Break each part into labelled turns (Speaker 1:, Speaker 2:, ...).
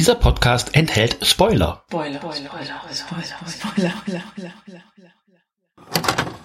Speaker 1: Dieser Podcast enthält Spoiler.
Speaker 2: Spoiler, Spoiler, Spoiler, Spoiler, Spoiler, Spoiler, Spoiler, Spoiler.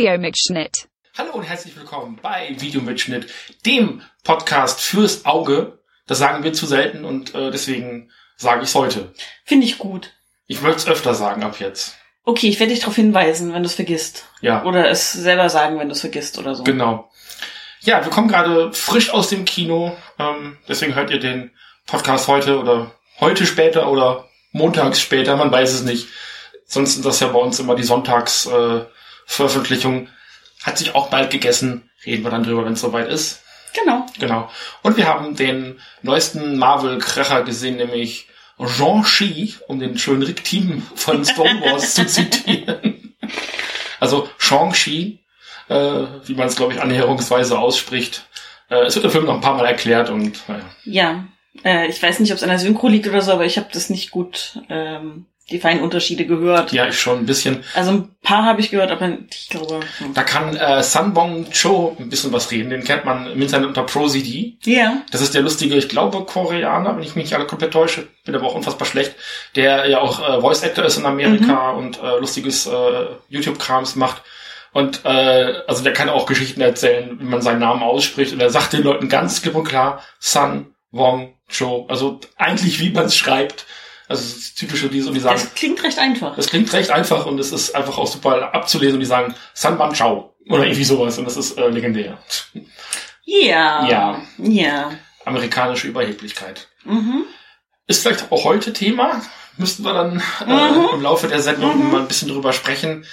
Speaker 3: Videomitschnitt.
Speaker 1: Hallo und herzlich willkommen bei Videomitschnitt, dem Podcast fürs Auge. Das sagen wir zu selten und äh, deswegen sage ich es heute.
Speaker 2: Finde ich gut.
Speaker 1: Ich möchte es öfter sagen ab jetzt.
Speaker 2: Okay, ich werde dich darauf hinweisen, wenn du es vergisst.
Speaker 1: Ja,
Speaker 2: Oder es selber sagen, wenn du es vergisst oder so.
Speaker 1: genau. Ja, wir kommen gerade frisch aus dem Kino. Ähm, deswegen hört ihr den Podcast heute oder heute später oder montags später, man weiß es nicht. Sonst sind das ja bei uns immer die Sonntagsveröffentlichungen. Äh, Veröffentlichung. Hat sich auch bald gegessen. Reden wir dann drüber, wenn es soweit ist.
Speaker 2: Genau.
Speaker 1: Genau. Und wir haben den neuesten Marvel-Kracher gesehen, nämlich Jean-Chi, um den schönen Rick Team von Star Wars zu zitieren. Also Shang-Chi, äh, wie man es, glaube ich, annäherungsweise ausspricht. Äh, es wird im Film noch ein paar Mal erklärt und naja.
Speaker 2: Ja. Äh, ich weiß nicht, ob es an der Synchro liegt oder so, aber ich habe das nicht gut, ähm, die feinen Unterschiede gehört.
Speaker 1: ja, ich schon ein bisschen.
Speaker 2: Also ein paar habe ich gehört, aber ich glaube. hm.
Speaker 1: Da kann äh, Sunbong Cho ein bisschen was reden. Den kennt man im Internet unter ProCD.
Speaker 2: Ja.
Speaker 1: Das ist der lustige, ich glaube, Koreaner, wenn ich mich nicht alle komplett täusche, bin aber auch unfassbar schlecht, der ja auch äh, Voice Actor ist in Amerika und äh, lustiges äh, YouTube-Krams macht. Und äh, also der kann auch Geschichten erzählen, wie man seinen Namen ausspricht. Und er sagt den Leuten ganz klipp und klar, Sun Wong Cho. Also eigentlich wie man es schreibt. Also das ist typische diese und die sagen,
Speaker 2: Das klingt recht einfach.
Speaker 1: das klingt recht einfach und es ist einfach auch super abzulesen und die sagen San Ban Chao oder irgendwie sowas und das ist äh, legendär.
Speaker 2: Ja.
Speaker 1: Ja.
Speaker 2: Ja.
Speaker 1: Amerikanische Überheblichkeit.
Speaker 2: Mhm.
Speaker 1: Ist vielleicht auch heute Thema. Müssten wir dann äh,
Speaker 2: Mhm.
Speaker 1: im Laufe der Sendung
Speaker 2: Mhm.
Speaker 1: mal ein bisschen drüber sprechen.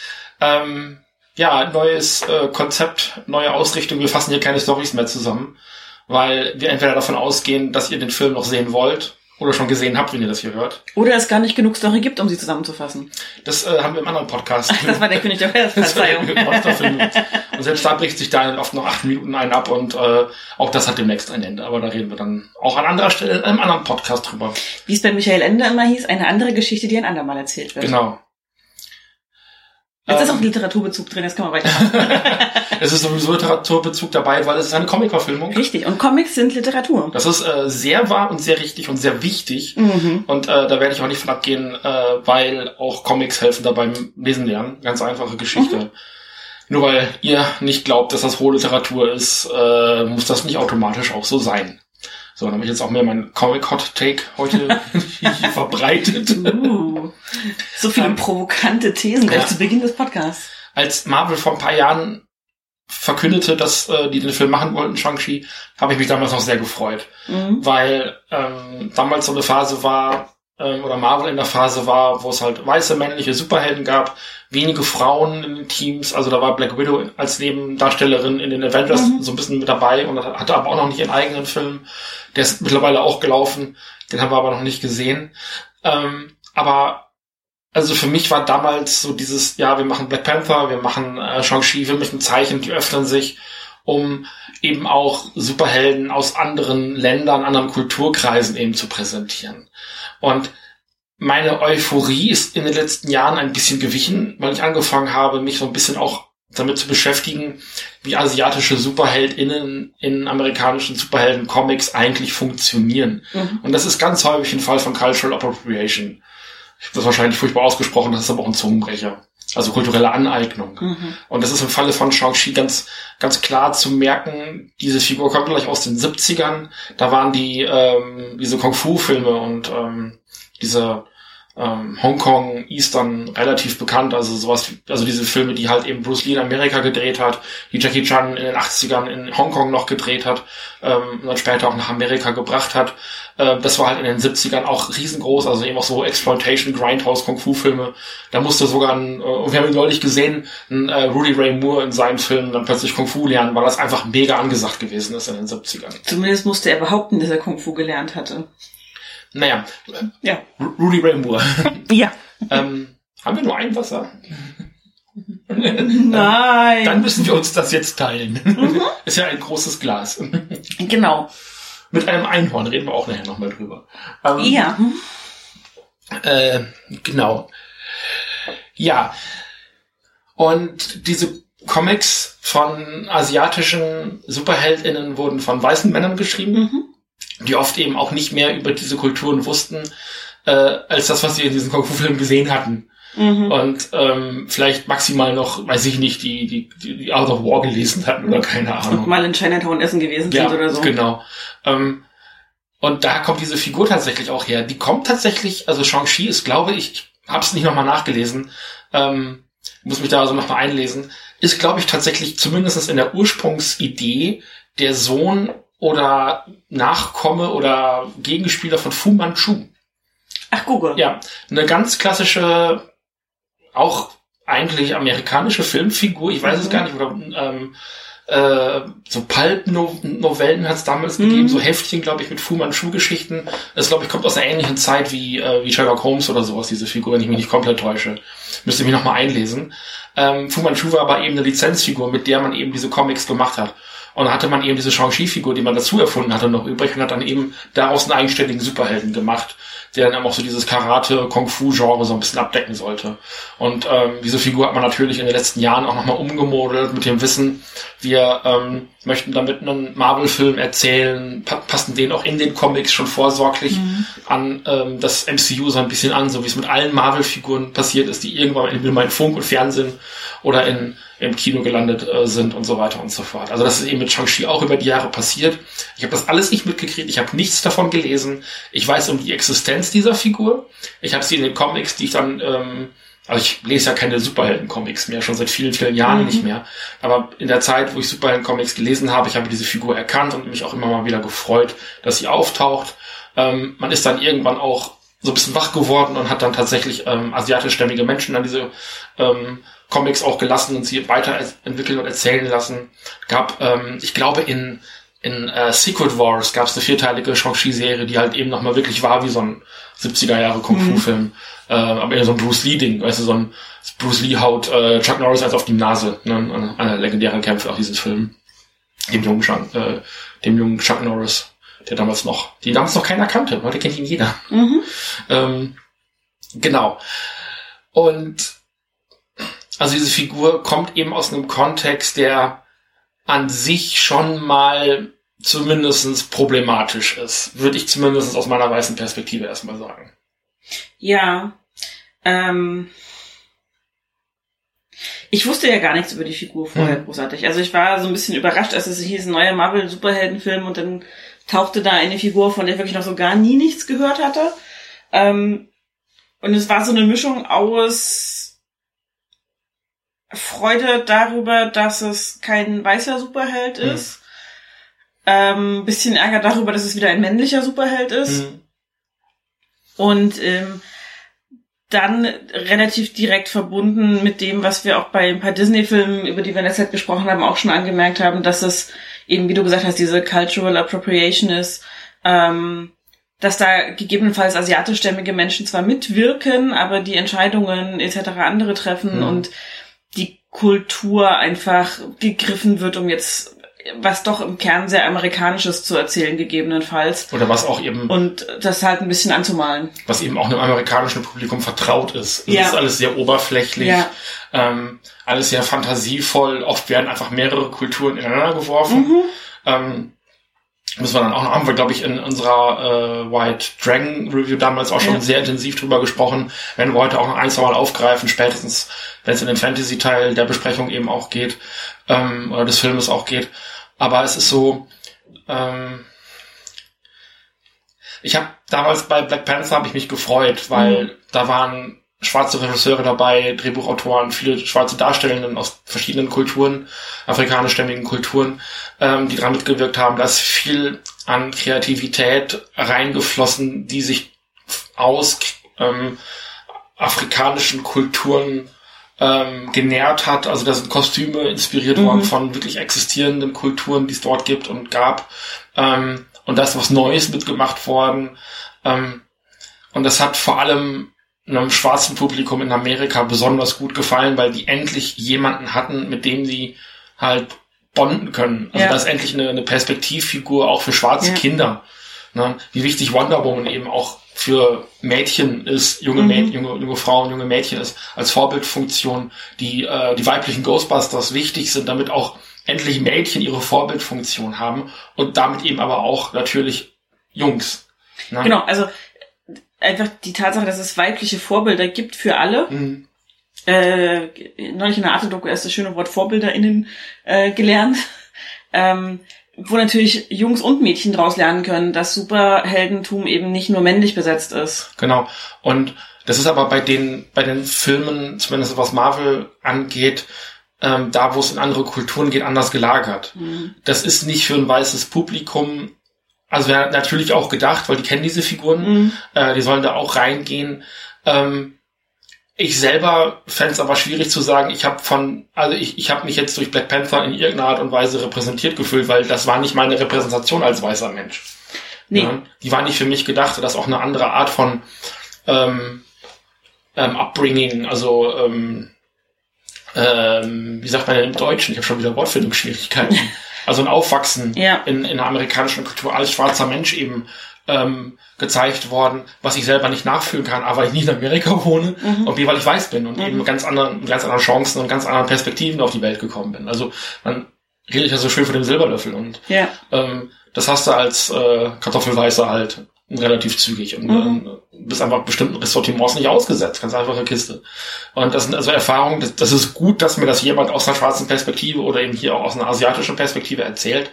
Speaker 1: Ähm, ja, neues äh, Konzept, neue Ausrichtung. Wir fassen hier keine Stories mehr zusammen, weil wir entweder davon ausgehen, dass ihr den Film noch sehen wollt oder schon gesehen habt, wenn ihr das hier hört.
Speaker 2: Oder es gar nicht genug Story gibt, um sie zusammenzufassen.
Speaker 1: Das äh, haben wir im anderen Podcast.
Speaker 2: Das war der König der Welt. Verzeihung.
Speaker 1: Und selbst da bricht sich da oft noch acht Minuten ein ab und äh, auch das hat demnächst ein Ende. Aber da reden wir dann auch an anderer Stelle in einem anderen Podcast drüber.
Speaker 2: Wie es bei Michael Ende immer hieß, eine andere Geschichte, die ein andermal erzählt wird.
Speaker 1: Genau.
Speaker 2: Jetzt ist
Speaker 1: Ähm,
Speaker 2: auch ein Literaturbezug drin, jetzt können wir weitermachen.
Speaker 1: Es ist sowieso Literaturbezug dabei, weil es ist eine Comicverfilmung.
Speaker 2: Richtig. Und Comics sind Literatur.
Speaker 1: Das ist äh, sehr wahr und sehr richtig und sehr wichtig.
Speaker 2: Mhm.
Speaker 1: Und äh, da werde ich auch nicht von abgehen, äh, weil auch Comics helfen dabei beim Lesen lernen. Ganz einfache Geschichte.
Speaker 2: Mhm.
Speaker 1: Nur weil ihr nicht glaubt, dass das hohe Literatur ist, äh, muss das nicht automatisch auch so sein. So, dann habe ich jetzt auch mehr meinen Comic-Hot-Take heute hier verbreitet.
Speaker 2: Uh, so viele
Speaker 1: Ähm,
Speaker 2: provokante Thesen gleich
Speaker 1: ja.
Speaker 2: zu Beginn des Podcasts.
Speaker 1: Als Marvel vor ein paar Jahren verkündete, dass äh, die den Film machen wollten, Shang-Chi, habe ich mich damals noch sehr gefreut.
Speaker 2: Mhm.
Speaker 1: weil ähm, damals so eine Phase war, ähm, oder Marvel in der Phase war, wo es halt weiße männliche Superhelden gab, wenige Frauen in den Teams, also da war Black Widow als Nebendarstellerin in den Avengers
Speaker 2: Mhm.
Speaker 1: so ein bisschen mit dabei und hatte aber auch noch nicht ihren eigenen Film. Der ist mittlerweile auch gelaufen, den haben wir aber noch nicht gesehen. Ähm, aber also für mich war damals so dieses, ja, wir machen Black Panther, wir machen äh, Shang-Chi, wir müssen Zeichen, die öffnen sich, um eben auch Superhelden aus anderen Ländern, anderen Kulturkreisen eben zu präsentieren. Und meine Euphorie ist in den letzten Jahren ein bisschen gewichen, weil ich angefangen habe, mich so ein bisschen auch damit zu beschäftigen, wie asiatische SuperheldInnen in amerikanischen Superhelden-Comics eigentlich funktionieren.
Speaker 2: Mhm.
Speaker 1: Und das ist ganz häufig ein Fall von Cultural Appropriation. Ich habe das wahrscheinlich furchtbar ausgesprochen, das ist aber auch ein Zungenbrecher. Also kulturelle Aneignung.
Speaker 2: Mhm.
Speaker 1: Und das ist im Falle von Shang-Chi ganz, ganz klar zu merken, diese Figur kommt gleich aus den 70ern. Da waren die, ähm, diese Kung-Fu-Filme und ähm, diese ähm, Hongkong, Eastern relativ bekannt. Also sowas, also diese Filme, die halt eben Bruce Lee in Amerika gedreht hat, die Jackie Chan in den 80ern in Hongkong noch gedreht hat ähm, und dann später auch nach Amerika gebracht hat. Äh, das war halt in den 70ern auch riesengroß, also eben auch so Exploitation, Grindhouse, Kung-Fu-Filme. Da musste sogar ein, äh, und wir haben ihn neulich gesehen, ein äh, Rudy Ray Moore in seinen Filmen dann plötzlich Kung-Fu lernen, weil das einfach mega angesagt gewesen ist in den 70ern.
Speaker 2: Zumindest musste er behaupten, dass er Kung Fu gelernt hatte.
Speaker 1: Naja,
Speaker 2: Ja.
Speaker 1: Ru- Rudy Ray Moore.
Speaker 2: Ja.
Speaker 1: ähm, haben wir nur ein Wasser?
Speaker 2: Nein.
Speaker 1: Dann müssen wir uns das jetzt teilen. Mhm. Ist ja ein großes Glas.
Speaker 2: Genau.
Speaker 1: Mit einem Einhorn reden wir auch nachher nochmal drüber. Ähm,
Speaker 2: ja.
Speaker 1: Äh, genau. Ja. Und diese Comics von asiatischen Superheldinnen wurden von weißen Männern geschrieben, mhm. Die oft eben auch nicht mehr über diese Kulturen wussten, äh, als das, was sie in diesen Kung-Fu-Filmen gesehen hatten. Mhm. Und ähm, vielleicht maximal noch, weiß ich nicht, die, die, die Out of War gelesen hatten oder keine Ahnung. Und
Speaker 2: mal in Chinatown essen gewesen
Speaker 1: ja,
Speaker 2: sind oder so.
Speaker 1: Genau. Ähm, und da kommt diese Figur tatsächlich auch her. Die kommt tatsächlich, also Shang-Chi ist, glaube ich, ich habe es nicht nochmal nachgelesen, ähm, muss mich da also nochmal einlesen, ist, glaube ich, tatsächlich zumindest in der Ursprungsidee der Sohn oder Nachkomme oder Gegenspieler von Fu Manchu.
Speaker 2: Ach, Google.
Speaker 1: Ja, eine ganz klassische auch eigentlich amerikanische Filmfigur, ich weiß mhm. es gar nicht, oder ähm, äh, so Pulp-Novellen hat es damals mhm. gegeben, so Heftchen, glaube ich, mit Fu Manchu-Geschichten. Das, glaube ich, kommt aus einer ähnlichen Zeit wie, äh, wie Sherlock Holmes oder sowas, diese Figur, wenn ich mich nicht komplett täusche. Müsste mich nochmal einlesen. Ähm, Fu Manchu war aber eben eine Lizenzfigur, mit der man eben diese Comics gemacht hat. Und dann hatte man eben diese Shang-Chi-Figur, die man dazu erfunden hatte, noch übrig und hat dann eben daraus einen eigenständigen Superhelden gemacht der dann auch so dieses Karate-Kung-Fu-Genre so ein bisschen abdecken sollte. Und ähm, diese Figur hat man natürlich in den letzten Jahren auch nochmal umgemodelt mit dem Wissen, wir ähm, möchten damit einen Marvel-Film erzählen, pa passen den auch in den Comics schon vorsorglich mhm. an ähm, das MCU so ein bisschen an, so wie es mit allen Marvel-Figuren passiert ist, die irgendwann in, in Funk und Fernsehen oder in im Kino gelandet äh, sind und so weiter und so fort. Also das ist eben mit Shang-Chi auch über die Jahre passiert. Ich habe das alles nicht mitgekriegt, ich habe nichts davon gelesen. Ich weiß um die Existenz dieser Figur. Ich habe sie in den Comics, die ich dann, ähm, also ich lese ja keine Superhelden-Comics mehr, schon seit vielen, vielen Jahren mhm. nicht mehr. Aber in der Zeit, wo ich Superhelden-Comics gelesen habe, ich habe diese Figur erkannt und mich auch immer mal wieder gefreut, dass sie auftaucht. Ähm, man ist dann irgendwann auch so ein bisschen wach geworden und hat dann tatsächlich ähm, asiatischstämmige Menschen an diese ähm, Comics auch gelassen und sie weiterentwickeln und erzählen lassen. Gab, ähm, ich glaube, in, in äh, Secret Wars gab es eine vierteilige Shang-Chi-Serie, die halt eben nochmal wirklich war wie so ein 70er Jahre Kung-Fu-Film. Mhm. Äh, aber eher so ein Bruce Lee-Ding, weißt du, so ein Bruce Lee haut äh, Chuck Norris als auf die Nase. Ne? Einer eine legendären Kämpfe auch dieses Film. Dem jungen, Chuck, äh, dem jungen Chuck Norris, der damals noch, die damals noch keiner kannte. Heute kennt ihn jeder. Mhm. Ähm, genau. Und also diese Figur kommt eben aus einem Kontext, der an sich schon mal zumindestens problematisch ist. Würde ich zumindest aus meiner weißen Perspektive erstmal sagen.
Speaker 2: Ja. Ähm, ich wusste ja gar nichts über die Figur vorher hm. großartig. Also ich war so ein bisschen überrascht, als es hieß, neuer Marvel-Superheldenfilm und dann tauchte da eine Figur, von der ich wirklich noch so gar nie nichts gehört hatte. Ähm, und es war so eine Mischung aus Freude darüber, dass es kein weißer Superheld mhm. ist. Ähm, bisschen Ärger darüber, dass es wieder ein männlicher Superheld ist. Mhm. Und ähm, dann relativ direkt verbunden mit dem, was wir auch bei ein paar Disney-Filmen, über die wir in der Zeit gesprochen haben, auch schon angemerkt haben, dass es eben, wie du gesagt hast, diese Cultural Appropriation ist, ähm, dass da gegebenenfalls asiatischstämmige Menschen zwar mitwirken, aber die Entscheidungen etc. andere treffen mhm. und die Kultur einfach gegriffen wird, um jetzt was doch im Kern sehr amerikanisches zu erzählen, gegebenenfalls.
Speaker 1: Oder was auch eben.
Speaker 2: Und das halt ein bisschen anzumalen.
Speaker 1: Was eben auch einem amerikanischen Publikum vertraut ist. Es ja. ist alles sehr oberflächlich, ja. ähm, alles sehr fantasievoll. Oft werden einfach mehrere Kulturen ineinander geworfen. Mhm. Ähm, müssen wir dann auch noch, haben wir, glaube ich, in unserer äh, White Dragon Review damals auch schon ja. sehr intensiv drüber gesprochen. Werden wir heute auch noch ein, zwei Mal aufgreifen, spätestens, wenn es in den Fantasy-Teil der Besprechung eben auch geht, ähm, oder des Filmes auch geht. Aber es ist so, ähm, ich habe damals bei Black Panther habe ich mich gefreut, weil mhm. da waren schwarze Regisseure dabei, Drehbuchautoren, viele schwarze Darstellenden aus verschiedenen Kulturen, afrikanischstämmigen Kulturen, ähm, die daran mitgewirkt haben. Da ist viel an Kreativität reingeflossen, die sich aus ähm, afrikanischen Kulturen ähm, genährt hat. Also da sind Kostüme inspiriert mhm. worden von wirklich existierenden Kulturen, die es dort gibt und gab. Ähm, und da ist was Neues mitgemacht worden. Ähm, und das hat vor allem einem schwarzen Publikum in Amerika besonders gut gefallen, weil die endlich jemanden hatten, mit dem sie halt bonden können. Also ja. da ist endlich eine, eine Perspektivfigur auch für schwarze ja. Kinder. Ne? Wie wichtig Wonder Woman eben auch für Mädchen ist, junge, mhm. Mädchen, junge, junge Frauen, junge Mädchen ist, als Vorbildfunktion, die, äh, die weiblichen Ghostbusters wichtig sind, damit auch endlich Mädchen ihre Vorbildfunktion haben und damit eben aber auch natürlich Jungs.
Speaker 2: Ne? Genau, also einfach die Tatsache, dass es weibliche Vorbilder gibt für alle. Mhm. Äh, neulich in der Arte-Doku erst das schöne Wort VorbilderInnen äh, gelernt. Ähm, wo natürlich Jungs und Mädchen daraus lernen können, dass Superheldentum eben nicht nur männlich besetzt ist.
Speaker 1: Genau. Und das ist aber bei den, bei den Filmen, zumindest was Marvel angeht, ähm, da wo es in andere Kulturen geht, anders gelagert. Mhm. Das ist nicht für ein weißes Publikum, also wäre natürlich auch gedacht, weil die kennen diese Figuren, mhm. äh, die sollen da auch reingehen. Ähm, ich selber fände es aber schwierig zu sagen, ich habe von, also ich, ich habe mich jetzt durch Black Panther in irgendeiner Art und Weise repräsentiert gefühlt, weil das war nicht meine Repräsentation als weißer Mensch. Nee. Ja, die war nicht für mich gedacht, das ist auch eine andere Art von ähm, ähm, Upbringing, also ähm, ähm, wie sagt man denn im Deutschen? Ich habe schon wieder Wortfindungsschwierigkeiten. Also ein Aufwachsen ja. in, in der amerikanischen Kultur als schwarzer Mensch eben ähm, gezeigt worden, was ich selber nicht nachfühlen kann, aber weil ich nicht in Amerika wohne mhm. und B, weil ich weiß bin und mhm. eben ganz anderen, ganz anderen Chancen und ganz anderen Perspektiven auf die Welt gekommen bin. Also man redet ja so schön von dem Silberlöffel und ja. ähm, das hast du als äh, Kartoffelweißer halt relativ zügig und mhm. äh, bist einfach bestimmten Ressortiments nicht ausgesetzt, ganz einfache Kiste. Und das sind also Erfahrungen, das, das, ist gut, dass mir das jemand aus einer schwarzen Perspektive oder eben hier auch aus einer asiatischen Perspektive erzählt.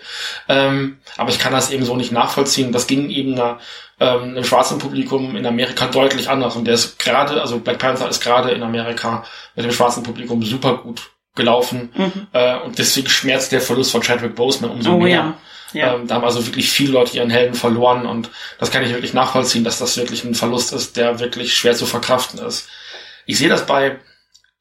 Speaker 1: Ähm, aber ich kann das eben so nicht nachvollziehen. Das ging eben einer, ähm, einem schwarzen Publikum in Amerika deutlich anders. Und der ist gerade, also Black Panther ist gerade in Amerika mit dem schwarzen Publikum super gut gelaufen. Mhm. Äh, und deswegen schmerzt der Verlust von Chadwick Boseman umso oh, mehr. Ja ja. Ähm, da haben also wirklich viele Leute ihren Helden verloren und das kann ich wirklich nachvollziehen, dass das wirklich ein Verlust ist, der wirklich schwer zu verkraften ist. Ich sehe das bei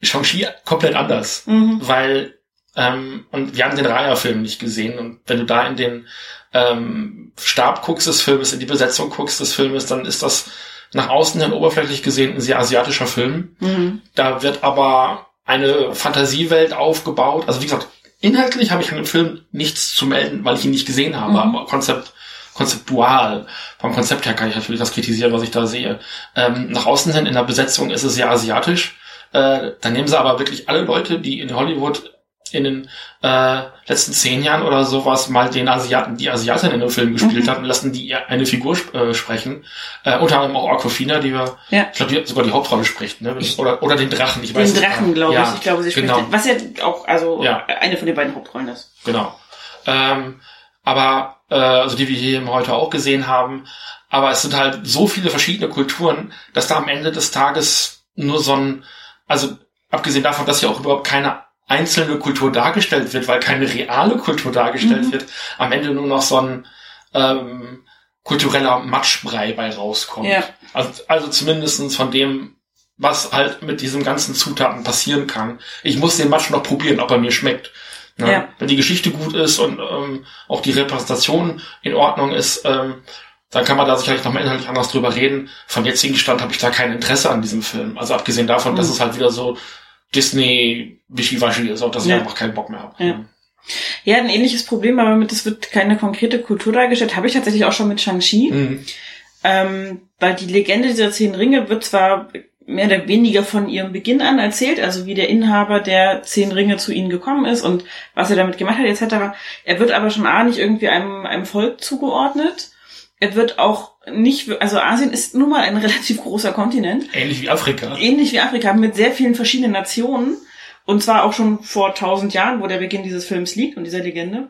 Speaker 1: Shang-Chi komplett anders, mhm. weil ähm, und wir haben den Raya-Film nicht gesehen und wenn du da in den ähm, Stab guckst des Filmes, in die Besetzung guckst des Filmes, dann ist das nach außen hin oberflächlich gesehen ein sehr asiatischer Film. Mhm. Da wird aber eine Fantasiewelt aufgebaut. Also wie gesagt, Inhaltlich habe ich an dem Film nichts zu melden, weil ich ihn nicht gesehen habe, mhm. aber Konzept, konzeptual, vom Konzept her kann ich natürlich das kritisieren, was ich da sehe. Ähm, nach außen hin in der Besetzung ist es sehr asiatisch. Äh, dann nehmen sie aber wirklich alle Leute, die in Hollywood in den äh, letzten zehn Jahren oder sowas mal den Asiaten, die Asiatin in dem Film gespielt mhm. hat und lassen die eine Figur äh, sprechen. Äh, unter anderem auch Aquafina, die wir, ja. ich glaube, die sogar die Hauptrolle spricht, ne? Oder, oder den Drachen, ich weiß
Speaker 2: Den Drachen, glaube ja. ich. Ich glaube, sie spricht, genau. was ja auch, also ja. eine von den beiden Hauptrollen ist.
Speaker 1: Genau. Ähm, aber, äh, also die wir hier heute auch gesehen haben, aber es sind halt so viele verschiedene Kulturen, dass da am Ende des Tages nur so ein, also abgesehen davon, dass hier auch überhaupt keine einzelne Kultur dargestellt wird, weil keine reale Kultur dargestellt mhm. wird, am Ende nur noch so ein ähm, kultureller Matschbrei bei rauskommt. Ja. Also, also zumindestens von dem, was halt mit diesen ganzen Zutaten passieren kann. Ich muss den Matsch noch probieren, ob er mir schmeckt. Ne? Ja. Wenn die Geschichte gut ist und ähm, auch die Repräsentation in Ordnung ist, ähm, dann kann man da sicherlich nochmal inhaltlich anders drüber reden. Vom jetzigen Stand habe ich da kein Interesse an diesem Film. Also abgesehen davon, mhm. dass es halt wieder so Disney wischiwaschi ist, auch dass ja. ich einfach keinen Bock mehr habe.
Speaker 2: Ja. ja, ein ähnliches Problem, aber mit es wird keine konkrete Kultur dargestellt, habe ich tatsächlich auch schon mit Shang-Chi. Mhm. Ähm, weil die Legende dieser zehn Ringe wird zwar mehr oder weniger von ihrem Beginn an erzählt, also wie der Inhaber der zehn Ringe zu ihnen gekommen ist und was er damit gemacht hat, etc. Er wird aber schon A nicht irgendwie einem, einem Volk zugeordnet. Er wird auch nicht, also Asien ist nun mal ein relativ großer Kontinent.
Speaker 1: Ähnlich wie Afrika.
Speaker 2: Ähnlich wie Afrika, mit sehr vielen verschiedenen Nationen. Und zwar auch schon vor tausend Jahren, wo der Beginn dieses Films liegt und dieser Legende.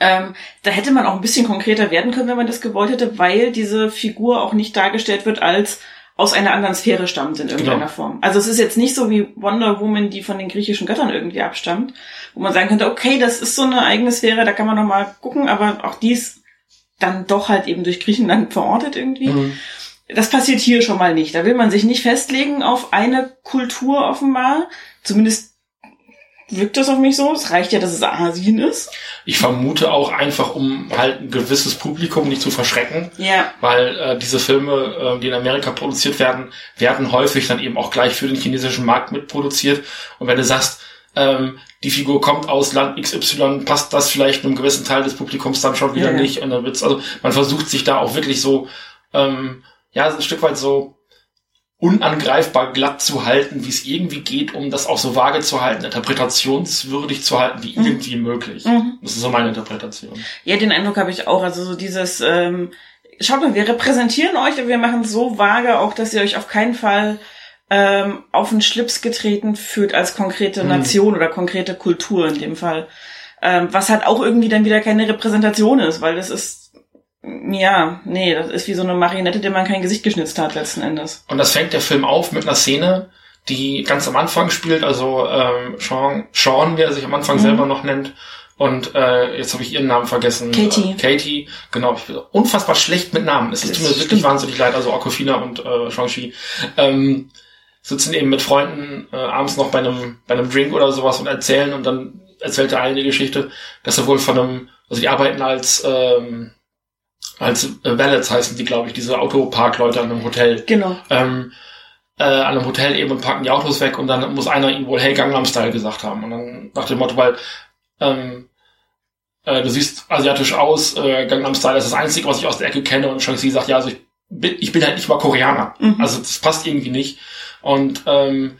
Speaker 2: Ähm, da hätte man auch ein bisschen konkreter werden können, wenn man das gewollt hätte, weil diese Figur auch nicht dargestellt wird als aus einer anderen Sphäre stammt in irgendeiner genau. Form. Also es ist jetzt nicht so wie Wonder Woman, die von den griechischen Göttern irgendwie abstammt, wo man sagen könnte, okay, das ist so eine eigene Sphäre, da kann man noch mal gucken, aber auch dies dann doch halt eben durch Griechenland verortet irgendwie. Mhm. Das passiert hier schon mal nicht. Da will man sich nicht festlegen auf eine Kultur offenbar. Zumindest wirkt das auf mich so. Es reicht ja, dass es Asien ist.
Speaker 1: Ich vermute auch einfach, um halt ein gewisses Publikum nicht zu verschrecken.
Speaker 2: Ja.
Speaker 1: Weil äh, diese Filme, äh, die in Amerika produziert werden, werden häufig dann eben auch gleich für den chinesischen Markt mitproduziert. Und wenn du sagst, ähm, die Figur kommt aus Land XY, passt das vielleicht einem gewissen Teil des Publikums dann schon wieder
Speaker 2: Ja, ja.
Speaker 1: nicht. Und dann wird's, also man versucht sich da auch wirklich so, ähm, ja, ein Stück weit so unangreifbar glatt zu halten, wie es irgendwie geht, um das auch so vage zu halten, interpretationswürdig zu halten, wie
Speaker 2: Mhm.
Speaker 1: irgendwie möglich.
Speaker 2: Mhm.
Speaker 1: Das ist so meine Interpretation.
Speaker 2: Ja, den Eindruck habe ich auch. Also so dieses, ähm, schaut mal, wir repräsentieren euch, aber wir machen es so vage auch, dass ihr euch auf keinen Fall ähm, auf den Schlips getreten fühlt als konkrete
Speaker 1: Hm.
Speaker 2: Nation oder konkrete Kultur in dem Fall. Ähm, was halt auch irgendwie dann wieder keine Repräsentation ist, weil das ist, ja, nee, das ist wie so eine Marionette, der man kein Gesicht geschnitzt hat letzten Endes.
Speaker 1: Und das fängt der Film auf mit einer Szene, die ganz am Anfang spielt, also ähm, Sean, Sean, wie er sich am Anfang
Speaker 2: Mhm.
Speaker 1: selber noch nennt. Und äh, jetzt habe ich ihren Namen vergessen.
Speaker 2: Katie.
Speaker 1: Äh, Katie, genau. Ich bin unfassbar schlecht mit Namen. Es tut mir wirklich wahnsinnig leid. Also Aquafina und äh, Shang-Chi ähm, sitzen eben mit Freunden äh, abends noch bei einem, bei einem Drink oder sowas und erzählen und dann erzählt der eine die Geschichte, dass er wohl von einem, also die arbeiten als ähm, als äh, Valets heißen die, glaube ich, diese Autoparkleute an einem Hotel
Speaker 2: Genau.
Speaker 1: ähm, äh, an einem Hotel eben und packen die Autos weg und dann muss einer ihnen wohl Hey Gangnam Style gesagt haben und dann nach dem Motto, weil ähm, äh, du siehst asiatisch aus, äh, Gangnam Style ist das Einzige, was ich aus der Ecke kenne und Shang-Chi sagt, ja, also ich bin, ich bin halt nicht mal Koreaner.
Speaker 2: Mhm.
Speaker 1: Also das passt irgendwie nicht. Und ähm,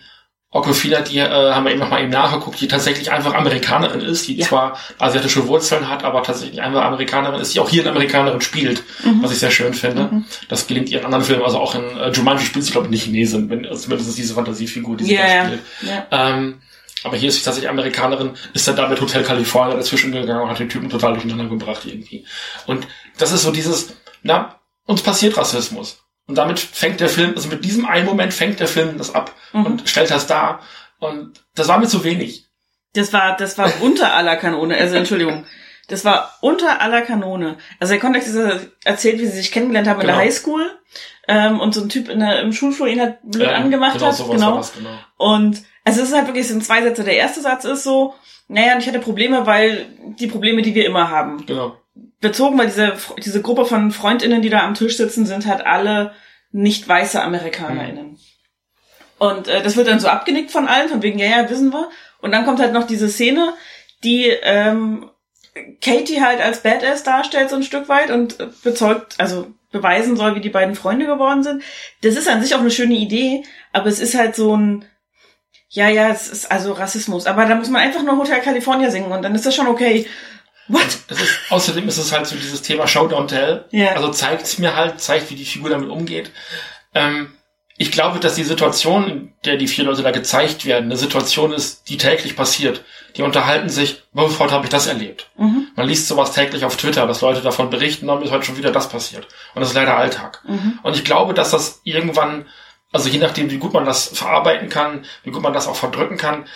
Speaker 1: Okofina, die äh, haben wir eben nochmal eben nachgeguckt, die tatsächlich einfach Amerikanerin ist, die
Speaker 2: Ja.
Speaker 1: zwar asiatische Wurzeln hat, aber tatsächlich einfach Amerikanerin ist, die auch hier eine Amerikanerin spielt,
Speaker 2: Mhm.
Speaker 1: was ich sehr schön finde.
Speaker 2: Mhm.
Speaker 1: Das gelingt ihr in anderen Filmen, also auch in äh, Jumanji spielt sie, glaube ich, nicht Chinesin, wenn, also zumindest ist diese Fantasiefigur, die sie
Speaker 2: Ja,
Speaker 1: da spielt.
Speaker 2: Ja.
Speaker 1: Ähm, aber hier ist sie tatsächlich Amerikanerin, ist dann da mit Hotel California dazwischen gegangen und hat den Typen total durcheinander gebracht irgendwie. Und das ist so dieses, na, uns passiert Rassismus. Und damit fängt der Film, also mit diesem einen Moment fängt der Film das ab
Speaker 2: Mhm.
Speaker 1: und stellt das dar. Und das war mir zu wenig.
Speaker 2: Das war, das war unter aller Kanone. Also Entschuldigung. Das war unter aller Kanone. Also der Kontext ist er erzählt, wie sie sich kennengelernt haben in der
Speaker 1: Genau.
Speaker 2: Highschool. Ähm, und so ein Typ in der, im Schulflur ihn halt blöd
Speaker 1: Ähm,
Speaker 2: angemacht
Speaker 1: genau,
Speaker 2: hat. Genau.
Speaker 1: das, genau.
Speaker 2: Und also es ist halt wirklich, es sind zwei Sätze. Der erste Satz ist so, naja, und ich hatte Probleme, weil die Probleme, die wir immer haben.
Speaker 1: Genau.
Speaker 2: Bezogen, weil diese, diese Gruppe von FreundInnen, die da am Tisch sitzen, sind halt alle nicht weiße AmerikanerInnen. Und äh, das wird dann so abgenickt von allen, von wegen, ja, ja, wissen wir. Und dann kommt halt noch diese Szene, die ähm, Katie halt als Badass darstellt so ein Stück weit und bezeugt, also beweisen soll, wie die beiden Freunde geworden sind. Das ist an sich auch eine schöne Idee, aber es ist halt so ein, ja, ja, es ist also Rassismus. Aber da muss man einfach nur Hotel California singen und dann ist das schon okay. What?
Speaker 1: Ist, außerdem ist es halt so dieses Thema Show Don't Tell.
Speaker 2: Ja.
Speaker 1: Also zeigt es mir halt, zeigt, wie die Figur damit umgeht. Ähm, ich glaube, dass die Situation, in der die vier Leute da gezeigt werden, eine Situation ist, die täglich passiert. Die unterhalten sich, heute habe ich das erlebt.
Speaker 2: Mhm.
Speaker 1: Man liest sowas täglich auf Twitter, dass Leute davon berichten, dann ist heute schon wieder das passiert. Und das ist leider Alltag.
Speaker 2: Mhm.
Speaker 1: Und ich glaube, dass das irgendwann, also je nachdem, wie gut man das verarbeiten kann, wie gut man das auch verdrücken kann,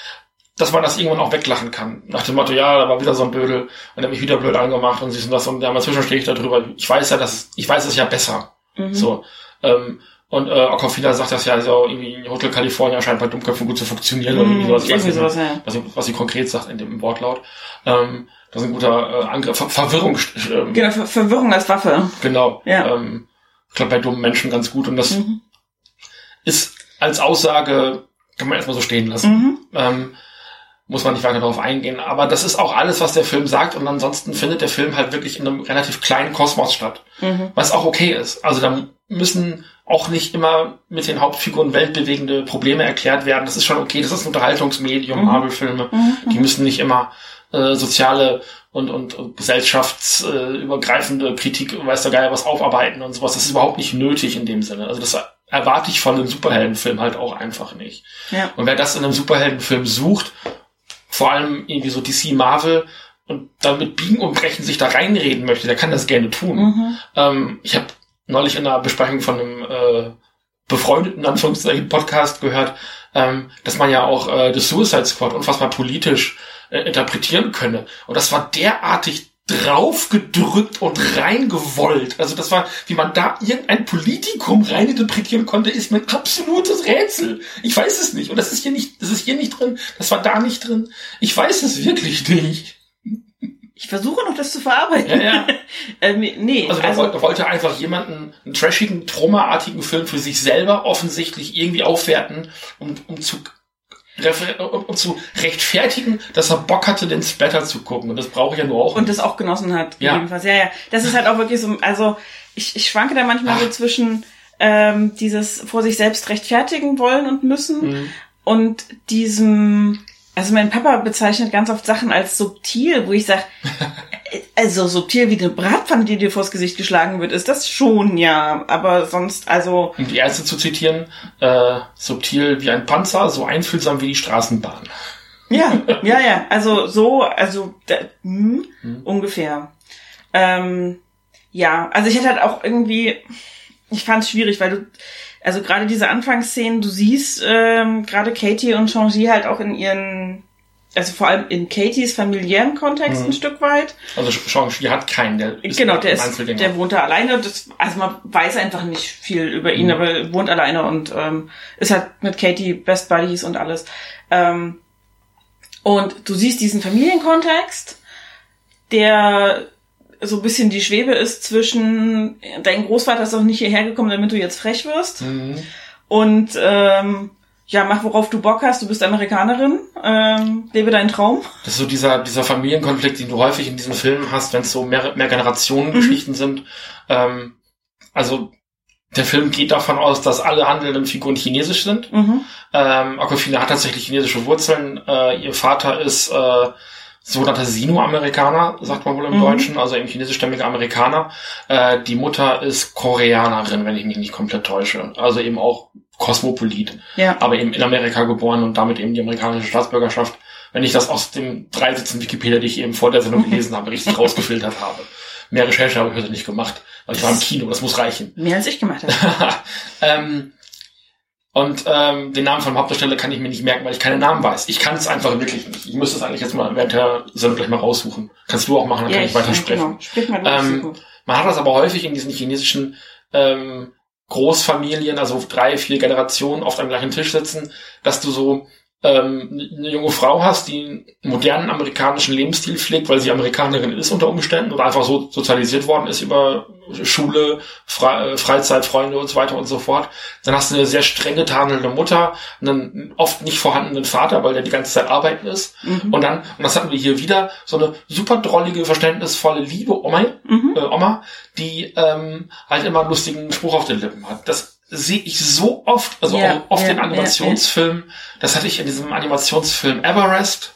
Speaker 1: dass man das irgendwann auch weglachen kann. Nach dem Motto, ja, da war wieder so ein Blödel und der mich wieder blöd angemacht und siehst und das und ja, inzwischen stehe ich da drüber. Ich weiß ja, dass ich weiß es ja besser.
Speaker 2: Mhm.
Speaker 1: So. Ähm, und äh, Okofina sagt das ja, also irgendwie in Hotel California scheint bei Dummköpfen gut zu funktionieren oder irgendwie sowas. Ich weiß
Speaker 2: Mhm.
Speaker 1: Nicht
Speaker 2: sowas, ja.
Speaker 1: was, sie, was sie konkret sagt in dem Wortlaut. Ähm, das ist ein guter äh, Angriff. Ver Verwirrung. Ähm,
Speaker 2: Genau, Ver Verwirrung als Waffe.
Speaker 1: Genau.
Speaker 2: Ja.
Speaker 1: Ähm, ich glaube bei dummen Menschen ganz gut und das
Speaker 2: Mhm.
Speaker 1: ist als Aussage, kann man erstmal so stehen lassen.
Speaker 2: Mhm.
Speaker 1: Ähm, muss man nicht weiter darauf eingehen. Aber das ist auch alles, was der Film sagt. Und ansonsten findet der Film halt wirklich in einem relativ kleinen Kosmos statt.
Speaker 2: Mhm.
Speaker 1: Was auch okay ist. Also da müssen auch nicht immer mit den Hauptfiguren weltbewegende Probleme erklärt werden. Das ist schon okay. Das ist ein Unterhaltungsmedium,
Speaker 2: Mhm.
Speaker 1: Marvel-Filme.
Speaker 2: Mhm.
Speaker 1: Die müssen nicht immer äh, soziale und, und, und gesellschaftsübergreifende Kritik, weiß der Geier was aufarbeiten und sowas. Das ist überhaupt nicht nötig in dem Sinne. Also das erwarte ich von einem Superheldenfilm halt auch einfach nicht.
Speaker 2: Ja.
Speaker 1: Und wer das in einem Superheldenfilm sucht, vor allem irgendwie so DC Marvel und damit biegen und brechen sich da reinreden möchte, der kann das gerne tun.
Speaker 2: Mhm.
Speaker 1: Ähm, ich habe neulich in einer Besprechung von einem äh, befreundeten Anführungszeichen Podcast gehört, ähm, dass man ja auch äh, das Suicide Squad unfassbar politisch äh, interpretieren könne. Und das war derartig draufgedrückt und reingewollt. Also das war, wie man da irgendein Politikum reininterpretieren konnte, ist mir ein absolutes Rätsel. Ich weiß es nicht. Und das ist hier nicht, das ist hier nicht drin. Das war da nicht drin. Ich weiß es wirklich nicht.
Speaker 2: Ich versuche noch, das zu verarbeiten.
Speaker 1: Ja, ja.
Speaker 2: ähm, nee,
Speaker 1: also, da also wollte einfach jemanden einen trashigen, traumaartigen Film für sich selber offensichtlich irgendwie aufwerten, um, um zu um zu rechtfertigen, dass er Bock hatte, den Splatter zu gucken. Und das brauche ich ja nur auch.
Speaker 2: Und das auch genossen hat,
Speaker 1: ja.
Speaker 2: jedenfalls. Ja, ja. Das ist halt auch wirklich so, also ich, ich schwanke da manchmal Ach. so zwischen ähm, dieses vor sich selbst rechtfertigen wollen und müssen mhm. und diesem also mein Papa bezeichnet ganz oft Sachen als subtil, wo ich sage, also subtil wie eine Bratpfanne, die dir vors Gesicht geschlagen wird, ist das schon, ja. Aber sonst, also.
Speaker 1: Um die erste zu zitieren, äh, subtil wie ein Panzer, so einfühlsam wie die Straßenbahn.
Speaker 2: Ja, ja, ja. Also so, also da, hm, hm. ungefähr. Ähm, ja, also ich hätte halt auch irgendwie, ich fand es schwierig, weil du also gerade diese Anfangsszenen, du siehst ähm, gerade Katie und Changi halt auch in ihren, also vor allem in Katies familiären Kontext mhm. ein Stück weit.
Speaker 1: Also Changi hat keinen, der
Speaker 2: ist Genau, der ist, der wohnt da alleine. Das, also man weiß einfach nicht viel über ihn, mhm. aber wohnt alleine und ähm, ist halt mit Katie Best Buddies und alles. Ähm, und du siehst diesen Familienkontext, der so ein bisschen die Schwebe ist zwischen dein Großvater ist doch nicht hierher gekommen, damit du jetzt frech wirst. Mhm. Und ähm, ja, mach worauf du Bock hast, du bist Amerikanerin, ähm, lebe deinen Traum.
Speaker 1: Das ist so dieser, dieser Familienkonflikt, den du häufig in diesen Filmen hast, wenn es so mehr, mehr Generationen-Geschichten mhm. sind. Ähm, also der Film geht davon aus, dass alle handelnden Figuren chinesisch sind. Mhm. Ähm, Aquafina hat tatsächlich chinesische Wurzeln. Äh, ihr Vater ist äh, sogenannter Sino-Amerikaner, sagt man wohl im mhm. Deutschen, also eben chinesischstämmige Amerikaner. Äh, die Mutter ist Koreanerin, wenn ich mich nicht komplett täusche. Also eben auch Kosmopolit. Ja. Aber eben in Amerika geboren und damit eben die amerikanische Staatsbürgerschaft, wenn ich das aus dem dreisitzen Wikipedia, die ich eben vor der Sendung gelesen habe, richtig rausgefiltert habe. Mehr Recherche habe ich heute nicht gemacht, weil ich war im Kino, das muss reichen.
Speaker 2: Mehr als ich gemacht habe.
Speaker 1: ähm, und ähm, den Namen vom Hauptdarsteller kann ich mir nicht merken, weil ich keine Namen weiß. Ich kann es einfach wirklich nicht. Ich müsste es eigentlich jetzt mal während der Sendung gleich mal raussuchen. Kannst du auch machen, dann ja, kann ich, weiter sprechen. Genau. Sprich mal ähm, man hat das aber häufig in diesen chinesischen ähm, Großfamilien, also drei, vier Generationen auf einem gleichen Tisch sitzen, dass du so ähm, eine junge Frau hast, die einen modernen amerikanischen Lebensstil pflegt, weil sie Amerikanerin ist unter Umständen oder einfach so sozialisiert worden ist über Schule, Fre äh, Freizeit, Freunde und so weiter und so fort. Dann hast du eine sehr strenge tadelnde Mutter, einen oft nicht vorhandenen Vater, weil der die ganze Zeit arbeiten ist. Mhm. Und dann, und das hatten wir hier wieder, so eine super drollige, verständnisvolle, liebe Oma, mhm. äh, Oma die ähm, halt immer einen lustigen Spruch auf den Lippen hat. Das sehe ich so oft, also ja, auch oft ja, in Animationsfilmen. Ja, das hatte ich in diesem Animationsfilm Everest,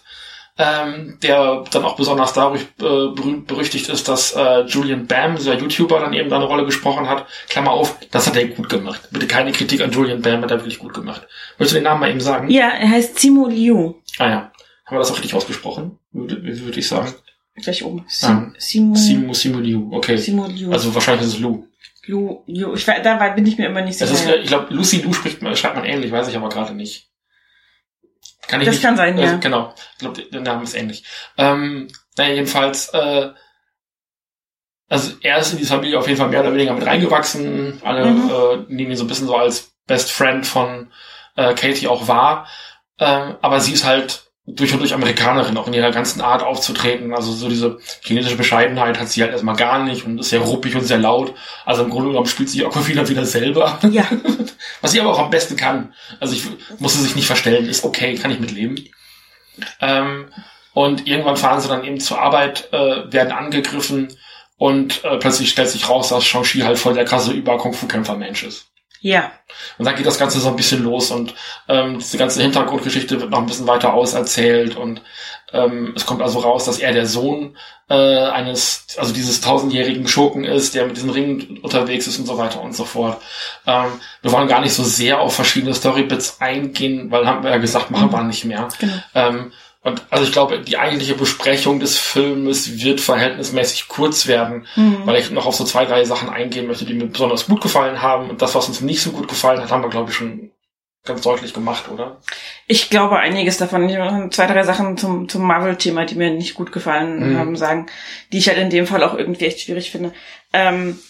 Speaker 1: ähm, der dann auch besonders dadurch äh, berühmt berüchtigt ist, dass äh, Julian Bam, dieser YouTuber, dann eben da eine Rolle gesprochen hat. Klammer auf, das hat er gut gemacht. Bitte keine Kritik an Julian Bam, hat er wirklich gut gemacht. Möchtest du den Namen mal eben sagen?
Speaker 2: Ja, er heißt Simo Liu.
Speaker 1: Ah ja. Haben wir das auch richtig ausgesprochen? Würde, würde ich sagen.
Speaker 2: Gleich oben.
Speaker 1: Sim, ah. Simo, Simo, Simo Liu. Okay. Simo Liu. Also wahrscheinlich ist es Lu.
Speaker 2: Lu, Lu, ich, da bin ich mir immer nicht
Speaker 1: sicher. Ist, ich glaube, Lucy Lu spricht, schreibt man ähnlich, weiß ich aber gerade nicht.
Speaker 2: Kann ich das nicht, kann sein,
Speaker 1: also,
Speaker 2: ja.
Speaker 1: Genau, ich glaube, der Name ist ähnlich. Ähm, naja, jedenfalls, äh, also er ist in die Familie auf jeden Fall mehr oder weniger mit reingewachsen. Alle mhm. äh, nehmen ihn so ein bisschen so als Best Friend von äh, Katie auch wahr. Ähm, aber sie ist halt durch und durch Amerikanerin, auch in ihrer ganzen Art aufzutreten. Also so diese chinesische Bescheidenheit hat sie halt erstmal gar nicht und ist sehr ruppig und sehr laut. Also im Grunde genommen spielt sie Aquafina wieder selber.
Speaker 2: Ja.
Speaker 1: Was sie aber auch am besten kann. Also ich muss sie sich nicht verstellen, ist okay, kann ich mitleben. Ähm, und irgendwann fahren sie dann eben zur Arbeit, äh, werden angegriffen und äh, plötzlich stellt sich raus, dass Shang-Chi halt voll der krasse Über-Kung-Fu-Kämpfer-Mensch ist.
Speaker 2: Ja.
Speaker 1: Und dann geht das Ganze so ein bisschen los und ähm, diese ganze Hintergrundgeschichte wird noch ein bisschen weiter auserzählt und ähm, es kommt also raus, dass er der Sohn äh, eines, also dieses tausendjährigen Schurken ist, der mit diesen Ringen unterwegs ist und so weiter und so fort. Ähm, wir wollen gar nicht so sehr auf verschiedene Storybits eingehen, weil haben wir ja gesagt, machen mhm. wir nicht mehr. Genau. Ähm, und also ich glaube, die eigentliche Besprechung des Filmes wird verhältnismäßig kurz werden, mhm. weil ich noch auf so zwei, drei Sachen eingehen möchte, die mir besonders gut gefallen haben. Und das, was uns nicht so gut gefallen hat, haben wir, glaube ich, schon ganz deutlich gemacht, oder?
Speaker 2: Ich glaube einiges davon. Ich will zwei, drei Sachen zum, zum Marvel-Thema, die mir nicht gut gefallen
Speaker 1: Mhm.
Speaker 2: haben, sagen, die ich halt in dem Fall auch irgendwie echt schwierig finde. Ähm,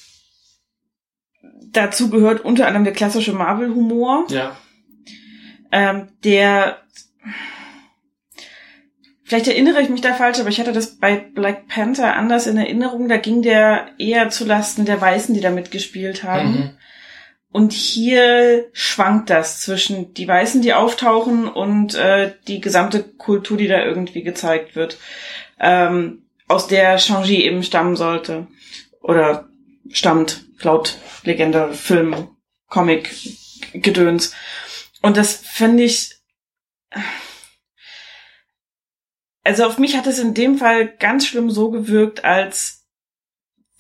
Speaker 2: dazu gehört unter anderem der klassische Marvel-Humor,
Speaker 1: Ja.
Speaker 2: ähm, der Vielleicht erinnere ich mich da falsch, aber ich hatte das bei Black Panther anders in Erinnerung. Da ging der eher zulasten der Weißen, die da mitgespielt haben.
Speaker 1: Mhm.
Speaker 2: Und hier schwankt das zwischen die Weißen, die auftauchen und äh, die gesamte Kultur, die da irgendwie gezeigt wird, ähm, aus der Shang-Chi eben stammen sollte. Oder stammt, laut Legende, Film, Comic, Gedöns. Und das finde ich. Also auf mich hat es in dem Fall ganz schlimm so gewirkt, als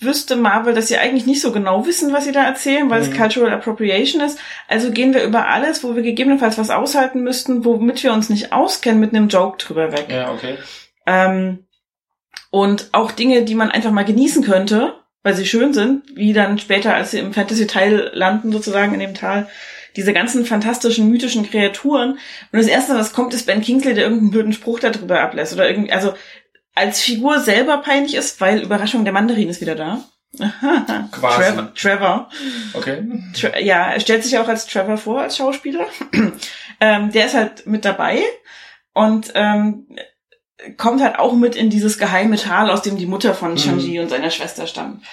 Speaker 2: wüsste Marvel, dass sie eigentlich nicht so genau wissen, was sie da erzählen, weil
Speaker 1: Mhm.
Speaker 2: es Cultural Appropriation ist. Also gehen wir über alles, wo wir gegebenenfalls was aushalten müssten, womit wir uns nicht auskennen, mit einem Joke drüber weg.
Speaker 1: Ja, okay.
Speaker 2: Ähm, und auch Dinge, die man einfach mal genießen könnte, weil sie schön sind, wie dann später, als sie im Fantasy-Teil landen, sozusagen in dem Tal, diese ganzen fantastischen, mythischen Kreaturen. Und das Erste, was kommt, ist Ben Kingsley, der irgendeinen blöden Spruch darüber ablässt. Oder irgendwie, also als Figur selber peinlich ist, weil Überraschung, der Mandarin ist wieder da.
Speaker 1: Quasi.
Speaker 2: Trevor. Trevor.
Speaker 1: Okay.
Speaker 2: Tra ja, er stellt sich auch als Trevor vor, als Schauspieler. ähm, der ist halt mit dabei und ähm, kommt halt auch mit in dieses geheime Tal, aus dem die Mutter von
Speaker 1: Mhm.
Speaker 2: Shang-Chi und seiner Schwester stammt.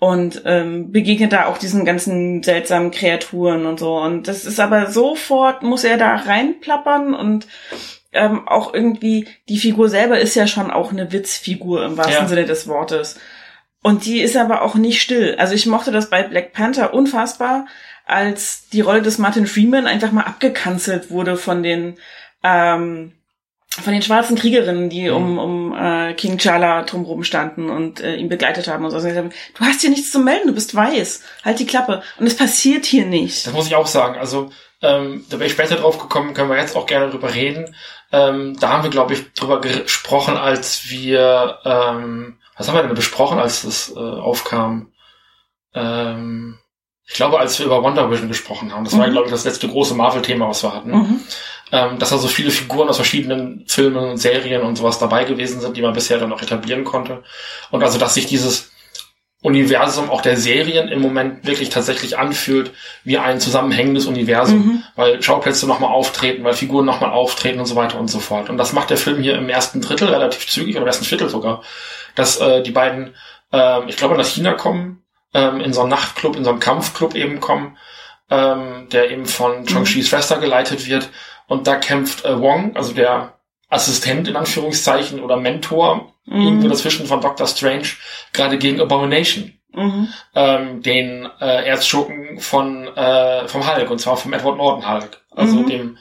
Speaker 2: Und ähm, begegnet da auch diesen ganzen seltsamen Kreaturen und so. Und das ist aber sofort, muss er da reinplappern und ähm, auch irgendwie, die Figur selber ist ja schon auch eine Witzfigur im wahrsten
Speaker 1: Ja.
Speaker 2: Sinne des Wortes. Und die ist aber auch nicht still. Also ich mochte das bei Black Panther unfassbar, als die Rolle des Martin Freeman einfach mal abgekanzelt wurde von den ähm, von den schwarzen Kriegerinnen, die um, um äh, King T'Challa drumherum standen und äh, ihn begleitet haben und so. Also, du hast hier nichts zu melden, du bist weiß. Halt die Klappe. Und es passiert hier nicht.
Speaker 1: Das muss ich auch sagen. Also, ähm, da wäre ich später drauf gekommen, können wir jetzt auch gerne drüber reden. Ähm, da haben wir, glaube ich, drüber gesprochen, als wir, ähm, was haben wir denn besprochen, als das äh, aufkam? Ähm, ich glaube, als wir über Wonder Vision gesprochen haben. Das war,
Speaker 2: Mhm.
Speaker 1: glaube ich, das letzte große Marvel-Thema, was wir hatten.
Speaker 2: Mhm.
Speaker 1: Ähm, dass da so viele Figuren aus verschiedenen Filmen und Serien und sowas dabei gewesen sind, die man bisher dann noch etablieren konnte. Und also, dass sich dieses Universum auch der Serien im Moment wirklich tatsächlich anfühlt wie ein zusammenhängendes Universum,
Speaker 2: Mhm.
Speaker 1: weil Schauplätze nochmal auftreten, weil Figuren nochmal auftreten und so weiter und so fort. Und das macht der Film hier im ersten Drittel relativ zügig, oder im ersten Viertel sogar, dass äh, die beiden, ähm, ich glaube, nach China kommen, ähm, in so einen Nachtclub, in so einen Kampfclub eben kommen, ähm, der eben von Chong-Chis Schwester geleitet wird. Und da kämpft äh, Wong, also der Assistent in Anführungszeichen oder Mentor, irgendwo
Speaker 2: Mhm.
Speaker 1: dazwischen von Doctor Strange, gerade gegen Abomination,
Speaker 2: Mhm.
Speaker 1: ähm, den äh, Erzschurken von äh, vom Hulk, und zwar vom Edward Norton Hulk, also
Speaker 2: Mhm.
Speaker 1: dem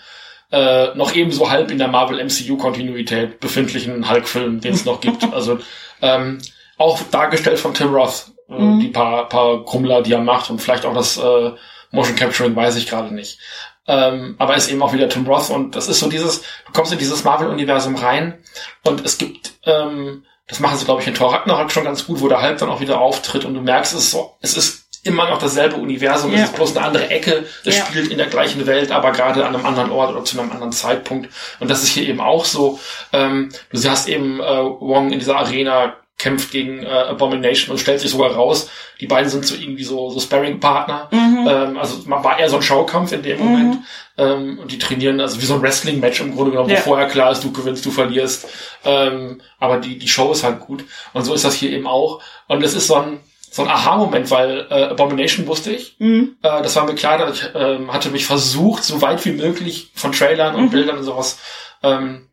Speaker 1: äh, noch ebenso halb in der Marvel MCU Kontinuität befindlichen Hulk-Film, den es noch gibt. Also ähm, auch dargestellt von Tim Roth, äh,
Speaker 2: Mhm.
Speaker 1: die paar paar Krummler, die er macht und vielleicht auch das äh, Motion Capturing, weiß ich gerade nicht. Ähm, aber ist eben auch wieder Tim Roth und das ist so dieses, du kommst in dieses Marvel-Universum rein und es gibt, ähm, das machen sie glaube ich in Thor Ragnarok schon ganz gut, wo der Hulk dann auch wieder auftritt und du merkst, es ist so, es ist immer noch dasselbe Universum,
Speaker 2: Ja.
Speaker 1: es ist bloß eine andere Ecke, es
Speaker 2: Ja.
Speaker 1: spielt in der gleichen Welt, aber gerade an einem anderen Ort oder zu einem anderen Zeitpunkt und das ist hier eben auch so, ähm, du hast eben äh, Wong in dieser Arena kämpft gegen äh, Abomination und stellt sich sogar raus, die beiden sind so irgendwie so, so Sparring-Partner,
Speaker 2: Mhm.
Speaker 1: ähm, also man war eher so ein Schaukampf in dem
Speaker 2: Mhm.
Speaker 1: Moment. Ähm, und die trainieren, also wie so ein Wrestling-Match im Grunde genommen,
Speaker 2: Ja.
Speaker 1: wo vorher klar ist, du gewinnst, du verlierst. Ähm, aber die, die Show ist halt gut. Und so ist das hier eben auch. Und es ist so ein, so ein Aha-Moment, weil äh, Abomination wusste ich.
Speaker 2: Mhm.
Speaker 1: Äh, das war mir klar, dass ich ähm, hatte mich versucht, so weit wie möglich von Trailern und
Speaker 2: Mhm.
Speaker 1: Bildern und sowas ähm,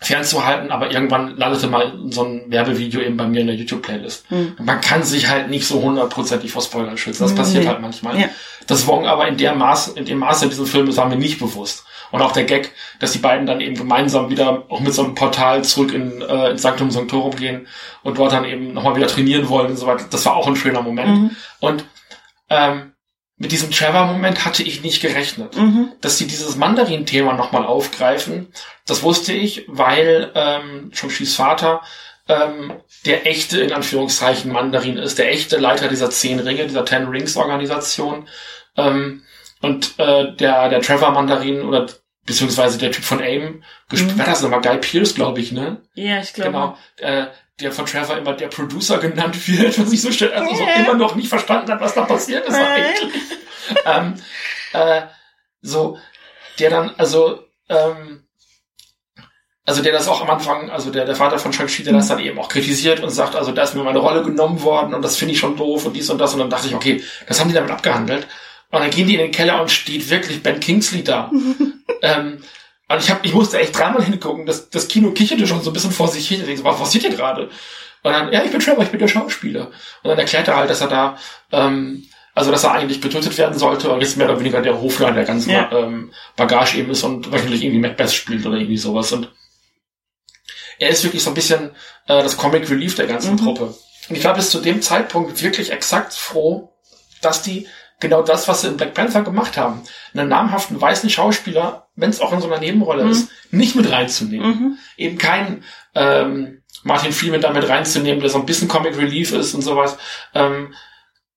Speaker 1: fernzuhalten, aber irgendwann landete mal so ein Werbevideo eben bei mir in der YouTube-Playlist.
Speaker 2: Mhm.
Speaker 1: Man kann sich halt nicht so hundertprozentig vor Spoilern schützen. Das passiert
Speaker 2: Nee.
Speaker 1: halt manchmal.
Speaker 2: Ja.
Speaker 1: Das Wong aber in der Maße, in dem Maße in diesem Film ist, war mir nicht bewusst. Und auch der Gag, dass die beiden dann eben gemeinsam wieder auch mit so einem Portal zurück in, äh, ins Sanctum Sanctorum gehen und dort dann eben nochmal wieder trainieren wollen und so weiter. Das war auch ein schöner Moment.
Speaker 2: Mhm.
Speaker 1: Und ähm, mit diesem Trevor-Moment hatte ich nicht gerechnet.
Speaker 2: Mhm.
Speaker 1: Dass sie dieses Mandarin-Thema nochmal aufgreifen, das wusste ich, weil ähm, Chongshis Vater ähm, der echte, in Anführungszeichen, Mandarin ist, der echte Leiter dieser zehn Ringe, dieser Ten Rings Organisation. Ähm, und äh, der, der Trevor Mandarin oder beziehungsweise der Typ von AIM, gespielt, mhm. war das nochmal Guy Pierce, glaube ich, ne?
Speaker 2: Ja, ich glaube.
Speaker 1: Genau. Äh, der von Trevor immer der Producer genannt wird, was ich so schnell, also so immer noch nicht verstanden hat, was da passiert ist eigentlich. ähm, äh, so, der dann, also, ähm, also der das auch am Anfang, also der, der Vater von Shang-Chi, der das dann eben auch kritisiert und sagt, also da ist mir meine Rolle genommen worden und das finde ich schon doof und dies und das und dann dachte ich, okay, das haben die damit abgehandelt. Und dann gehen die in den Keller und steht wirklich Ben Kingsley da. ähm, und ich, hab, ich musste echt dreimal hingucken. Das, das Kino kicherte schon so ein bisschen vor sich hin. Ich denke, was passiert hier gerade? Und dann, ja, ich bin Trevor, ich bin der Schauspieler. Und dann erklärt er halt, dass er da, ähm, also dass er eigentlich getötet werden sollte und jetzt mehr oder weniger der Hofler der ganzen ja. ähm, Bagage eben ist und wahrscheinlich irgendwie Macbeth spielt oder irgendwie sowas. Und er ist wirklich so ein bisschen äh, das Comic Relief der ganzen mhm. Truppe. Und ich war bis zu dem Zeitpunkt wirklich exakt froh, dass die genau das, was sie in Black Panther gemacht haben, einen namhaften weißen Schauspieler, wenn es auch in so einer Nebenrolle mhm. ist, nicht mit reinzunehmen. Mhm. Eben keinen ähm, Martin Freeman da mit reinzunehmen, der so ein bisschen Comic Relief ist und sowas. Ähm,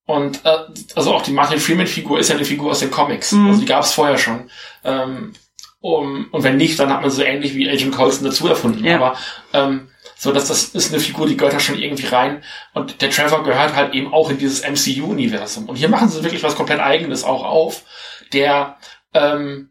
Speaker 1: und äh, also auch die Martin Freeman-Figur ist ja eine Figur aus den Comics. Mhm. Also die gab es vorher schon. Ähm, um, und wenn nicht, dann hat man so ähnlich wie Agent Coulson dazu erfunden. Ja. Aber ähm, so, dass das ist eine Figur, die gehört da schon irgendwie rein. Und der Trevor gehört halt eben auch in dieses MCU-Universum. Und hier machen sie wirklich was komplett Eigenes auch auf. Der, ähm,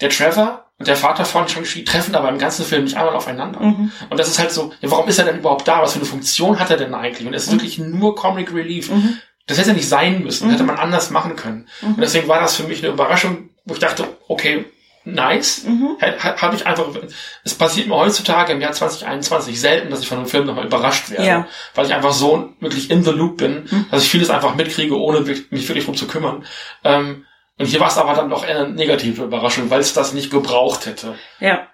Speaker 1: der Trevor und der Vater von Shang-Chi treffen aber im ganzen Film nicht einmal aufeinander. Mhm. Und das ist halt so, ja, warum ist er denn überhaupt da? Was für eine Funktion hat er denn eigentlich? Und es ist mhm. wirklich nur Comic Relief. Mhm. Das hätte nicht sein müssen, mhm. hätte man anders machen können. Mhm. Und deswegen war das für mich eine Überraschung, wo ich dachte, okay, nice. Mhm. Habe ich einfach, es passiert mir heutzutage im Jahr 2021 selten, dass ich von einem Film nochmal überrascht werde. Ja. Weil ich einfach so wirklich in the loop bin, mhm. dass ich vieles einfach mitkriege, ohne mich wirklich drum zu kümmern. Ähm, und hier war es aber dann doch eine negative Überraschung, weil es das nicht gebraucht hätte.
Speaker 2: Ja.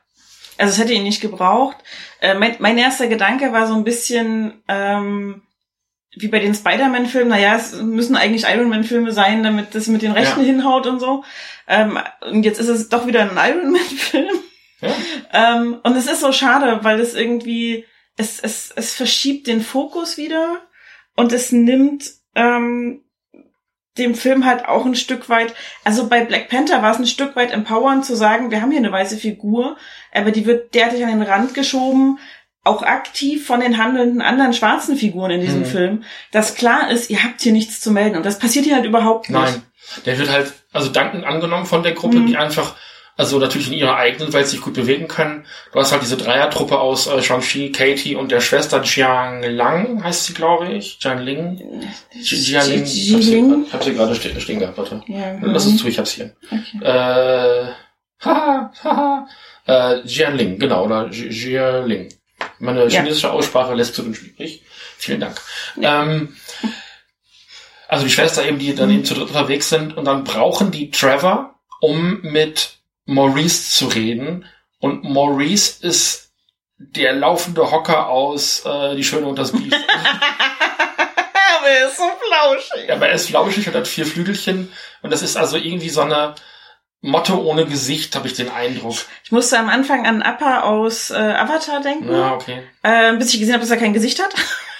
Speaker 2: Also es hätte ihn nicht gebraucht. Äh, mein, mein erster Gedanke war so ein bisschen, ähm, wie bei den Spider-Man-Filmen, naja, es müssen eigentlich Iron Man-Filme sein, damit das mit den Rechten ja. hinhaut und so. Ähm, und jetzt ist es doch wieder ein Iron Man-Film. Ja. Ähm, und es ist so schade, weil es irgendwie, es, es, es verschiebt den Fokus wieder und es nimmt ähm, dem Film halt auch ein Stück weit, also bei Black Panther war es ein Stück weit empowernd zu sagen, wir haben hier eine weiße Figur, aber die wird derartig an den Rand geschoben, auch aktiv von den handelnden anderen schwarzen Figuren in diesem mhm. Film, dass klar ist, ihr habt hier nichts zu melden. Und das passiert hier halt überhaupt nicht. Nein.
Speaker 1: Der wird halt, also dankend angenommen von der Gruppe, mhm. die einfach, also natürlich in ihrer eigenen Welt sich gut bewegen können. Du hast halt diese Dreiertruppe aus äh, Shang-Chi, Katie und der Schwester Jiang Lang, heißt sie, glaube ich. Jiang Ling. Jiang Ling. Ich hab sie, gerade stehen, stehen gehabt, warte. Ja, Lass es zu, ich hab's hier. Okay. Äh, haha, haha. Äh, Jian Ling, genau, oder Jian Ling. Meine chinesische Aussprache lässt zu wünschen übrig. Vielen Dank. Ja. Ähm, also die Schwester eben, die dann eben zu dritt unterwegs sind und dann brauchen die Trevor, um mit Maurice zu reden. Und Maurice ist der laufende Hocker aus äh, Die Schöne und das Biest.
Speaker 2: aber er ist so flauschig.
Speaker 1: Ja, aber er ist flauschig und hat vier Flügelchen. Und das ist also irgendwie so eine Motto ohne Gesicht, habe ich den Eindruck.
Speaker 2: Ich musste am Anfang an Appa aus äh, Avatar denken.
Speaker 1: Ja, okay.
Speaker 2: Äh, bis ich gesehen habe, dass er kein Gesicht hat.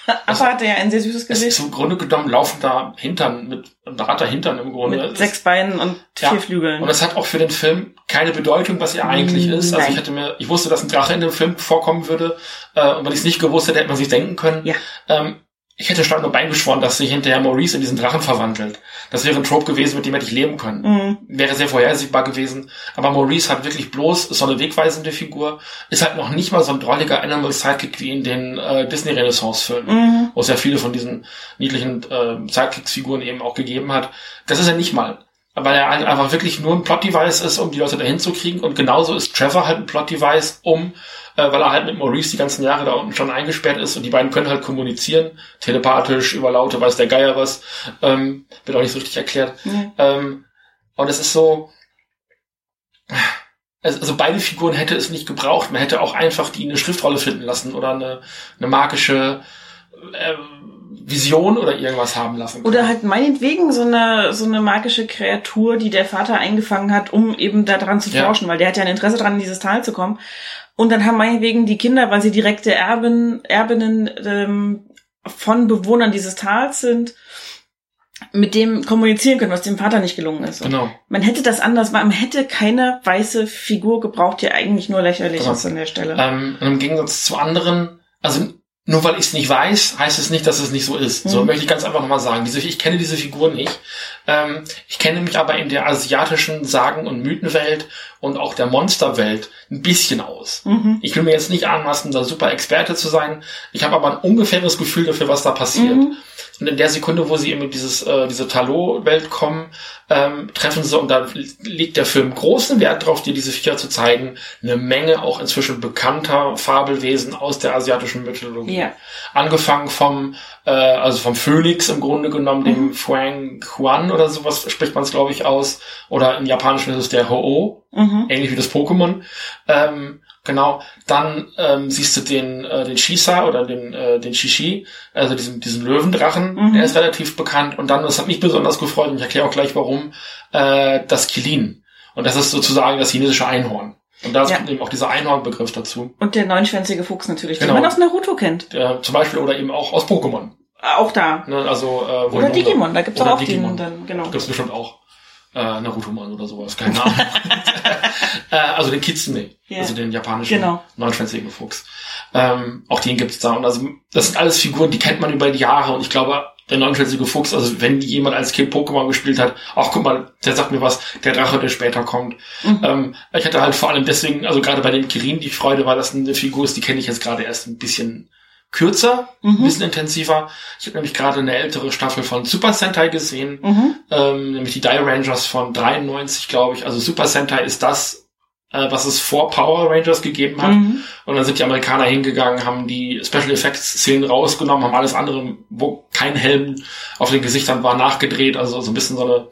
Speaker 2: Appa hat ja ein sehr süßes Gesicht.
Speaker 1: Ist Im Grunde genommen laufen da Hintern mit einem Draht Hintern im Grunde.
Speaker 2: Mit sechs Beinen und ja. vier Flügeln.
Speaker 1: Und es hat auch für den Film keine Bedeutung, was er eigentlich ist. Also ich hätte mir, ich wusste, dass ein Drache in dem Film vorkommen würde. Äh, und wenn ich es nicht gewusst hätte, hätte man sich denken können. Ja. Ähm, ich hätte stark nur beingeschworen, dass sich hinterher Maurice in diesen Drachen verwandelt. Das wäre ein Trope gewesen, mit dem hätte ich leben können. Mhm. Wäre sehr vorhersehbar gewesen. Aber Maurice hat wirklich bloß so eine wegweisende Figur. Ist halt noch nicht mal so ein drolliger Animal Sidekick wie in den äh, Disney Renaissance Filmen, mhm. wo es ja viele von diesen niedlichen äh, Sidekicks-Figuren eben auch gegeben hat. Das ist er nicht mal weil er einfach wirklich nur ein Plot-Device ist, um die Leute dahin zu kriegen. Und genauso ist Trevor halt ein Plot-Device, um, äh, weil er halt mit Maurice die ganzen Jahre da unten schon eingesperrt ist und die beiden können halt kommunizieren, telepathisch, über Laute, weiß der Geier was. Ähm, wird auch nicht so richtig erklärt. Mhm. Ähm, und es ist so, also beide Figuren hätte es nicht gebraucht. Man hätte auch einfach die eine Schriftrolle finden lassen oder eine, eine magische äh, Vision oder irgendwas haben lassen
Speaker 2: kann. Oder halt meinetwegen so eine, so eine magische Kreatur, die der Vater eingefangen hat, um eben da dran zu forschen, ja. weil der hat ja ein Interesse dran, in dieses Tal zu kommen. Und dann haben meinetwegen die Kinder, weil sie direkte Erben, Erbinnen ähm, von Bewohnern dieses Tals sind, mit dem kommunizieren können, was dem Vater nicht gelungen ist.
Speaker 1: Genau.
Speaker 2: Man hätte das anders. Man hätte keine weiße Figur gebraucht, die eigentlich nur lächerlich
Speaker 1: Genau.
Speaker 2: ist an der Stelle.
Speaker 1: Ähm, Im Gegensatz zu anderen, also nur weil ich es nicht weiß, heißt es nicht, dass es nicht so ist. So
Speaker 2: Mhm.
Speaker 1: möchte ich ganz einfach nochmal sagen. Diese, ich kenne diese Figur nicht. Ähm, ich kenne mich aber in der asiatischen Sagen- und Mythenwelt und auch der Monsterwelt ein bisschen aus.
Speaker 2: Mhm.
Speaker 1: Ich will mir jetzt nicht anmaßen, da super Experte zu sein. Ich habe aber ein ungefähres Gefühl dafür, was da passiert.
Speaker 2: Mhm.
Speaker 1: Und in der Sekunde, wo sie eben dieses, äh, diese Talot-Welt kommen, ähm, treffen sie, und da legt der Film großen Wert drauf, dir diese Viecher zu zeigen, eine Menge auch inzwischen bekannter Fabelwesen aus der asiatischen Mythologie.
Speaker 2: Ja.
Speaker 1: Angefangen vom, äh, also vom Phönix im Grunde genommen, dem
Speaker 2: Mhm.
Speaker 1: Fuang Quan oder sowas spricht man es, glaube ich, aus. Oder im Japanischen ist es der Ho-Oh
Speaker 2: Mhm.
Speaker 1: Ähnlich wie das Pokémon. Ähm, genau, dann ähm, siehst du den, äh, den Shisa oder den, äh, den Shishi, also diesen, diesen Löwendrachen,
Speaker 2: Mhm.
Speaker 1: der ist relativ bekannt. Und dann, das hat mich besonders gefreut, und ich erkläre auch gleich warum, äh, das Kilin. Und das ist sozusagen das chinesische Einhorn. Und da
Speaker 2: Ja.
Speaker 1: eben auch dieser Einhornbegriff dazu.
Speaker 2: Und der neunschwänzige Fuchs natürlich,
Speaker 1: Genau.
Speaker 2: den man aus Naruto kennt.
Speaker 1: Der, zum Beispiel oder eben auch aus Pokémon.
Speaker 2: Auch da.
Speaker 1: Ne? Also, äh,
Speaker 2: Oder Digimon, da gibt's
Speaker 1: oder
Speaker 2: auch
Speaker 1: Digimon.
Speaker 2: den dann, genau.
Speaker 1: Gibt's bestimmt auch. Äh, Naruto-Mann oder sowas, keine Ahnung. äh, also den Kitsune,
Speaker 2: Ja.
Speaker 1: also den japanischen
Speaker 2: Genau.
Speaker 1: neunschwänzigen Fuchs. Ähm, auch den gibt's da. Und also das sind alles Figuren, die kennt man über die Jahre. Und ich glaube, der neunschwänzige Fuchs, also wenn jemand als Kind Pokémon gespielt hat, ach guck mal, der sagt mir was, der Drache, der später kommt.
Speaker 2: Mhm.
Speaker 1: Ähm, ich hatte halt vor allem deswegen, also gerade bei den Kirin die Freude, weil das eine Figur ist, die kenne ich jetzt gerade erst ein bisschen kürzer, ein
Speaker 2: Mhm.
Speaker 1: bisschen intensiver. Ich habe nämlich gerade eine ältere Staffel von Super Sentai gesehen
Speaker 2: Mhm.
Speaker 1: ähm, nämlich die Die Rangers von 93, glaube ich. Also Super Sentai ist das, äh, was es vor Power Rangers gegeben hat.
Speaker 2: Mhm.
Speaker 1: Und dann sind die Amerikaner hingegangen, haben die Special Effects Szenen rausgenommen, haben alles andere, wo kein Helm auf den Gesichtern war, nachgedreht. Also so ein bisschen so eine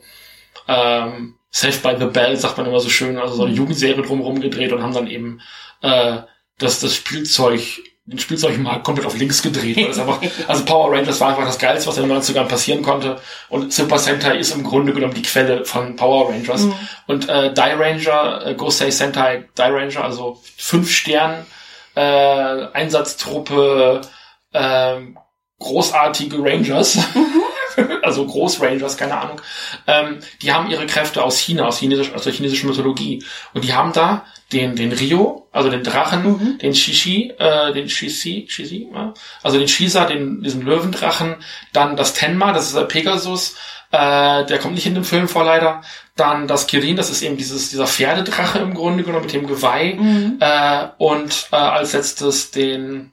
Speaker 1: ähm, Saved by the Bell, sagt man immer so schön, also so eine Jugendserie drumherum gedreht und haben dann eben äh, das, das Spielzeug den Spielzeugmarkt komplett auf links gedreht. Weil das einfach, also Power Rangers war einfach das Geilste, was in den 90ern passieren konnte. Und Super Sentai ist im Grunde genommen die Quelle von Power Rangers.
Speaker 2: Mhm.
Speaker 1: Und äh, Die Ranger, äh, Gosei Sentai Die Ranger, also fünf Stern äh, Einsatztruppe, ähm, großartige Rangers, also Großrangers, keine Ahnung, ähm, die haben ihre Kräfte aus China, aus, Chinesisch, aus der chinesischen Mythologie. Und die haben da den, den Rio, also den Drachen,
Speaker 2: Mhm.
Speaker 1: den Shishi, äh, den Shishi, Shishi, ja? also den Shisa, den, diesen Löwendrachen, dann das Tenma, das ist der Pegasus, äh, der kommt nicht in dem Film vor leider, dann das Kirin, das ist eben dieses, dieser Pferdedrache im Grunde genommen mit dem Geweih,
Speaker 2: Mhm.
Speaker 1: äh, und äh, als letztes den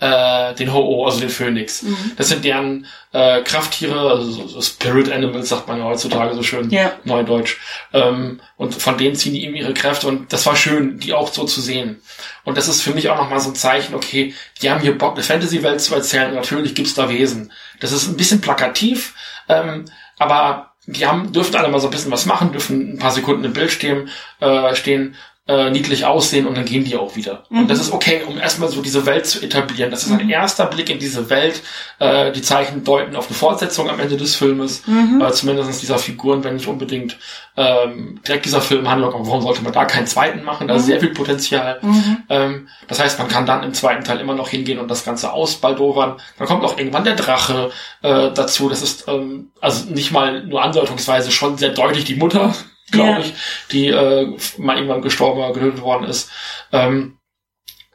Speaker 1: äh, den Ho-Oh, also den Phönix.
Speaker 2: Mhm.
Speaker 1: Das sind deren äh, Krafttiere, also so, Spirit Animals sagt man ja heutzutage so schön,
Speaker 2: Ja.
Speaker 1: Neudeutsch. Ähm, und von denen ziehen die eben ihre Kräfte und das war schön, die auch so zu sehen. Und das ist für mich auch nochmal so ein Zeichen, okay, die haben hier Bock, eine Fantasy-Welt zu erzählen natürlich gibt's da Wesen. Das ist ein bisschen plakativ, ähm, aber die haben, dürfen alle mal so ein bisschen was machen, dürfen ein paar Sekunden im Bild stehen, äh, stehen äh, niedlich aussehen und dann gehen die auch wieder.
Speaker 2: Mhm.
Speaker 1: Und das ist okay, um erstmal so diese Welt zu etablieren. Das ist ein
Speaker 2: Mhm.
Speaker 1: erster Blick in diese Welt. Äh, die Zeichen deuten auf eine Fortsetzung am Ende des Filmes,
Speaker 2: Mhm.
Speaker 1: äh, zumindest dieser Figuren, wenn nicht unbedingt ähm, direkt dieser Film handelt. Aber warum sollte man da keinen zweiten machen? Da ist
Speaker 2: Mhm.
Speaker 1: sehr viel Potenzial.
Speaker 2: Mhm.
Speaker 1: Ähm, das heißt, man kann dann im zweiten Teil immer noch hingehen und das Ganze ausbaldowern. Dann kommt auch irgendwann der Drache äh, dazu. Das ist ähm, also nicht mal nur andeutungsweise schon sehr deutlich die Mutter, glaube
Speaker 2: Ja.
Speaker 1: ich, die äh, mal irgendwann gestorben oder getötet worden ist. Ähm,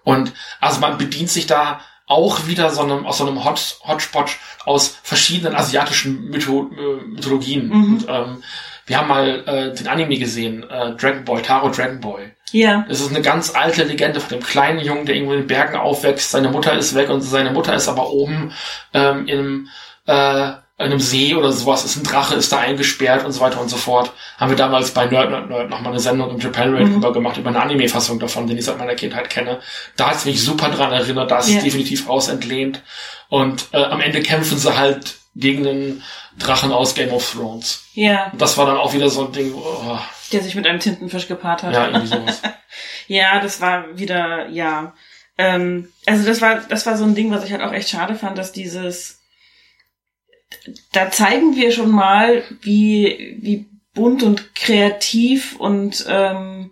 Speaker 1: und also man bedient sich da auch wieder so einem, aus so einem Hot, Hotspot aus verschiedenen asiatischen Mytho äh, Mythologien.
Speaker 2: Mhm.
Speaker 1: Und, ähm, wir haben mal äh, den Anime gesehen, äh, Dragon Boy, Taro Dragon Boy.
Speaker 2: Ja.
Speaker 1: Es ist eine ganz alte Legende von dem kleinen Jungen, der irgendwo in den Bergen aufwächst. Seine Mutter ist weg und seine Mutter ist aber oben ähm, einem, äh, einem See oder sowas. Ist ein Drache, ist da eingesperrt und so weiter und so fort. Haben wir damals bei Nerd Nerd Nerd nochmal eine Sendung im Japan Raid
Speaker 2: Mhm.
Speaker 1: drüber gemacht, über eine Anime-Fassung davon, den ich seit meiner Kindheit kenne. Da hat es mich super dran erinnert, da ist es
Speaker 2: Ja.
Speaker 1: definitiv raus entlehnt. Und äh, am Ende kämpfen sie halt gegen den Drachen aus Game of Thrones.
Speaker 2: Ja.
Speaker 1: Und das war dann auch wieder so ein Ding, oh,
Speaker 2: Der sich mit einem Tintenfisch gepaart hat.
Speaker 1: ja, irgendwie sowas.
Speaker 2: Ja, das war wieder, ja. Ähm, also das war, das war so ein Ding, was ich halt auch echt schade fand, dass dieses, da zeigen wir schon mal, wie, wie bunt und kreativ und ähm,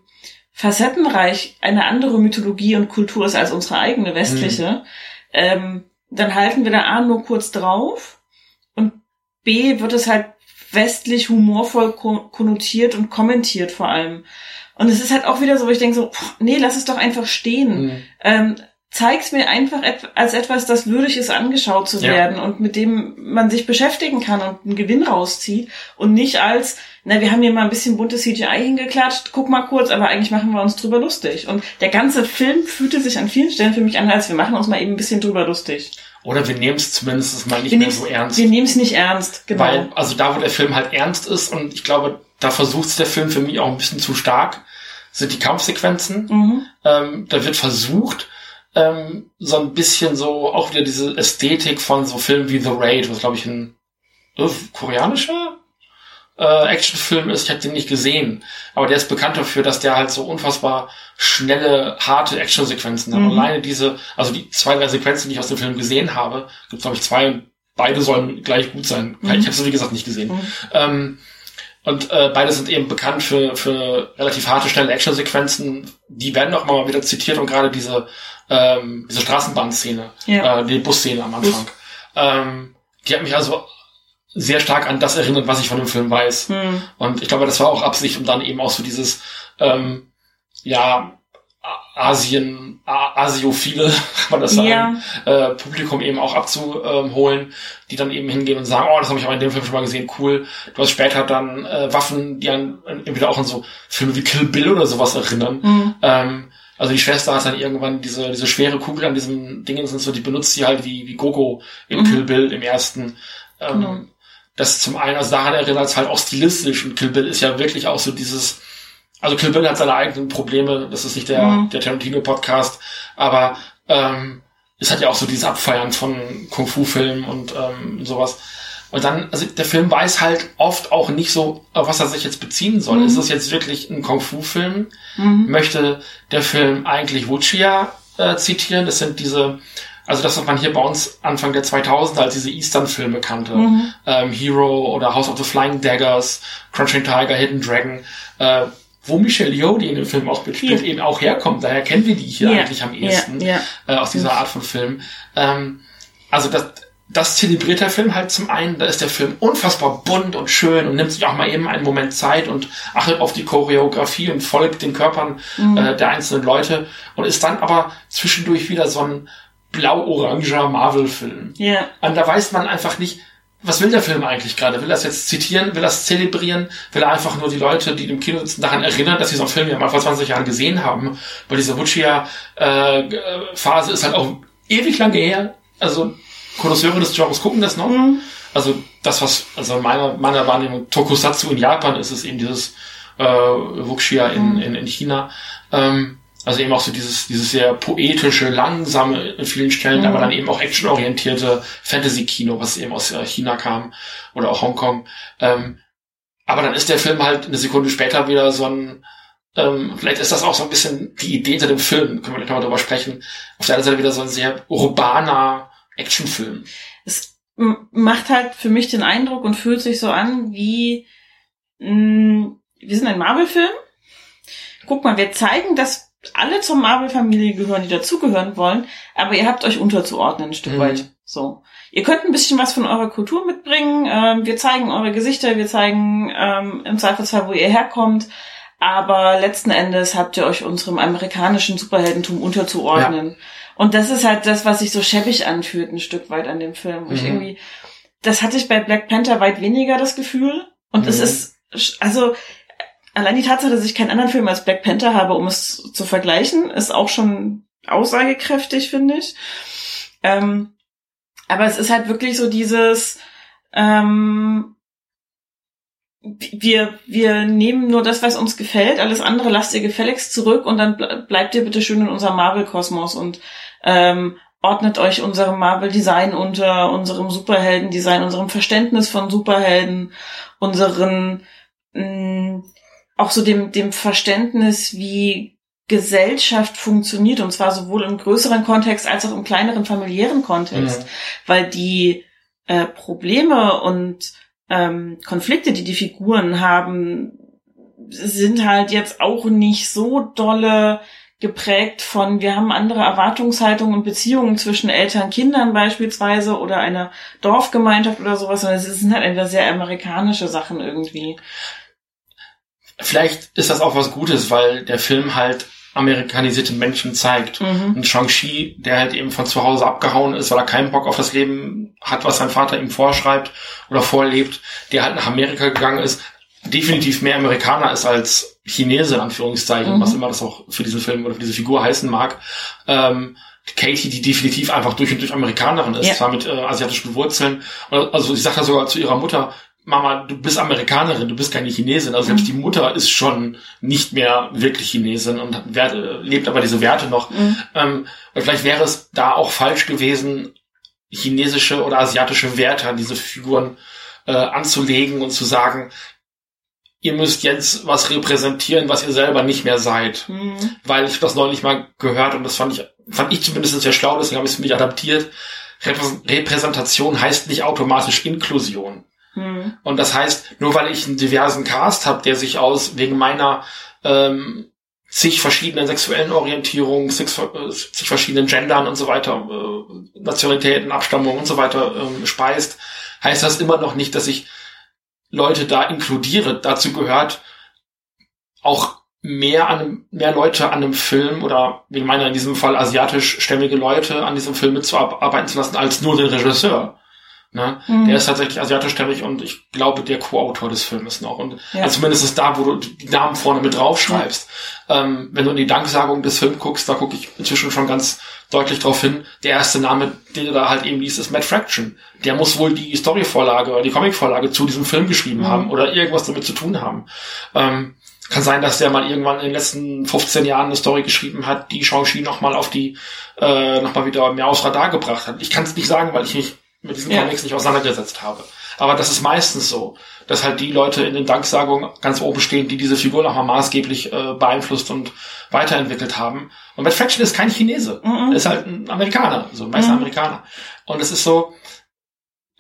Speaker 2: facettenreich eine andere Mythologie und Kultur ist als unsere eigene westliche. Ähm, dann halten wir da A nur kurz drauf und B wird es halt westlich humorvoll konnotiert und kommentiert vor allem. Und es ist halt auch wieder so, wo ich denke so, pff, nee, lass es doch einfach stehen. Mhm. Ähm, zeig's mir einfach als etwas, das würdig ist, angeschaut zu werden ja. und mit dem man sich beschäftigen kann und einen Gewinn rauszieht und nicht als, na, wir haben hier mal ein bisschen buntes CGI hingeklatscht, guck mal kurz, aber eigentlich machen wir uns drüber lustig. Und der ganze Film fühlte sich an vielen Stellen für mich an, als wir machen uns mal eben ein bisschen drüber lustig.
Speaker 1: Oder wir nehmen es zumindest mal nicht wir mehr so ernst.
Speaker 2: Wir nehmen es nicht ernst,
Speaker 1: genau. Weil, also da, wo der Film halt ernst ist und ich glaube, da versucht der Film für mich auch ein bisschen zu stark, sind die Kampfsequenzen. Mhm. Ähm, da wird versucht, ähm, so ein bisschen so auch wieder diese Ästhetik von so Filmen wie The Raid, was glaube ich ein äh, koreanischer äh, Actionfilm ist. Ich habe den nicht gesehen, aber der ist bekannt dafür, dass der halt so unfassbar schnelle, harte Actionsequenzen hat. Mhm. Alleine diese, also die zwei, drei Sequenzen, die ich aus dem Film gesehen habe, gibt glaube ich zwei und beide sollen gleich gut sein. Mhm. Ich habe sie wie gesagt nicht gesehen. Mhm. Ähm, und äh, beide sind eben bekannt für, für relativ harte, schnelle Actionsequenzen. Die werden auch mal wieder zitiert und gerade diese ähm, diese Straßenbahnszene, ja. äh, die Busszene am Anfang. Bus. Ähm, die hat mich also sehr stark an das erinnert, was ich von dem Film weiß. Hm. Und ich glaube, das war auch Absicht, um dann eben auch so dieses, ähm, ja, Asien, Asiophile, kann man das sagen, ja. äh, Publikum eben auch abzuholen, die dann eben hingehen und sagen, oh, das habe ich aber in dem Film schon mal gesehen, cool. Du hast später dann äh, Waffen, die an entweder auch an so Filme wie Kill Bill oder sowas erinnern. Mhm. Ähm, also die Schwester hat dann irgendwann diese, diese schwere Kugel an diesem Ding und so, die benutzt sie halt wie, wie Gogo im mhm. Kill Bill im ersten. Ähm, genau. Das zum einen, also daran erinnert es halt auch stilistisch und Kill Bill ist ja wirklich auch so dieses, also Kill Bill hat seine eigenen Probleme, das ist nicht der, mhm. der Tarantino-Podcast, aber ähm, es hat ja auch so dieses Abfeiern von Kung-Fu-Filmen und ähm, sowas. Und dann, also der Film weiß halt oft auch nicht so, auf was er sich jetzt beziehen soll. Mhm. Ist es jetzt wirklich ein Kung-Fu-Film? Mhm. Möchte der Film eigentlich Wuchia äh, zitieren? Das sind diese, also das, was man hier bei uns Anfang der 2000er als diese Eastern-Filme kannte. Mhm. Ähm, Hero oder House of the Flying Daggers, Crunching Tiger, Hidden Dragon. Äh, wo Michelle Yeoh, die in dem Film auch mitspielt, ja. eben auch herkommt. Daher kennen wir die hier ja. eigentlich am ehesten ja. Äh, aus dieser Art von Film. Ähm, also das, das zelebriert der Film halt zum einen, da ist der Film unfassbar bunt und schön und nimmt sich auch mal eben einen Moment Zeit und achtet auf die Choreografie und folgt den Körpern mhm. äh, der einzelnen Leute und ist dann aber zwischendurch wieder so ein blau-oranger Marvel-Film. Ja. Und da weiß man einfach nicht, was will der Film eigentlich gerade? Will er das jetzt zitieren? Will er es zelebrieren? Will er einfach nur die Leute, die im Kino sitzen, daran erinnern, dass sie so einen Film ja mal vor 20 Jahren gesehen haben? Weil diese Wuchia-Phase äh, ist halt auch ewig lange her. Also Konnoisseure des Genres gucken das noch. Mhm. Also das, was, also meiner, meiner Wahrnehmung Tokusatsu in Japan ist, ist eben dieses äh, Wuxia in, mhm. in, in China. Ähm, also eben auch so dieses, dieses sehr poetische, langsame in vielen Stellen, mhm. aber dann eben auch actionorientierte Fantasy-Kino, was eben aus äh, China kam oder auch Hongkong. Ähm, aber dann ist der Film halt eine Sekunde später wieder so ein, ähm, vielleicht ist das auch so ein bisschen die Idee hinter dem Film, können wir gleich nochmal drüber sprechen. Auf der anderen Seite wieder so ein sehr urbaner, Actionfilm.
Speaker 2: Es macht halt für mich den Eindruck und fühlt sich so an wie mh, wir sind ein Marvel-Film. Guck mal, wir zeigen, dass alle zur Marvel-Familie gehören, die dazugehören wollen, aber ihr habt euch unterzuordnen ein Stück mhm. weit. So. Ihr könnt ein bisschen was von eurer Kultur mitbringen. Ähm, wir zeigen eure Gesichter, wir zeigen ähm, im Zweifelsfall, wo ihr herkommt. Aber letzten Endes habt ihr euch unserem amerikanischen Superheldentum unterzuordnen. Ja. Und das ist halt das, was sich so schäbig anfühlt, ein Stück weit an dem Film. Mhm. Ich irgendwie, das hatte ich bei Black Panther weit weniger das Gefühl. Und mhm. es ist, also, allein die Tatsache, dass ich keinen anderen Film als Black Panther habe, um es zu vergleichen, ist auch schon aussagekräftig, finde ich. Ähm, aber es ist halt wirklich so dieses, ähm, wir, wir nehmen nur das, was uns gefällt, alles andere lasst ihr gefälligst zurück und dann bleibt ihr bitte schön in unserem Marvel-Kosmos und ähm, ordnet euch unserem Marvel-Design unter, unserem Superhelden-Design, unserem Verständnis von Superhelden, unseren mh, mm, auch so dem, dem Verständnis, wie Gesellschaft funktioniert, und zwar sowohl im größeren Kontext als auch im kleineren familiären Kontext, mhm. weil die äh, Probleme und ähm, Konflikte, die die Figuren haben, sind halt jetzt auch nicht so dolle geprägt von, wir haben andere Erwartungshaltungen und Beziehungen zwischen Eltern, Kindern beispielsweise oder einer Dorfgemeinschaft oder sowas, sondern es sind halt einfach sehr amerikanische Sachen irgendwie.
Speaker 1: Vielleicht ist das auch was Gutes, weil der Film halt amerikanisierte Menschen zeigt. Mhm. Und Shang-Chi, der halt eben von zu Hause abgehauen ist, weil er keinen Bock auf das Leben hat, was sein Vater ihm vorschreibt oder vorlebt, der halt nach Amerika gegangen ist, definitiv mehr Amerikaner ist als Chinese, in Anführungszeichen, mhm. was immer das auch für diesen Film oder für diese Figur heißen mag. Ähm, Katie, die definitiv einfach durch und durch Amerikanerin ist, ja. zwar mit äh, asiatischen Wurzeln. Also sie sagt ja sogar zu ihrer Mutter, Mama, du bist Amerikanerin, du bist keine Chinesin. Also selbst mhm. die Mutter ist schon nicht mehr wirklich Chinesin und Werte, lebt aber diese Werte noch. Mhm. Ähm, und vielleicht wäre es da auch falsch gewesen, chinesische oder asiatische Werte an diese Figuren äh, anzulegen und zu sagen, ihr müsst jetzt was repräsentieren, was ihr selber nicht mehr seid. Mhm. Weil ich das neulich mal gehört und das fand ich, fand ich zumindest sehr schlau, deswegen habe ich es für mich adaptiert. Repräsentation heißt nicht automatisch Inklusion. Mhm. Und das heißt, nur weil ich einen diversen Cast habe, der sich aus wegen meiner ähm, zig verschiedenen sexuellen Orientierungen, zig, äh, zig verschiedenen Gendern und so weiter, äh, Nationalitäten, Abstammung und so weiter ähm, speist, heißt das immer noch nicht, dass ich Leute da inkludiere. Dazu gehört auch mehr an mehr Leute an einem Film oder wie meiner in diesem Fall asiatischstämmige Leute an diesem Film mitzuarbeiten zu lassen als nur den Regisseur. Ne? Mhm. Der ist tatsächlich asiatischstämmig und ich glaube der Co-Autor des Filmes noch. Und ja. also zumindest ist da, wo du die Namen vorne mit draufschreibst. Mhm. Ähm, wenn du in die Danksagung des Films guckst, da gucke ich inzwischen schon ganz deutlich darauf hin. Der erste Name, den du da halt eben liest, ist Matt Fraction. Der muss wohl die Storyvorlage oder die Comicvorlage zu diesem Film geschrieben mhm. haben oder irgendwas damit zu tun haben. Ähm, kann sein, dass der mal irgendwann in den letzten 15 Jahren eine Story geschrieben hat, die Shang-Chi nochmal auf die, äh, nochmal wieder mehr aufs Radar gebracht hat. Ich kann es nicht sagen, weil ich mich mit diesen ja. Comics nicht auseinandergesetzt habe. Aber das ist meistens so, dass halt die Leute in den Danksagungen ganz oben stehen, die diese Figur nochmal maßgeblich äh, beeinflusst und weiterentwickelt haben. Und Matt Fraction ist kein Chinese. Mhm. Er ist halt ein Amerikaner, so ein weißer mhm. Amerikaner. Und es ist so,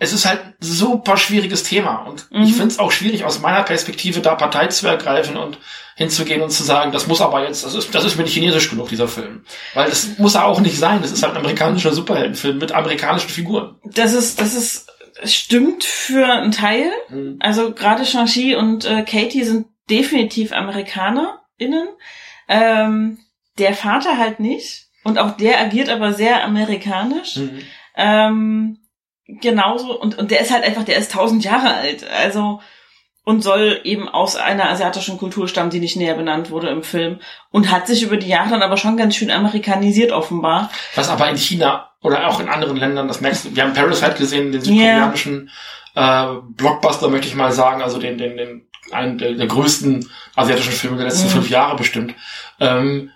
Speaker 1: es ist halt ein super schwieriges Thema. Und mhm. ich finde es auch schwierig, aus meiner Perspektive da Partei zu ergreifen und hinzugehen und zu sagen, das muss aber jetzt, das ist, das ist mir nicht chinesisch genug, dieser Film. Weil das muss er auch nicht sein. Das ist halt ein amerikanischer Superheldenfilm mit amerikanischen Figuren.
Speaker 2: Das ist, das ist, stimmt für einen Teil. Mhm. Also gerade Shang-Chi und äh, Katie sind definitiv AmerikanerInnen. Ähm, der Vater halt nicht. Und auch der agiert aber sehr amerikanisch. Mhm. Ähm, genauso. Und, und der ist halt einfach, der ist tausend Jahre alt. Also, und soll eben aus einer asiatischen Kultur stammen, die nicht näher benannt wurde im Film und hat sich über die Jahre dann aber schon ganz schön amerikanisiert offenbar.
Speaker 1: Was aber in China oder auch in anderen Ländern, das merkst du, wir haben Parasite gesehen, den südkoreanischen yeah. äh, Blockbuster möchte ich mal sagen, also den, den, den einen der, der größten asiatischen Filme der letzten mhm. fünf Jahre bestimmt. Ähm,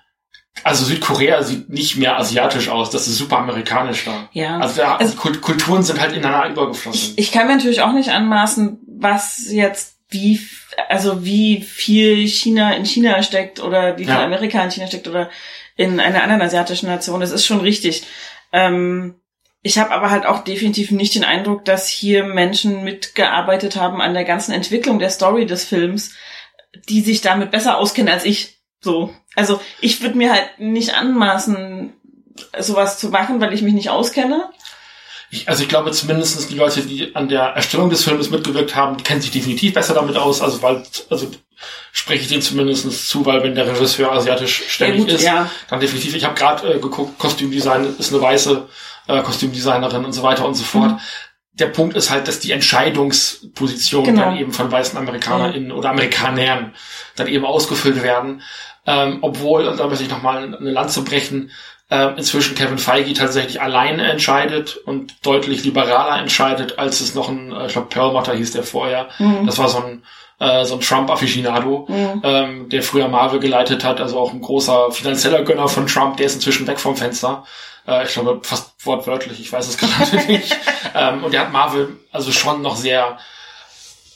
Speaker 1: also Südkorea sieht nicht mehr asiatisch aus, das ist super amerikanisch da. Ja. Also, da, also Kulturen sind halt ineinander übergeflossen.
Speaker 2: Ich, ich kann mir natürlich auch nicht anmaßen, was jetzt wie, also wie viel China in China steckt oder wie viel ja. Amerika in China steckt oder in einer anderen asiatischen Nation. Das ist schon richtig. Ähm, ich habe aber halt auch definitiv nicht den Eindruck, dass hier Menschen mitgearbeitet haben an der ganzen Entwicklung der Story des Films, die sich damit besser auskennen als ich. So. Also ich würde mir halt nicht anmaßen, sowas zu machen, weil ich mich nicht auskenne
Speaker 1: ich, also ich glaube zumindestens die Leute, die an der Erstellung des Films mitgewirkt haben, die kennen sich definitiv besser damit aus, also weil, also spreche ich denen zumindestens zu, weil wenn der Regisseur asiatisch ständig ja, gut, ist, ja. dann definitiv. Ich habe gerade äh, geguckt, Kostümdesign ist eine weiße äh, Kostümdesignerin und so weiter und so fort. Mhm. Der Punkt ist halt, dass die Entscheidungspositionen genau. dann eben von weißen AmerikanerInnen oder Amerikanern dann eben ausgefüllt werden. Ähm, obwohl, und da möchte ich nochmal eine Lanze brechen, äh, inzwischen Kevin Feige tatsächlich alleine entscheidet und deutlich liberaler entscheidet, als es noch ein, äh, ich glaube Perlmutter hieß der vorher. Mhm. Das war so ein äh, so ein Trump-Afficionado, mhm. ähm, der früher Marvel geleitet hat, also auch ein großer finanzieller Gönner von Trump, der ist inzwischen weg vom Fenster. Äh, ich glaube fast wortwörtlich, ich weiß es gerade nicht. Ähm, und der hat Marvel also schon noch sehr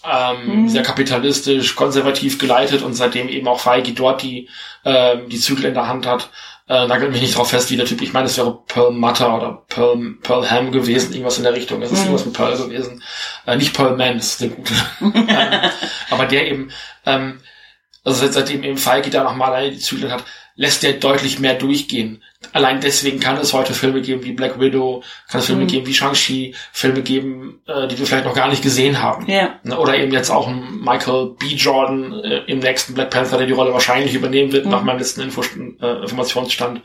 Speaker 1: ähm, mhm. sehr kapitalistisch, konservativ geleitet und seitdem eben auch Feige dort die, ähm, die Zügel in der Hand hat, äh, nagelt mich nicht drauf fest, wie der Typ, ich meine, es wäre Pearl Mutter oder Pearl, Pearl Ham gewesen, irgendwas in der Richtung. Es ist mhm. irgendwas mit Pearl gewesen. Äh, nicht Pearl Man, das ist der gute. ähm, aber der eben, ähm, also seitdem eben Feige da nochmal die Zügel hat, lässt der deutlich mehr durchgehen. Allein deswegen kann es heute Filme geben wie Black Widow, kann es Filme mhm. geben wie Shang-Chi, Filme geben, äh, die wir vielleicht noch gar nicht gesehen haben.
Speaker 2: Ja.
Speaker 1: Ne, oder eben jetzt auch ein Michael B. Jordan äh, im nächsten Black Panther, der die Rolle wahrscheinlich übernehmen wird, mhm. nach meinem letzten Info äh, Informationsstand.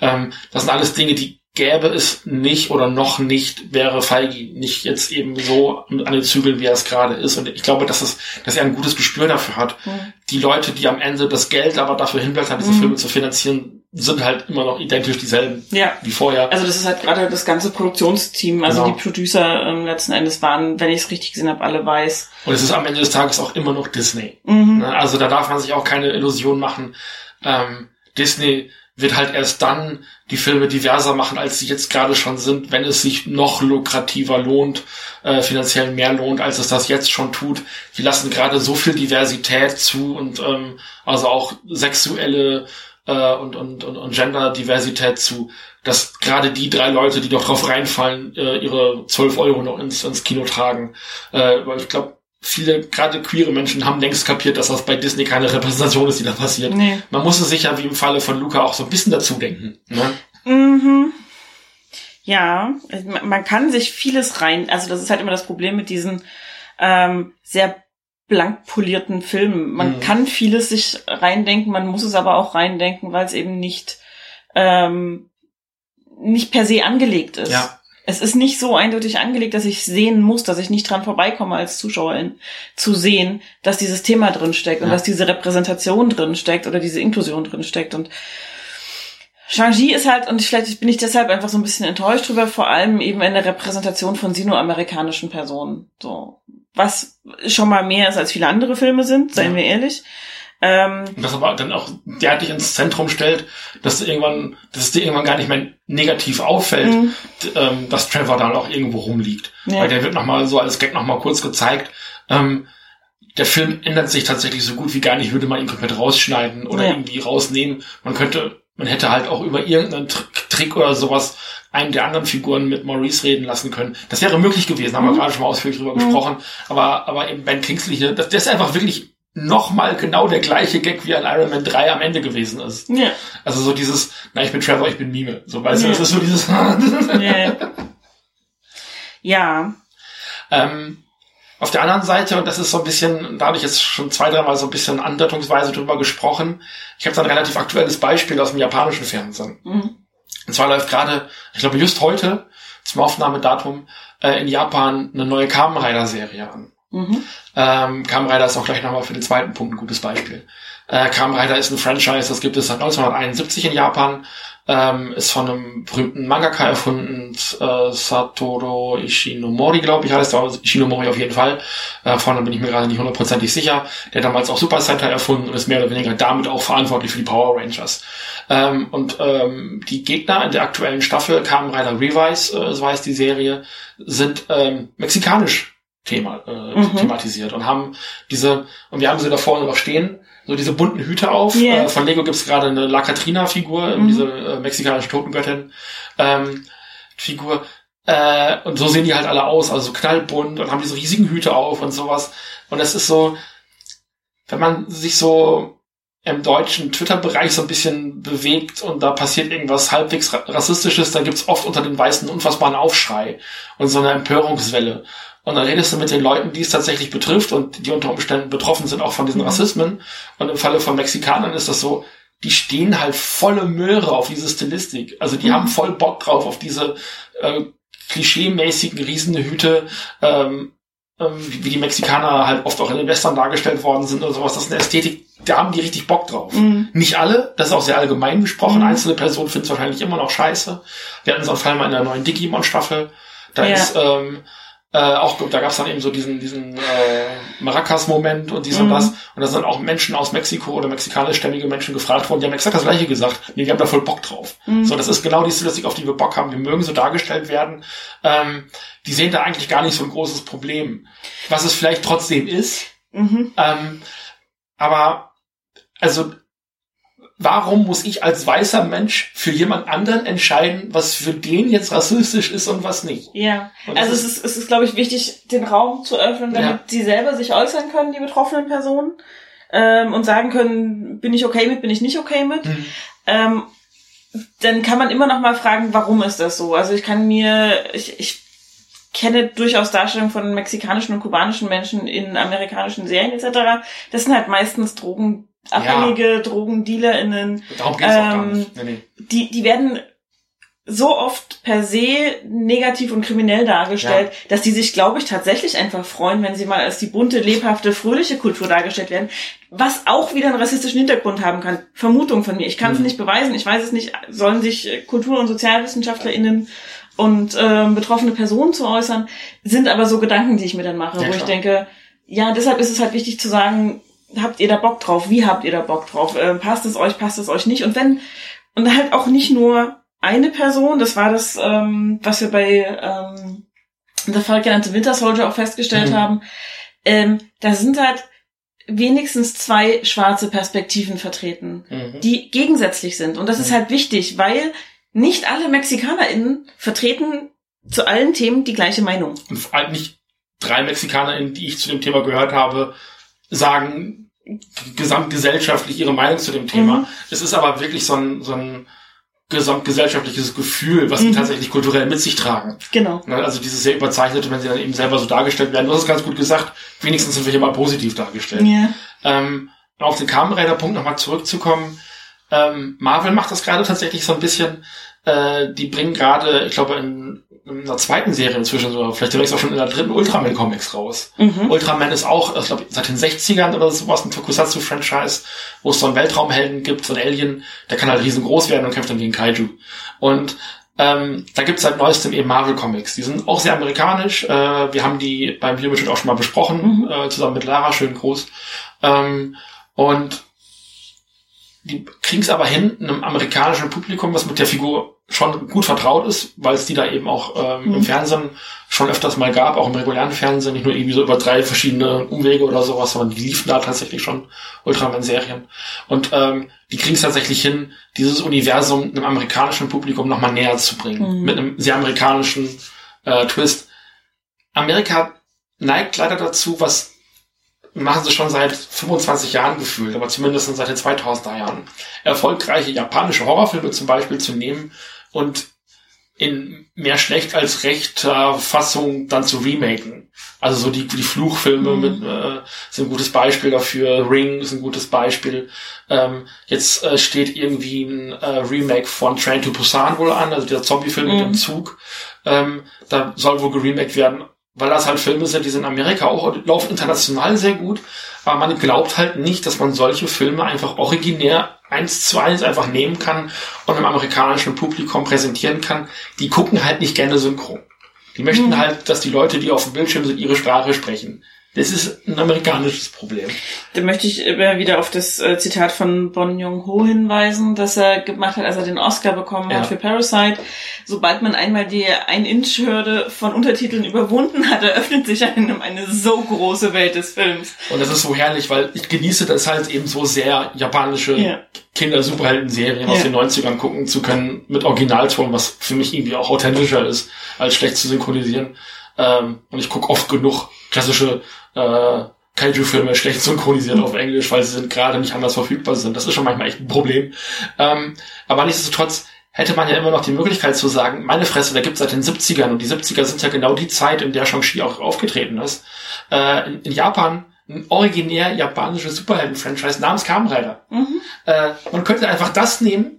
Speaker 1: Ähm, das sind alles Dinge, die gäbe es nicht oder noch nicht, wäre Feige nicht jetzt eben so an den Zügeln, wie er es gerade ist. Und ich glaube, dass, es, dass er ein gutes Gespür dafür hat. Mhm. Die Leute, die am Ende das Geld aber dafür hinblättern, diese mhm. Filme zu finanzieren, sind halt immer noch identisch dieselben
Speaker 2: ja.
Speaker 1: wie vorher.
Speaker 2: Also das ist halt gerade das ganze Produktionsteam, also genau. die Producer ähm, letzten Endes waren, wenn ich es richtig gesehen habe, alle weiß.
Speaker 1: Und es ist am Ende des Tages auch immer noch Disney. Mhm. Ne? Also da darf man sich auch keine Illusion machen. Ähm, Disney wird halt erst dann die Filme diverser machen, als sie jetzt gerade schon sind, wenn es sich noch lukrativer lohnt, äh, finanziell mehr lohnt, als es das jetzt schon tut. Die lassen gerade so viel Diversität zu und ähm, also auch sexuelle äh, und, und, und, und Gender-Diversität zu, dass gerade die drei Leute, die doch drauf reinfallen, äh, ihre 12 Euro noch ins, ins Kino tragen. Äh, weil ich glaube, viele, gerade queere Menschen haben längst kapiert, dass das bei Disney keine Repräsentation ist, die da passiert. Nee. Man muss es sicher, wie im Falle von Luca, auch so ein bisschen dazu denken. Ne?
Speaker 2: Mhm. Ja, man kann sich vieles rein, also das ist halt immer das Problem mit diesen ähm, sehr blank polierten Filmen. Man mhm. kann vieles sich reindenken, man muss es aber auch reindenken, weil es eben nicht ähm, nicht per se angelegt ist.
Speaker 1: Ja
Speaker 2: es ist nicht so eindeutig angelegt, dass ich sehen muss, dass ich nicht dran vorbeikomme als Zuschauerin zu sehen, dass dieses Thema drin steckt ja. und dass diese Repräsentation drin steckt oder diese Inklusion drin steckt und Shang-Chi ist halt, und vielleicht bin ich deshalb einfach so ein bisschen enttäuscht drüber, vor allem eben in der Repräsentation von sinoamerikanischen Personen. So. Was schon mal mehr ist, als viele andere Filme sind, seien ja. wir ehrlich.
Speaker 1: Ähm, und das aber dann auch derartig ins Zentrum stellt, dass du irgendwann, dass es dir irgendwann gar nicht mehr negativ auffällt, mhm. ähm, dass Trevor dann auch irgendwo rumliegt. Ja. Weil der wird nochmal so als Gag nochmal kurz gezeigt. Ähm, der Film ändert sich tatsächlich so gut wie gar nicht, würde man ihn komplett rausschneiden oder ja. irgendwie rausnehmen. Man könnte, man hätte halt auch über irgendeinen Trick oder sowas einen der anderen Figuren mit Maurice reden lassen können. Das wäre möglich gewesen, haben mhm. wir gerade schon mal ausführlich drüber mhm. gesprochen. Aber, aber eben Ben Kingsley hier, das, das ist einfach wirklich nochmal genau der gleiche Gag wie an Iron Man 3 am Ende gewesen ist.
Speaker 2: Ja.
Speaker 1: Also so dieses, na, ich bin Trevor, ich bin Mime. So, weißt ja. du, das ist so dieses. ja.
Speaker 2: ja.
Speaker 1: Ähm, auf der anderen Seite, und das ist so ein bisschen, da habe ich jetzt schon zwei, dreimal so ein bisschen andeutungsweise drüber gesprochen, ich habe da ein relativ aktuelles Beispiel aus dem japanischen Fernsehen. Mhm. Und zwar läuft gerade, ich glaube just heute, zum Aufnahmedatum, äh, in Japan eine neue Kamen Rider Serie an. Mhm. Ähm, Kamen Rider ist auch gleich nochmal für den zweiten Punkt ein gutes Beispiel. Äh, Kamen Rider ist ein Franchise, das gibt es seit 1971 in Japan, ähm, ist von einem berühmten Mangaka erfunden, äh, Satoru Ishinomori, glaube ich, heißt er, Ishinomori auf jeden Fall. Äh, vorne bin ich mir gerade nicht hundertprozentig sicher. Der damals auch Super Sentai erfunden und ist mehr oder weniger damit auch verantwortlich für die Power Rangers. Ähm, und ähm, die Gegner in der aktuellen Staffel, Kamen Rider Revise, äh, so heißt die Serie, sind ähm, mexikanisch Thema, äh, mhm. thematisiert und haben diese, und wir haben sie da vorne noch stehen, so diese bunten Hüte auf. Yeah. Äh, von Lego gibt's gerade eine La Catrina-Figur, mhm. diese äh, mexikanische Totengöttin ähm, Figur. Äh, und so sehen die halt alle aus, also knallbunt und haben diese riesigen Hüte auf und sowas. Und es ist so, wenn man sich so im deutschen Twitter-Bereich so ein bisschen bewegt und da passiert irgendwas halbwegs rassistisches, dann gibt's oft unter den Weißen unfassbaren Aufschrei und so eine Empörungswelle. Und dann redest du mit den Leuten, die es tatsächlich betrifft und die unter Umständen betroffen sind auch von diesen mhm. Rassismen. Und im Falle von Mexikanern ist das so, die stehen halt volle Möhre auf diese Stilistik. Also die mhm. haben voll Bock drauf auf diese äh, klischeemäßigen Riesenhüte, ähm, ähm, wie die Mexikaner halt oft auch in den Western dargestellt worden sind und sowas. Das ist eine Ästhetik, da haben die richtig Bock drauf. Mhm. Nicht alle, das ist auch sehr allgemein gesprochen. Mhm. Einzelne Personen finden es wahrscheinlich immer noch scheiße. Wir hatten so einen Fall mal in der neuen Digimon-Staffel. Da ja. ist ähm, äh, auch da gab es dann eben so diesen diesen äh, Maracas-Moment und dies mhm. und das. Und da sind auch Menschen aus Mexiko oder mexikanischstämmige Menschen gefragt worden, die haben exakt das gleiche gesagt. Nee, wir haben da voll Bock drauf. Mhm. So, das ist genau die Stilistik, auf die wir Bock haben. Wir mögen so dargestellt werden. Ähm, die sehen da eigentlich gar nicht so ein großes Problem. Was es vielleicht trotzdem ist. Mhm. Ähm, aber also warum muss ich als weißer Mensch für jemand anderen entscheiden, was für den jetzt rassistisch ist und was nicht?
Speaker 2: Ja, also es ist, es ist, glaube ich, wichtig, den Raum zu öffnen, damit ja. sie selber sich äußern können, die betroffenen Personen. ähm, und sagen können, bin ich okay mit, bin ich nicht okay mit. Mhm. Ähm, dann kann man immer noch mal fragen, warum ist das so? Also ich kann mir, ich, ich kenne durchaus Darstellungen von mexikanischen und kubanischen Menschen in amerikanischen Serien etc. Das sind halt meistens Drogenabhängige, ja. DrogendealerInnen.
Speaker 1: Darum geht's ähm, auch gar ähm, nicht. Nee, nee.
Speaker 2: Die, die werden so oft per se negativ und kriminell dargestellt, ja. dass die sich, glaube ich, tatsächlich einfach freuen, wenn sie mal als die bunte, lebhafte, fröhliche Kultur dargestellt werden, was auch wieder einen rassistischen Hintergrund haben kann. Vermutung von mir. Ich kann es mhm. nicht beweisen, ich weiß es nicht. Sollen sich Kultur- und SozialwissenschaftlerInnen und ähm, betroffene Personen zu äußern, sind aber so Gedanken, die ich mir dann mache, ja, wo klar. ich denke, ja, deshalb ist es halt wichtig zu sagen, habt ihr da Bock drauf? Wie habt ihr da Bock drauf? Äh, passt es euch, passt es euch nicht? Und wenn, und halt auch nicht nur eine Person, das war das, ähm, was wir bei ähm, The Falcon and the Winter Soldier auch festgestellt mhm. haben, ähm, da sind halt wenigstens zwei schwarze Perspektiven vertreten, mhm. die gegensätzlich sind. Und das mhm. ist halt wichtig, weil nicht alle MexikanerInnen vertreten zu allen Themen die gleiche Meinung.
Speaker 1: Und vor allem nicht drei MexikanerInnen, die ich zu dem Thema gehört habe, sagen gesamtgesellschaftlich ihre Meinung zu dem Thema. Mhm. Es ist aber wirklich so ein, so ein gesamtgesellschaftliches Gefühl, was sie mhm. tatsächlich kulturell mit sich tragen.
Speaker 2: Genau.
Speaker 1: Ne, also dieses sehr überzeichnete, wenn sie dann eben selber so dargestellt werden, du hast es ganz gut gesagt, wenigstens sind wir hier mal positiv dargestellt.
Speaker 2: Yeah.
Speaker 1: Ähm, auf den Kamenräder-Punkt nochmal zurückzukommen, ähm, Marvel macht das gerade tatsächlich so ein bisschen, äh, die bringen gerade, ich glaube, in, in einer zweiten Serie inzwischen sogar, vielleicht direkt auch schon in der dritten Ultraman-Comics raus. Mhm. Ultraman ist auch, ich glaube, seit den 60ern oder sowas ein Tokusatsu-Franchise, wo es so einen Weltraumhelden gibt, so ein Alien, der kann halt riesengroß werden und kämpft dann gegen Kaiju. Und ähm, da gibt's seit neuestem eben Marvel Comics. Die sind auch sehr amerikanisch. Äh, wir haben die beim Videomitschnitt auch schon mal besprochen, mhm. äh, zusammen mit Lara, schön groß. Ähm, und die kriegen es aber hin, einem amerikanischen Publikum, was mit der Figur schon gut vertraut ist, weil es die da eben auch ähm, mhm. im Fernsehen schon öfters mal gab, auch im regulären Fernsehen, nicht nur irgendwie so über drei verschiedene Umwege oder sowas, sondern die liefen da tatsächlich schon Ultraman-Serien. Und ähm, die kriegen es tatsächlich hin, dieses Universum einem amerikanischen Publikum nochmal näher zu bringen, mhm. mit einem sehr amerikanischen äh, Twist. Amerika neigt leider dazu, was machen sie schon seit 25 Jahren gefühlt, aber zumindest seit den 2000er Jahren. Erfolgreiche japanische Horrorfilme zum Beispiel zu nehmen und in mehr schlecht als rechter Fassung dann zu remaken. Also so die, die Fluchfilme mhm. mit, äh, sind ein gutes Beispiel dafür. Ring ist ein gutes Beispiel. Ähm, jetzt äh, steht irgendwie ein äh, Remake von Train to Busan wohl an, also der Zombie-Film mhm. mit dem mhm. Zug. Ähm, da soll wohl geremaked werden weil das halt Filme sind, die sind in Amerika auch, laufen international sehr gut, aber man glaubt halt nicht, dass man solche Filme einfach originär eins zu eins einfach nehmen kann und einem amerikanischen Publikum präsentieren kann. Die gucken halt nicht gerne synchron. Die möchten mhm. halt, dass die Leute, die auf dem Bildschirm sind, ihre Sprache sprechen. Das ist ein amerikanisches Problem.
Speaker 2: Da möchte ich immer wieder auf das äh, Zitat von Bon Jong-ho hinweisen, das er gemacht hat, als er den Oscar bekommen ja. hat für Parasite. Sobald man einmal die Ein-Inch-Hürde von Untertiteln überwunden hat, eröffnet sich einem eine so große Welt des Films.
Speaker 1: Und das ist so herrlich, weil ich genieße das halt eben so sehr japanische ja. Kinder-Superhelden-Serien ja. aus den 90ern gucken zu können mit Originalton, was für mich irgendwie auch authentischer ist, als schlecht zu synchronisieren. Ähm, und ich gucke oft genug klassische äh, Kaiju-Filme schlecht synchronisiert auf Englisch, weil sie sind gerade nicht anders verfügbar sind. Das ist schon manchmal echt ein Problem. Ähm, aber nichtsdestotrotz hätte man ja immer noch die Möglichkeit zu sagen, meine Fresse, da gibt's seit den 70ern und die 70er sind ja genau die Zeit, in der Shang-Chi auch aufgetreten ist. Äh, in, in, Japan ein originär japanisches Superhelden-Franchise namens Kamen Rider. Mhm. Äh, man könnte einfach das nehmen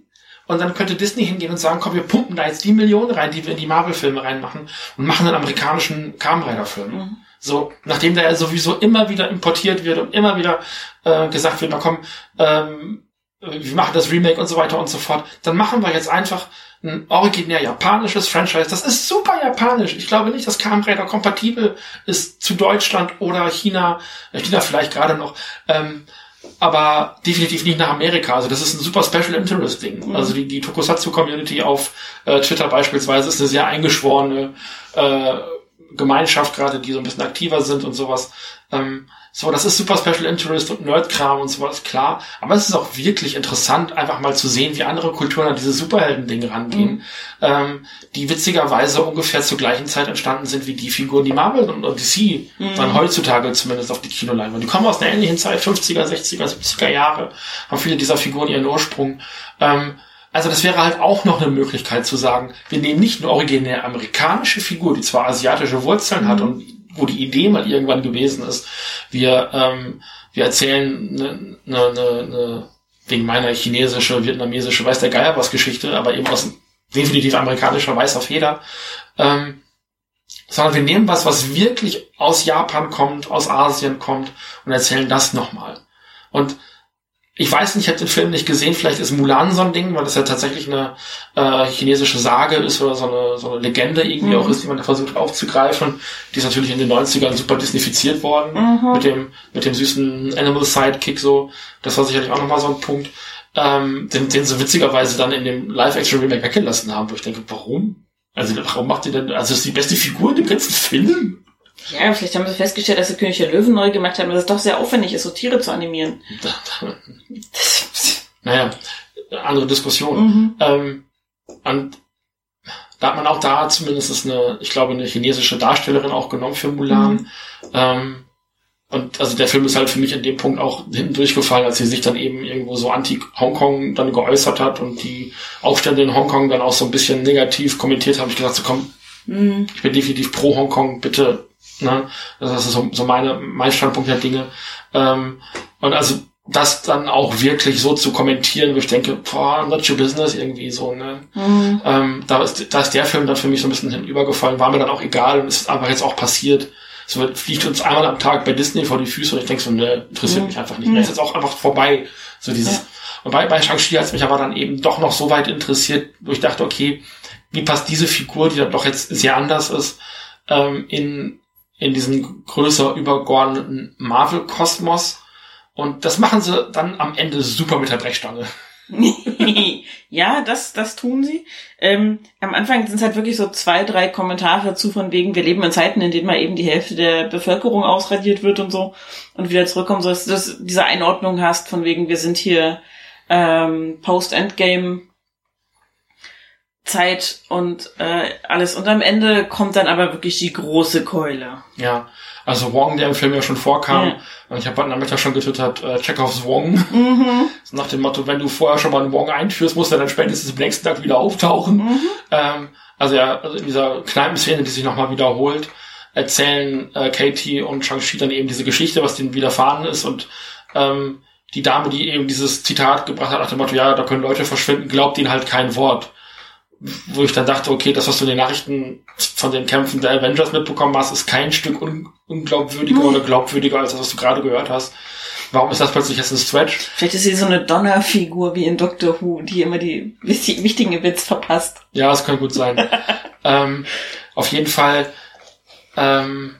Speaker 1: und dann könnte Disney hingehen und sagen, komm, wir pumpen da jetzt die Millionen rein, die wir in die Marvel-Filme reinmachen und machen einen amerikanischen Kamen Rider-Film. Mhm. So, nachdem der ja sowieso immer wieder importiert wird und immer wieder äh, gesagt wird, na komm, ähm, wir machen das Remake und so weiter und so fort, dann machen wir jetzt einfach ein originär japanisches Franchise. Das ist super japanisch. Ich glaube nicht, dass Kamen Rider kompatibel ist zu Deutschland oder China, China vielleicht gerade noch. Ähm, aber definitiv nicht nach Amerika. Also das ist ein super Special Interest Ding. Mhm. Also die, die Tokusatsu Community auf äh, Twitter beispielsweise ist eine sehr eingeschworene äh, Gemeinschaft gerade, die so ein bisschen aktiver sind und sowas. Ähm, so, das ist super Special Interest und Nerdkram und sowas, klar. Aber es ist auch wirklich interessant, einfach mal zu sehen, wie andere Kulturen an diese Superhelden-Dinge rangehen, mhm. ähm, die witzigerweise ungefähr zur gleichen Zeit entstanden sind wie die Figuren, die Marvel und, DC mhm. dann heutzutage zumindest auf die Kinoleinwand. Die kommen aus einer ähnlichen Zeit, 50er, 60er, 70er Jahre, haben viele dieser Figuren ihren Ursprung. Ähm, also das wäre halt auch noch eine Möglichkeit zu sagen, wir nehmen nicht eine originär amerikanische Figur, die zwar asiatische Wurzeln mhm. hat und wo die Idee mal irgendwann gewesen ist, wir, ähm, wir erzählen eine, eine, eine, eine wegen meiner chinesische, vietnamesische, weiß der Geier was Geschichte, aber eben aus definitiv amerikanischer weißer Feder, ähm, sondern wir nehmen was, was wirklich aus Japan kommt, aus Asien kommt und erzählen das nochmal. Und ich weiß nicht, ich habe den Film nicht gesehen, vielleicht ist Mulan so ein Ding, weil das ja tatsächlich eine äh, chinesische Sage ist oder so eine, so eine Legende irgendwie mhm. auch ist, die man da versucht aufzugreifen. Die ist natürlich in den 90ern super disnifiziert worden, mhm. mit dem, mit dem süßen Animal Sidekick so. Das war sicherlich auch nochmal so ein Punkt, ähm, den, den sie witzigerweise dann in dem Live-Action-Remake weggelassen haben, wo ich denke, warum? Also warum macht ihr denn, also das ist die beste Figur in dem ganzen Film?
Speaker 2: Ja, vielleicht haben sie festgestellt, dass sie König der Löwen neu gemacht haben, dass es doch sehr aufwendig ist, so Tiere zu animieren.
Speaker 1: naja, andere Diskussion. Mhm. Ähm, und da hat man auch da zumindest eine, ich glaube, eine chinesische Darstellerin auch genommen für Mulan. Mhm. Ähm, und also der Film ist halt für mich in dem Punkt auch hinten durchgefallen, als sie sich dann eben irgendwo so anti-Hongkong dann geäußert hat und die Aufstände in Hongkong dann auch so ein bisschen negativ kommentiert haben. Ich gesagt, so komm, mhm. ich bin definitiv pro Hongkong, bitte Ne? Das ist so, so meine, mein Standpunkt der Dinge. Ähm, und also das dann auch wirklich so zu kommentieren, wo ich denke, boah, not your business irgendwie so, ne? Mhm. Ähm, da, ist, da ist der Film dann für mich so ein bisschen hinübergefallen, war mir dann auch egal und es ist einfach jetzt auch passiert. Wird, fliegt uns einmal am Tag bei Disney vor die Füße und ich denke so, ne, interessiert mhm. mich einfach nicht. Mhm. Ist jetzt auch einfach vorbei. So dieses, ja. und bei, bei Shang-Chi hat es mich aber dann eben doch noch so weit interessiert, wo ich dachte, okay, wie passt diese Figur, die dann doch jetzt sehr anders ist, ähm, in, in diesen größer übergeordneten Marvel-Kosmos. Und das machen sie dann am Ende super mit der Brechstange.
Speaker 2: ja, das, das tun sie. Ähm, am Anfang sind es halt wirklich so zwei, drei Kommentare zu von wegen, wir leben in Zeiten, in denen mal eben die Hälfte der Bevölkerung ausradiert wird und so und wieder zurückkommen, so dass du diese Einordnung hast von wegen, wir sind hier ähm, Post-Endgame Zeit und äh, alles. Und am Ende kommt dann aber wirklich die große Keule.
Speaker 1: Ja, also Wong, der im Film ja schon vorkam, ja. und ich habe damit ja schon getwittert, äh, Chekhovs Wong. Mhm. Nach dem Motto, wenn du vorher schon mal einen Wong einführst, muss er dann spätestens am nächsten Tag wieder auftauchen. Mhm. Ähm, also ja, also in dieser Kneipenszene, die sich nochmal wiederholt, erzählen äh, Katie und Shang-Chi dann eben diese Geschichte, was denen widerfahren ist und ähm, die Dame, die eben dieses Zitat gebracht hat, nach dem Motto, ja, da können Leute verschwinden, glaubt ihnen halt kein Wort wo ich dann dachte, okay, das, was du in den Nachrichten von den Kämpfen der Avengers mitbekommen hast, ist kein Stück un unglaubwürdiger hm. oder glaubwürdiger als das, was du gerade gehört hast. Warum ist das plötzlich jetzt ein Stretch?
Speaker 2: Vielleicht ist sie so eine Donnerfigur wie in Doctor Who, die immer die wichtigen Witz verpasst.
Speaker 1: Ja, das kann gut sein. ähm, auf jeden Fall ähm,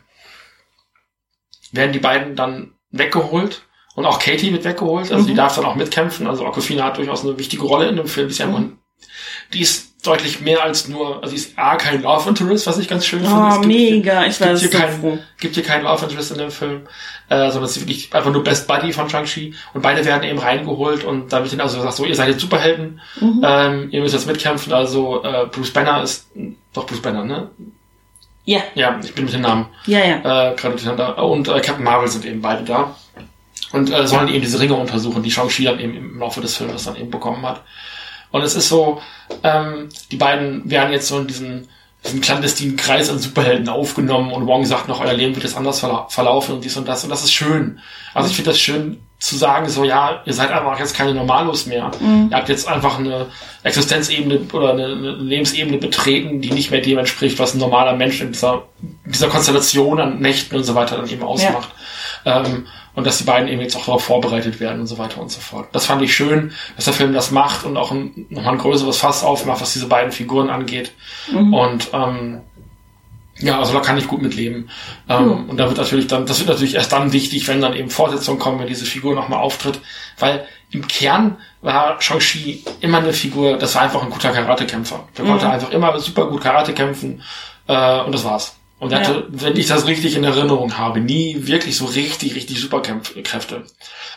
Speaker 1: werden die beiden dann weggeholt und auch Katie wird weggeholt. Also mhm. die darf dann auch mitkämpfen. Also Aquafina hat durchaus eine wichtige Rolle in dem Film. Die ist mhm. die ist deutlich mehr als nur, also ist A kein Love Interest, was ich ganz schön finde.
Speaker 2: Oh, mega, ich weiß.
Speaker 1: Gibt hier, kein, gibt hier kein Love Interest in dem Film, äh, sondern es ist wirklich einfach nur Best Buddy von Shang-Chi und beide werden eben reingeholt und damit sind also gesagt, so, ihr seid jetzt Superhelden, mhm. ähm, ihr müsst jetzt mitkämpfen, also äh, Bruce Banner ist, doch Bruce Banner, ne?
Speaker 2: Ja.
Speaker 1: Ja, ich bin mit den Namen.
Speaker 2: Ja, ja.
Speaker 1: Äh, gerade durcheinander. Und äh, Captain Marvel sind eben beide da. Und äh, sollen eben diese Ringe untersuchen, die Shang-Chi dann eben im Laufe des Films dann eben bekommen hat. Und es ist so, ähm, die beiden werden jetzt so in diesen, diesen clandestinen Kreis an Superhelden aufgenommen und Wong sagt noch, euer Leben wird jetzt anders verla verlaufen und dies und das. Und das ist schön. Also ich finde das schön zu sagen, so ja, ihr seid einfach jetzt keine Normalos mehr. Mhm. Ihr habt jetzt einfach eine Existenzebene oder eine, eine, Lebensebene betreten, die nicht mehr dem entspricht, was ein normaler Mensch in dieser, dieser Konstellation an Nächten und so weiter dann eben ausmacht. Ja. Ähm, und dass die beiden eben jetzt auch darauf vorbereitet werden und so weiter und so fort. Das fand ich schön, dass der Film das macht und auch ein, nochmal ein größeres Fass aufmacht, was diese beiden Figuren angeht. Mhm. Und ähm, ja, also da kann ich gut mitleben. Ähm, mhm. Und da wird natürlich dann, das wird natürlich erst dann wichtig, wenn dann eben Fortsetzungen kommen, wenn diese Figur nochmal auftritt. Weil im Kern war Shang-Chi immer eine Figur, das war einfach ein guter Karatekämpfer. Der mhm. konnte einfach immer super gut Karate kämpfen äh, und das war's. Und er hatte, wenn ich das richtig in Erinnerung habe, nie wirklich so richtig, richtig Superkräfte.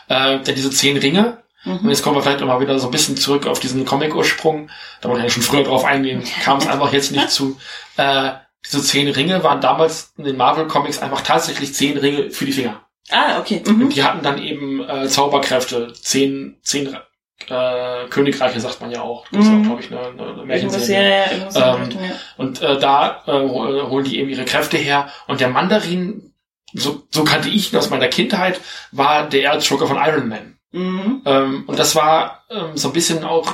Speaker 1: Äh, der diese zehn Ringe, mhm. und jetzt kommen wir vielleicht immer wieder so ein bisschen zurück auf diesen Comic-Ursprung, da wollte ich ja schon früher drauf eingehen, kam es einfach jetzt nicht zu. Äh, diese zehn Ringe waren damals in den Marvel-Comics einfach tatsächlich zehn Ringe für die Finger.
Speaker 2: Ah, okay.
Speaker 1: Mhm. Und die hatten dann eben äh, Zauberkräfte, zehn, zehn äh, Königreiche sagt man ja auch. Das ist
Speaker 2: Mhm.
Speaker 1: auch, glaube ich, eine, eine Märchenserie.
Speaker 2: Ja,
Speaker 1: Ähm,
Speaker 2: ja.
Speaker 1: Und äh, da äh, hol- holen die eben ihre Kräfte her. Und der Mandarin, so, so kannte ich ihn aus meiner Kindheit, war der Erzschurke von Iron Man.
Speaker 2: Mhm.
Speaker 1: Ähm, und das war ähm, so ein bisschen auch,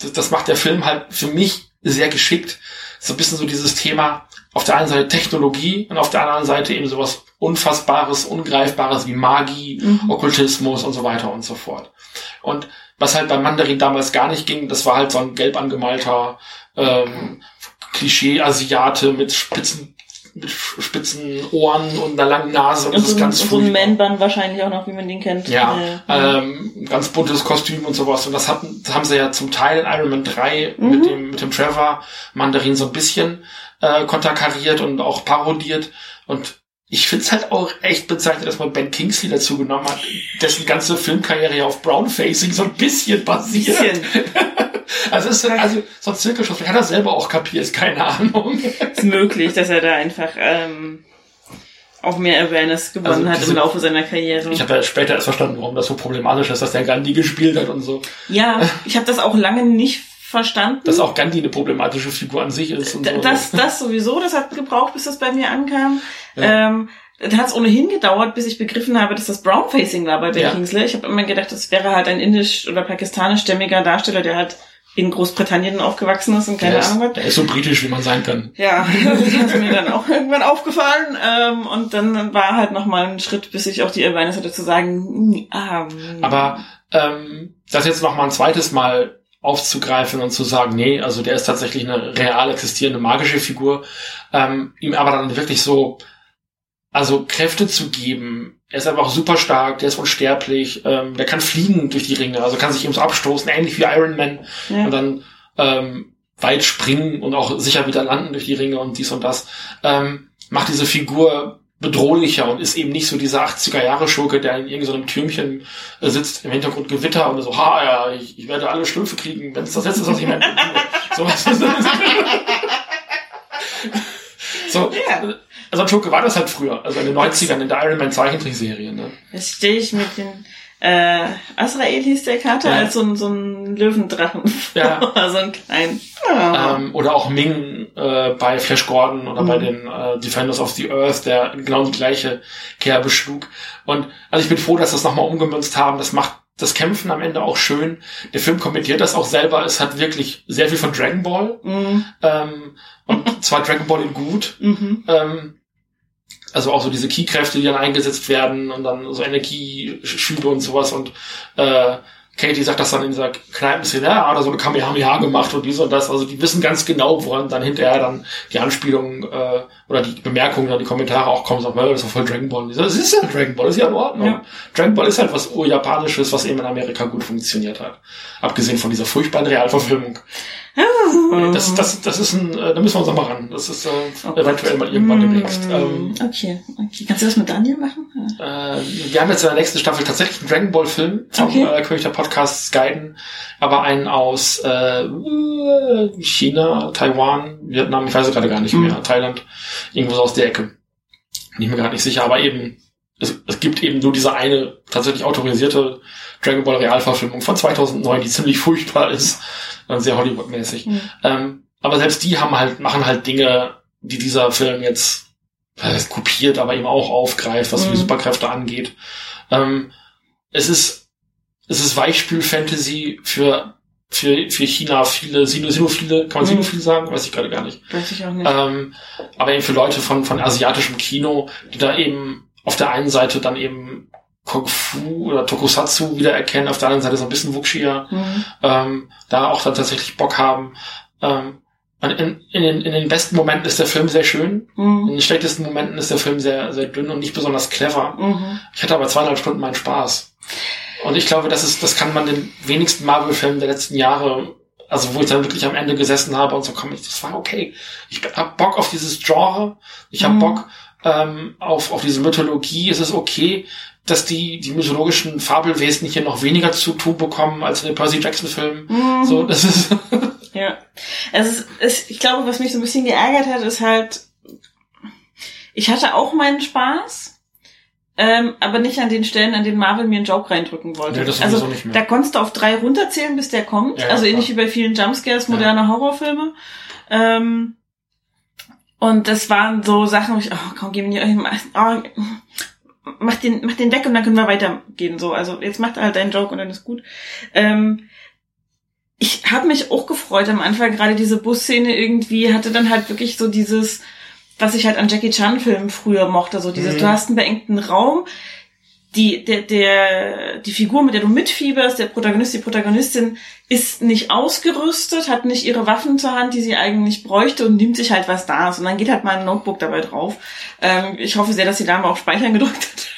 Speaker 1: das, das macht der Film halt für mich sehr geschickt. So ein bisschen so dieses Thema, auf der einen Seite Technologie und auf der anderen Seite eben sowas Unfassbares, Ungreifbares wie Magie,
Speaker 2: Mhm.
Speaker 1: Okkultismus und so weiter und so fort. Und was halt beim Mandarin damals gar nicht ging, das war halt so ein gelb angemalter ähm, Klischee-Asiate mit spitzen, mit spitzen Ohren und einer langen Nase und
Speaker 2: Und
Speaker 1: das
Speaker 2: so,
Speaker 1: ist
Speaker 2: ein-
Speaker 1: ganz
Speaker 2: so ein. Man-Bun wahrscheinlich auch noch, wie man den kennt.
Speaker 1: Ja,
Speaker 2: Äh,
Speaker 1: ähm, ganz buntes Kostüm und sowas. Und das hatten, das haben sie ja zum Teil in Iron Man 3
Speaker 2: Mhm.
Speaker 1: mit dem, mit dem Trevor Mandarin so ein bisschen äh, konterkariert und auch parodiert. Und ich find's halt auch echt bezeichnend, dass man Ben Kingsley dazu genommen hat, dessen ganze Filmkarriere ja auf Brownfacing so ein bisschen basiert.
Speaker 2: bisschen.
Speaker 1: Also, ist, also so ein Zirkelschuss, vielleicht hat er selber auch kapiert, keine Ahnung.
Speaker 2: ist möglich, dass er da einfach ähm, auch mehr Awareness gewonnen
Speaker 1: Also
Speaker 2: hat
Speaker 1: diese-
Speaker 2: im Laufe seiner Karriere.
Speaker 1: Ich habe ja später erst verstanden, warum das so problematisch ist, dass der Gandhi gespielt hat und so.
Speaker 2: ja, ich habe das auch lange nicht verstanden.
Speaker 1: Dass auch Gandhi eine problematische Figur an sich ist und so.
Speaker 2: Das, das sowieso, das hat gebraucht, bis das bei mir ankam.
Speaker 1: Ja.
Speaker 2: Ähm, da hat es ohnehin gedauert, bis ich begriffen habe, dass das Brownfacing war bei Ben
Speaker 1: Ja.
Speaker 2: Kingsley. Ich habe immer gedacht, das wäre halt ein indisch- oder pakistanischstämmiger Darsteller, der halt in Großbritannien aufgewachsen ist und keine
Speaker 1: der,
Speaker 2: Ahnung was.
Speaker 1: der ist so britisch, wie man sein kann.
Speaker 2: Ja, das ist mir dann auch irgendwann aufgefallen. Ähm, und dann war halt noch mal ein Schritt, bis ich auch die Awareness hatte zu sagen, ah, mm.
Speaker 1: Aber ähm, das jetzt noch mal ein zweites Mal aufzugreifen und zu sagen, nee, also der ist tatsächlich eine real existierende magische Figur, ähm, ihm aber dann wirklich so, also Kräfte zu geben. Er ist einfach super stark, der ist unsterblich, ähm, der kann fliegen durch die Ringe, also kann sich eben so abstoßen, ähnlich wie Iron Man
Speaker 2: ja.
Speaker 1: und dann ähm, weit springen und auch sicher wieder landen durch die Ringe und dies und das, ähm, macht diese Figur bedrohlicher und ist eben nicht so dieser 80er Jahre Schurke, der in irgendeinem Türmchen äh, sitzt, im Hintergrund Gewitter und so, ha, ja, ich, ich werde alle Schlümpfe kriegen, wenn es das letzte ist, was ich mir so, so,
Speaker 2: Ja.
Speaker 1: also ein Schurke war das halt früher, also in den 90ern in der Iron Man Zeichentrickserie, ne?
Speaker 2: Das stehe ich mit den äh, Azrael hieß der Kater
Speaker 1: Ja.
Speaker 2: als so ein, so ein Löwendrachen.
Speaker 1: Ja.
Speaker 2: so ein kleinen. Ah.
Speaker 1: Ähm, oder auch Ming äh, bei Flash Gordon oder bei
Speaker 2: Mhm.
Speaker 1: den äh, Defenders of the Earth, der genau die gleiche Kerbe schlug. Und also ich bin froh, dass das nochmal umgemünzt haben. Das macht das Kämpfen am Ende auch schön. Der Film kommentiert das auch selber. Es hat wirklich sehr viel von Dragon Ball.
Speaker 2: Mhm.
Speaker 1: Ähm, und zwar Dragon Ball in gut.
Speaker 2: Mhm.
Speaker 1: Ähm, also auch so diese Key-Kräfte, die dann eingesetzt werden und dann so Energieschübe und sowas und äh, Katie sagt das dann in dieser Kneipenszene, ja, oder so eine Kamehameha gemacht und dies und das. Also die wissen ganz genau, woran dann hinterher dann die Anspielungen äh, oder die Bemerkungen oder die Kommentare auch kommen, sagen, das ist doch voll Dragon Ball. Und ich so, Das ist ja Dragon Ball, das ist ja in Ordnung.
Speaker 2: Ja.
Speaker 1: Dragon Ball ist halt was Urjapanisches, was eben in Amerika gut funktioniert hat. Abgesehen von dieser furchtbaren Realverfilmung. Das, das, das ist ein, äh, da müssen wir uns noch mal ran. Das ist äh,
Speaker 2: Oh
Speaker 1: eventuell mal irgendwann demnächst. Ähm,
Speaker 2: okay, okay. Kannst du das mit Daniel machen?
Speaker 1: Äh, wir haben jetzt in der nächsten Staffel tatsächlich einen Dragon Ball Film vom
Speaker 2: Okay.
Speaker 1: äh, König der Podcasts guiden, aber einen aus äh, China, Taiwan, Vietnam, ich weiß es gerade gar nicht
Speaker 2: Mhm.
Speaker 1: mehr, Thailand, irgendwo so aus der Ecke. Bin ich mir gerade nicht sicher, aber eben, es, es gibt eben nur diese eine tatsächlich autorisierte Dragon Ball Realverfilmung von 2009, die ziemlich furchtbar ist, sehr Hollywood-mäßig.
Speaker 2: Mhm.
Speaker 1: Ähm, aber selbst die haben halt, machen halt Dinge, die dieser Film jetzt heißt, kopiert, aber eben auch aufgreift, was
Speaker 2: Mhm.
Speaker 1: die Superkräfte angeht. Ähm, es ist, es ist Weichspül-Fantasy für, für, für China viele, Sino, Sinophile, kann man
Speaker 2: Mhm.
Speaker 1: Sinophile sagen? Weiß ich gerade gar nicht.
Speaker 2: Weiß ich auch nicht.
Speaker 1: Ähm, aber eben für Leute von, von asiatischem Kino, die da eben auf der einen Seite dann eben Kung Fu oder Tokusatsu wiedererkennen, auf der anderen Seite so ein bisschen Wuxia,
Speaker 2: Mhm.
Speaker 1: ähm, da auch dann tatsächlich Bock haben. Ähm, in, in, den, in den besten Momenten ist der Film sehr schön, in
Speaker 2: Mhm.
Speaker 1: den schlechtesten Momenten ist der Film sehr, sehr dünn und nicht besonders clever.
Speaker 2: Mhm.
Speaker 1: Ich hatte aber zweieinhalb Stunden meinen Spaß. Und ich glaube, das ist, das kann man den wenigsten Marvel-Filmen der letzten Jahre also wo ich dann wirklich am Ende gesessen habe und so komm ich, das war okay. Ich hab Bock auf dieses Genre, ich hab mhm. Bock ähm, auf, auf diese Mythologie, es ist okay, dass die, die mythologischen Fabelwesen hier noch weniger zu tun bekommen als in den Percy Jackson Filmen. Mhm. So, das ist.
Speaker 2: ja. Es ist, es, ich glaube, was mich so ein bisschen geärgert hat, ist halt, ich hatte auch meinen Spaß, ähm, aber nicht an den Stellen, an denen Marvel mir einen Joke reindrücken wollte.
Speaker 1: Nee, das
Speaker 2: also
Speaker 1: nicht mehr.
Speaker 2: da konntest du auf drei runterzählen, bis der kommt. Ja, also ähnlich wie bei vielen Jumpscares moderner ja. Horrorfilme. Ähm, und das waren so Sachen, wo ich, oh komm, geh mir nicht, oh, mach den, mach den weg und dann können wir weitergehen. So, also jetzt macht er halt deinen Joke und dann ist gut. Ähm, ich habe mich auch gefreut am Anfang, gerade diese Busszene irgendwie hatte dann halt wirklich so dieses, was ich halt an Jackie Chan Filmen früher mochte, so dieses, mhm. du hast einen beengten Raum, die, der, der, die Figur, mit der du mitfieberst, der Protagonist, die Protagonistin, ist nicht ausgerüstet, hat nicht ihre Waffen zur Hand, die sie eigentlich bräuchte und nimmt sich halt was da. Und dann geht halt mal ein Notebook dabei drauf. Ähm, ich hoffe sehr, dass die Dame auch Speichern gedrückt hat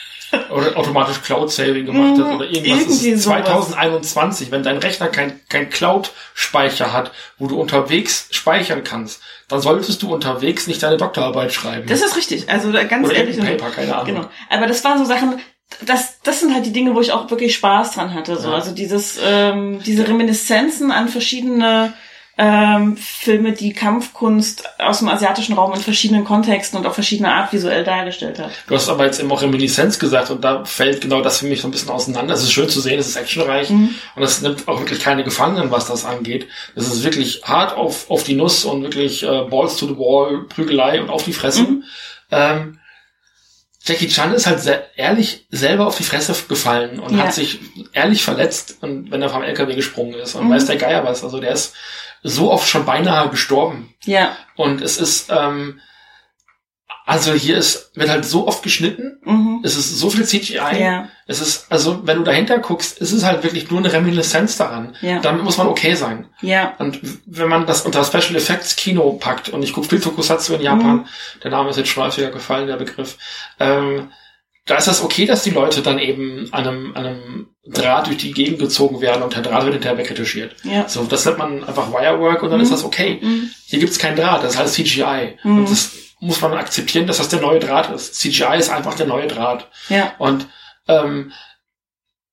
Speaker 1: oder automatisch Cloud-Saving gemacht hat oder irgendwas. Irgendwie ist 2021, wenn dein Rechner kein, kein Cloud-Speicher hat, wo du unterwegs speichern kannst, dann solltest du unterwegs nicht deine Doktorarbeit schreiben.
Speaker 2: Das ist richtig. Also ganz
Speaker 1: oder
Speaker 2: ehrlich.
Speaker 1: Paper, keine Ahnung. Genau.
Speaker 2: Aber das waren so Sachen, das, das sind halt die Dinge, wo ich auch wirklich Spaß dran hatte. So. Ja. Also dieses, ähm, diese Reminiszenzen an verschiedene ähm, Filme, die Kampfkunst aus dem asiatischen Raum in verschiedenen Kontexten und auf verschiedene Art visuell dargestellt hat.
Speaker 1: Du hast aber jetzt eben auch Reminiszenz gesagt und da fällt genau das für mich so ein bisschen auseinander. Es ist schön zu sehen, es ist actionreich mhm. und es nimmt auch wirklich keine Gefangenen, was das angeht. Es ist wirklich hart auf, auf die Nuss und wirklich äh, Balls to the Wall, Prügelei und auf die Fresse. Mhm. Ähm, Jackie Chan ist halt sehr ehrlich selber auf die Fresse gefallen und ja. hat sich ehrlich verletzt, und wenn er vom LKW gesprungen ist. Und mhm. weiß der Geier was. Also der ist so oft schon beinahe gestorben.
Speaker 2: Ja.
Speaker 1: Und es ist, ähm, also hier ist, wird halt so oft geschnitten, mhm. es ist so viel CGI, ja. es ist, also wenn du dahinter guckst, ist es halt wirklich nur eine Reminiszenz daran. Ja. Damit muss man okay sein.
Speaker 2: Ja.
Speaker 1: Und wenn man das unter Special Effects Kino packt, und ich gucke viel Tokusatsu in Japan, mhm. der Name ist jetzt schon häufiger gefallen, der Begriff, ähm, da ist das okay, dass die Leute dann eben an einem, an einem Draht durch die Gegend gezogen werden und der Draht wird hinterher wegretuschiert. Ja. So, das nennt man einfach Wirework und dann mhm. ist das okay. Mhm. Hier gibt's keinen Draht, das ist halt CGI. Mhm. Und das muss man akzeptieren, dass das der neue Draht ist. CGI ist einfach der neue Draht.
Speaker 2: Ja.
Speaker 1: Und ähm,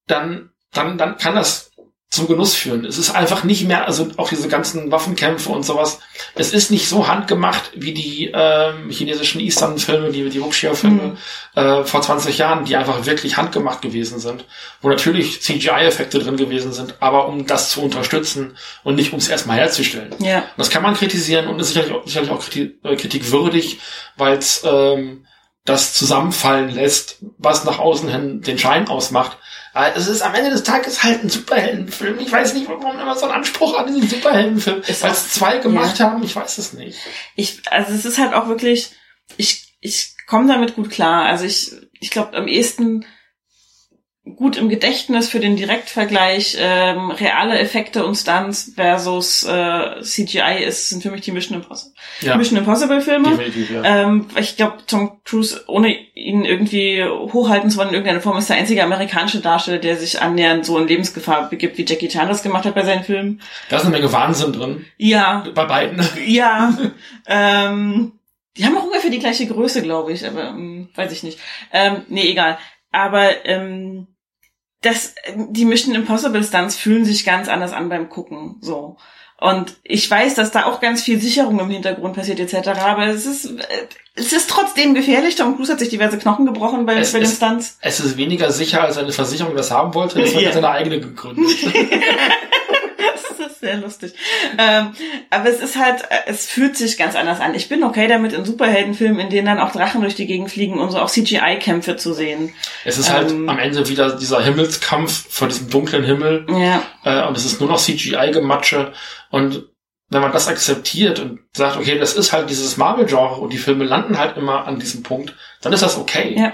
Speaker 1: dann, dann, dann kann das zum Genuss führen. Es ist einfach nicht mehr, also auch diese ganzen Waffenkämpfe und sowas, es ist nicht so handgemacht wie die ähm, chinesischen Eastern-Filme, die, die Wuxia-Filme mhm. äh, vor 20 Jahren, die einfach wirklich handgemacht gewesen sind, wo natürlich CGI-Effekte drin gewesen sind, aber um das zu unterstützen und nicht um es erstmal herzustellen.
Speaker 2: Ja. Und
Speaker 1: das kann man kritisieren und ist sicherlich auch, sicherlich auch äh, kritikwürdig, weil es ähm, das zusammenfallen lässt, was nach außen hin den Schein ausmacht, aber es ist am Ende des Tages halt ein Superheldenfilm. Ich weiß nicht, warum immer so ein Anspruch an diesen Superheldenfilm. Weil es zwei gemacht ja. haben, ich weiß es nicht.
Speaker 2: Ich, also es ist halt auch wirklich, ich, ich komme damit gut klar. Also ich, ich glaube, am ehesten gut im Gedächtnis für den Direktvergleich ähm, reale Effekte und Stunts versus äh, CGI ist sind für mich die Mission Impossible ja. Mission Impossible Filme. Ja. ähm, ich glaube Tom Cruise ohne ihn irgendwie hochhalten zu wollen in irgendeiner Form ist der einzige amerikanische Darsteller, der sich annähernd so in Lebensgefahr begibt, wie Jackie Chan das gemacht hat bei seinen Filmen.
Speaker 1: Da ist eine Menge Wahnsinn drin.
Speaker 2: Ja.
Speaker 1: Bei beiden.
Speaker 2: Ja. ähm, die haben auch ungefähr die gleiche Größe, glaube ich, aber ähm, weiß ich nicht. Ähm, nee, egal. Aber ähm, das, die Mission Impossible Stunts fühlen sich ganz anders an beim Gucken, so. Und ich weiß, dass da auch ganz viel Sicherung im Hintergrund passiert etc. Aber es ist, es ist trotzdem gefährlich. Tom Cruise hat sich diverse Knochen gebrochen bei, es, bei den Stunts.
Speaker 1: Es ist weniger sicher, als eine Versicherung das haben wollte. Das ja. hat seine eigene gegründet.
Speaker 2: das ist sehr lustig. Ähm, aber es ist halt, es fühlt sich ganz anders an. Ich bin okay damit, in Superheldenfilmen, in denen dann auch Drachen durch die Gegend fliegen und so auch CGI-Kämpfe zu sehen.
Speaker 1: Es ist halt ähm, am Ende wieder dieser Himmelskampf vor diesem dunklen Himmel.
Speaker 2: Ja.
Speaker 1: Äh, und es ist nur noch CGI-Gematsche. Und wenn man das akzeptiert und sagt, okay, das ist halt dieses Marvel-Genre und die Filme landen halt immer an diesem Punkt, dann ist das okay.
Speaker 2: Ja.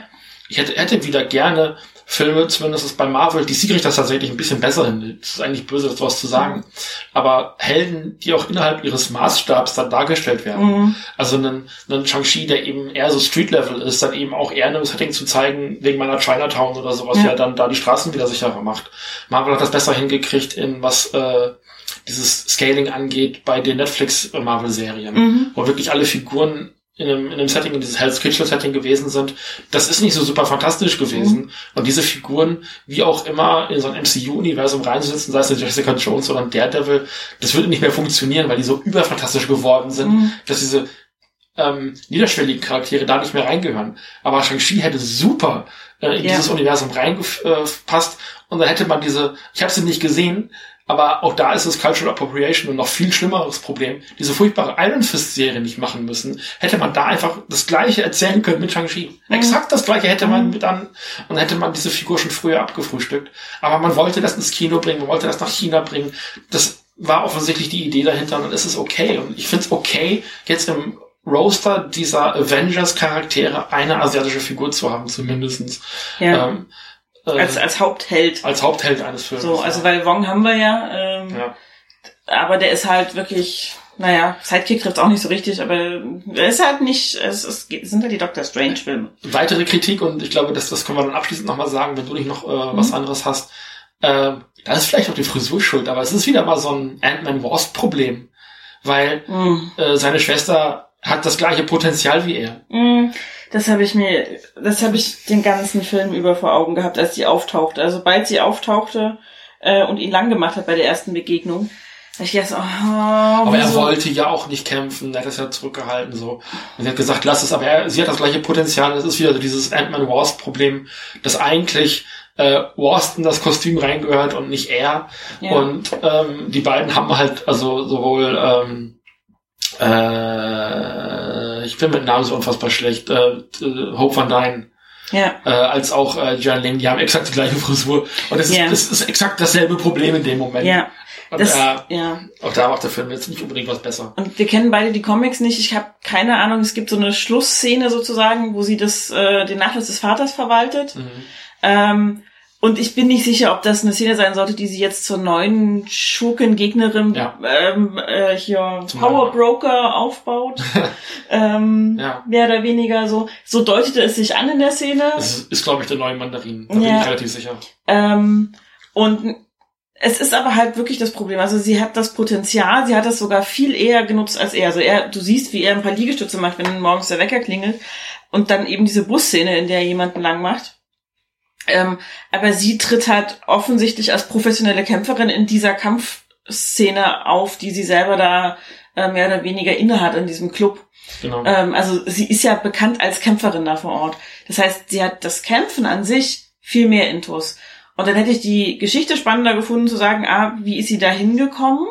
Speaker 1: Ich hätte, hätte wieder gerne Filme, zumindest bei Marvel, die kriegt das tatsächlich ein bisschen besser hin. Das ist eigentlich böse, das was zu sagen. Aber Helden, die auch innerhalb ihres Maßstabs dann dargestellt werden. Mhm. Also einen, einen Shang-Chi, der eben eher so Street-Level ist, dann eben auch eher ein Setting zu zeigen, wegen meiner Chinatown oder sowas, ja. der dann da die Straßen wieder sicherer macht. Marvel hat das besser hingekriegt in was, äh, dieses Scaling angeht bei den Netflix Marvel Serien, mhm. wo wirklich alle Figuren in einem, in einem Setting, in dieses Hell's Kitchen Setting gewesen sind. Das ist nicht so super fantastisch gewesen. Mhm. Und diese Figuren, wie auch immer, in so ein MCU-Universum reinzusetzen, sei es eine Jessica Jones oder ein Daredevil, das würde nicht mehr funktionieren, weil die so überfantastisch geworden sind, mhm. dass diese ähm, niederschwelligen Charaktere da nicht mehr reingehören. Aber Shang-Chi hätte super äh, in ja. dieses Universum reingepasst und dann hätte man diese, ich habe sie nicht gesehen, aber auch da ist es Cultural Appropriation und noch viel schlimmeres Problem. Diese furchtbare Iron Fist Serie nicht machen müssen. Hätte man da einfach das Gleiche erzählen können mit Shang-Chi. Mhm. Exakt das Gleiche hätte man mhm. dann, und hätte man diese Figur schon früher abgefrühstückt. Aber man wollte das ins Kino bringen, man wollte das nach China bringen. Das war offensichtlich die Idee dahinter und dann ist es okay. Und ich finde es okay, jetzt im Roaster dieser Avengers-Charaktere eine asiatische Figur zu haben, zumindestens.
Speaker 2: Ja. Ähm, äh, als, als Hauptheld.
Speaker 1: Als Hauptheld eines Films.
Speaker 2: So, also weil Wong haben wir ja, ähm, ja. aber der ist halt wirklich, naja, Sidekick trifft auch nicht so richtig, aber er ist halt nicht, es, es sind halt die Doctor Strange-Filme.
Speaker 1: Weitere Kritik, und ich glaube, das, das können wir dann abschließend nochmal sagen, wenn du nicht noch äh, mhm. was anderes hast. Äh, da ist vielleicht auch die Frisur schuld, aber es ist wieder mal so ein Ant-Man-Wasp-Problem. Weil mhm. äh, seine Schwester hat das gleiche Potenzial wie er.
Speaker 2: Mm, das habe ich mir, das habe ich den ganzen Film über vor Augen gehabt, als sie auftauchte. Also sobald sie auftauchte äh, und ihn lang gemacht hat bei der ersten Begegnung, ich gedacht, oh,
Speaker 1: aber er wollte ja auch nicht kämpfen, er hat das ja zurückgehalten so. Und er hat gesagt, lass es, aber er, sie hat das gleiche Potenzial. Es ist wieder so dieses Ant-Man Wasp Problem, dass eigentlich äh, Warston das Kostüm reingehört und nicht er. Ja. Und ähm, die beiden haben halt also sowohl ähm, äh, ich bin mit Namen so unfassbar schlecht, äh, äh, Hope van Dyne. Ja. Äh, als auch äh, Jan Ling, die haben exakt die gleiche Frisur. Und es ist, ja. das ist exakt dasselbe Problem in dem Moment.
Speaker 2: Ja.
Speaker 1: Und das, äh, ja. auch da macht der Film jetzt nicht unbedingt was besser.
Speaker 2: Und wir kennen beide die Comics nicht. Ich habe keine Ahnung, es gibt so eine Schlussszene sozusagen, wo sie das, äh, den Nachlass des Vaters verwaltet. Mhm. Ähm, und ich bin nicht sicher, ob das eine Szene sein sollte, die sie jetzt zur neuen Schurken-Gegnerin ja. ähm, äh, hier Zum Power Broker aufbaut. ähm, ja. Mehr oder weniger so. So deutete es sich an in der Szene.
Speaker 1: Das ist, ist glaube ich, der neue Mandarin. Da ja. bin ich relativ sicher.
Speaker 2: Ähm, und es ist aber halt wirklich das Problem. Also sie hat das Potenzial, sie hat das sogar viel eher genutzt als er. Also er, du siehst, wie er ein paar Liegestütze macht, wenn morgens der Wecker klingelt. Und dann eben diese Busszene, in der er jemanden lang macht. Ähm, aber sie tritt halt offensichtlich als professionelle Kämpferin in dieser Kampfszene auf, die sie selber da äh, mehr oder weniger innehat in diesem Club. Genau. Ähm, also sie ist ja bekannt als Kämpferin da vor Ort. Das heißt, sie hat das Kämpfen an sich viel mehr Intus. Und dann hätte ich die Geschichte spannender gefunden zu sagen, A, wie ist sie da hingekommen?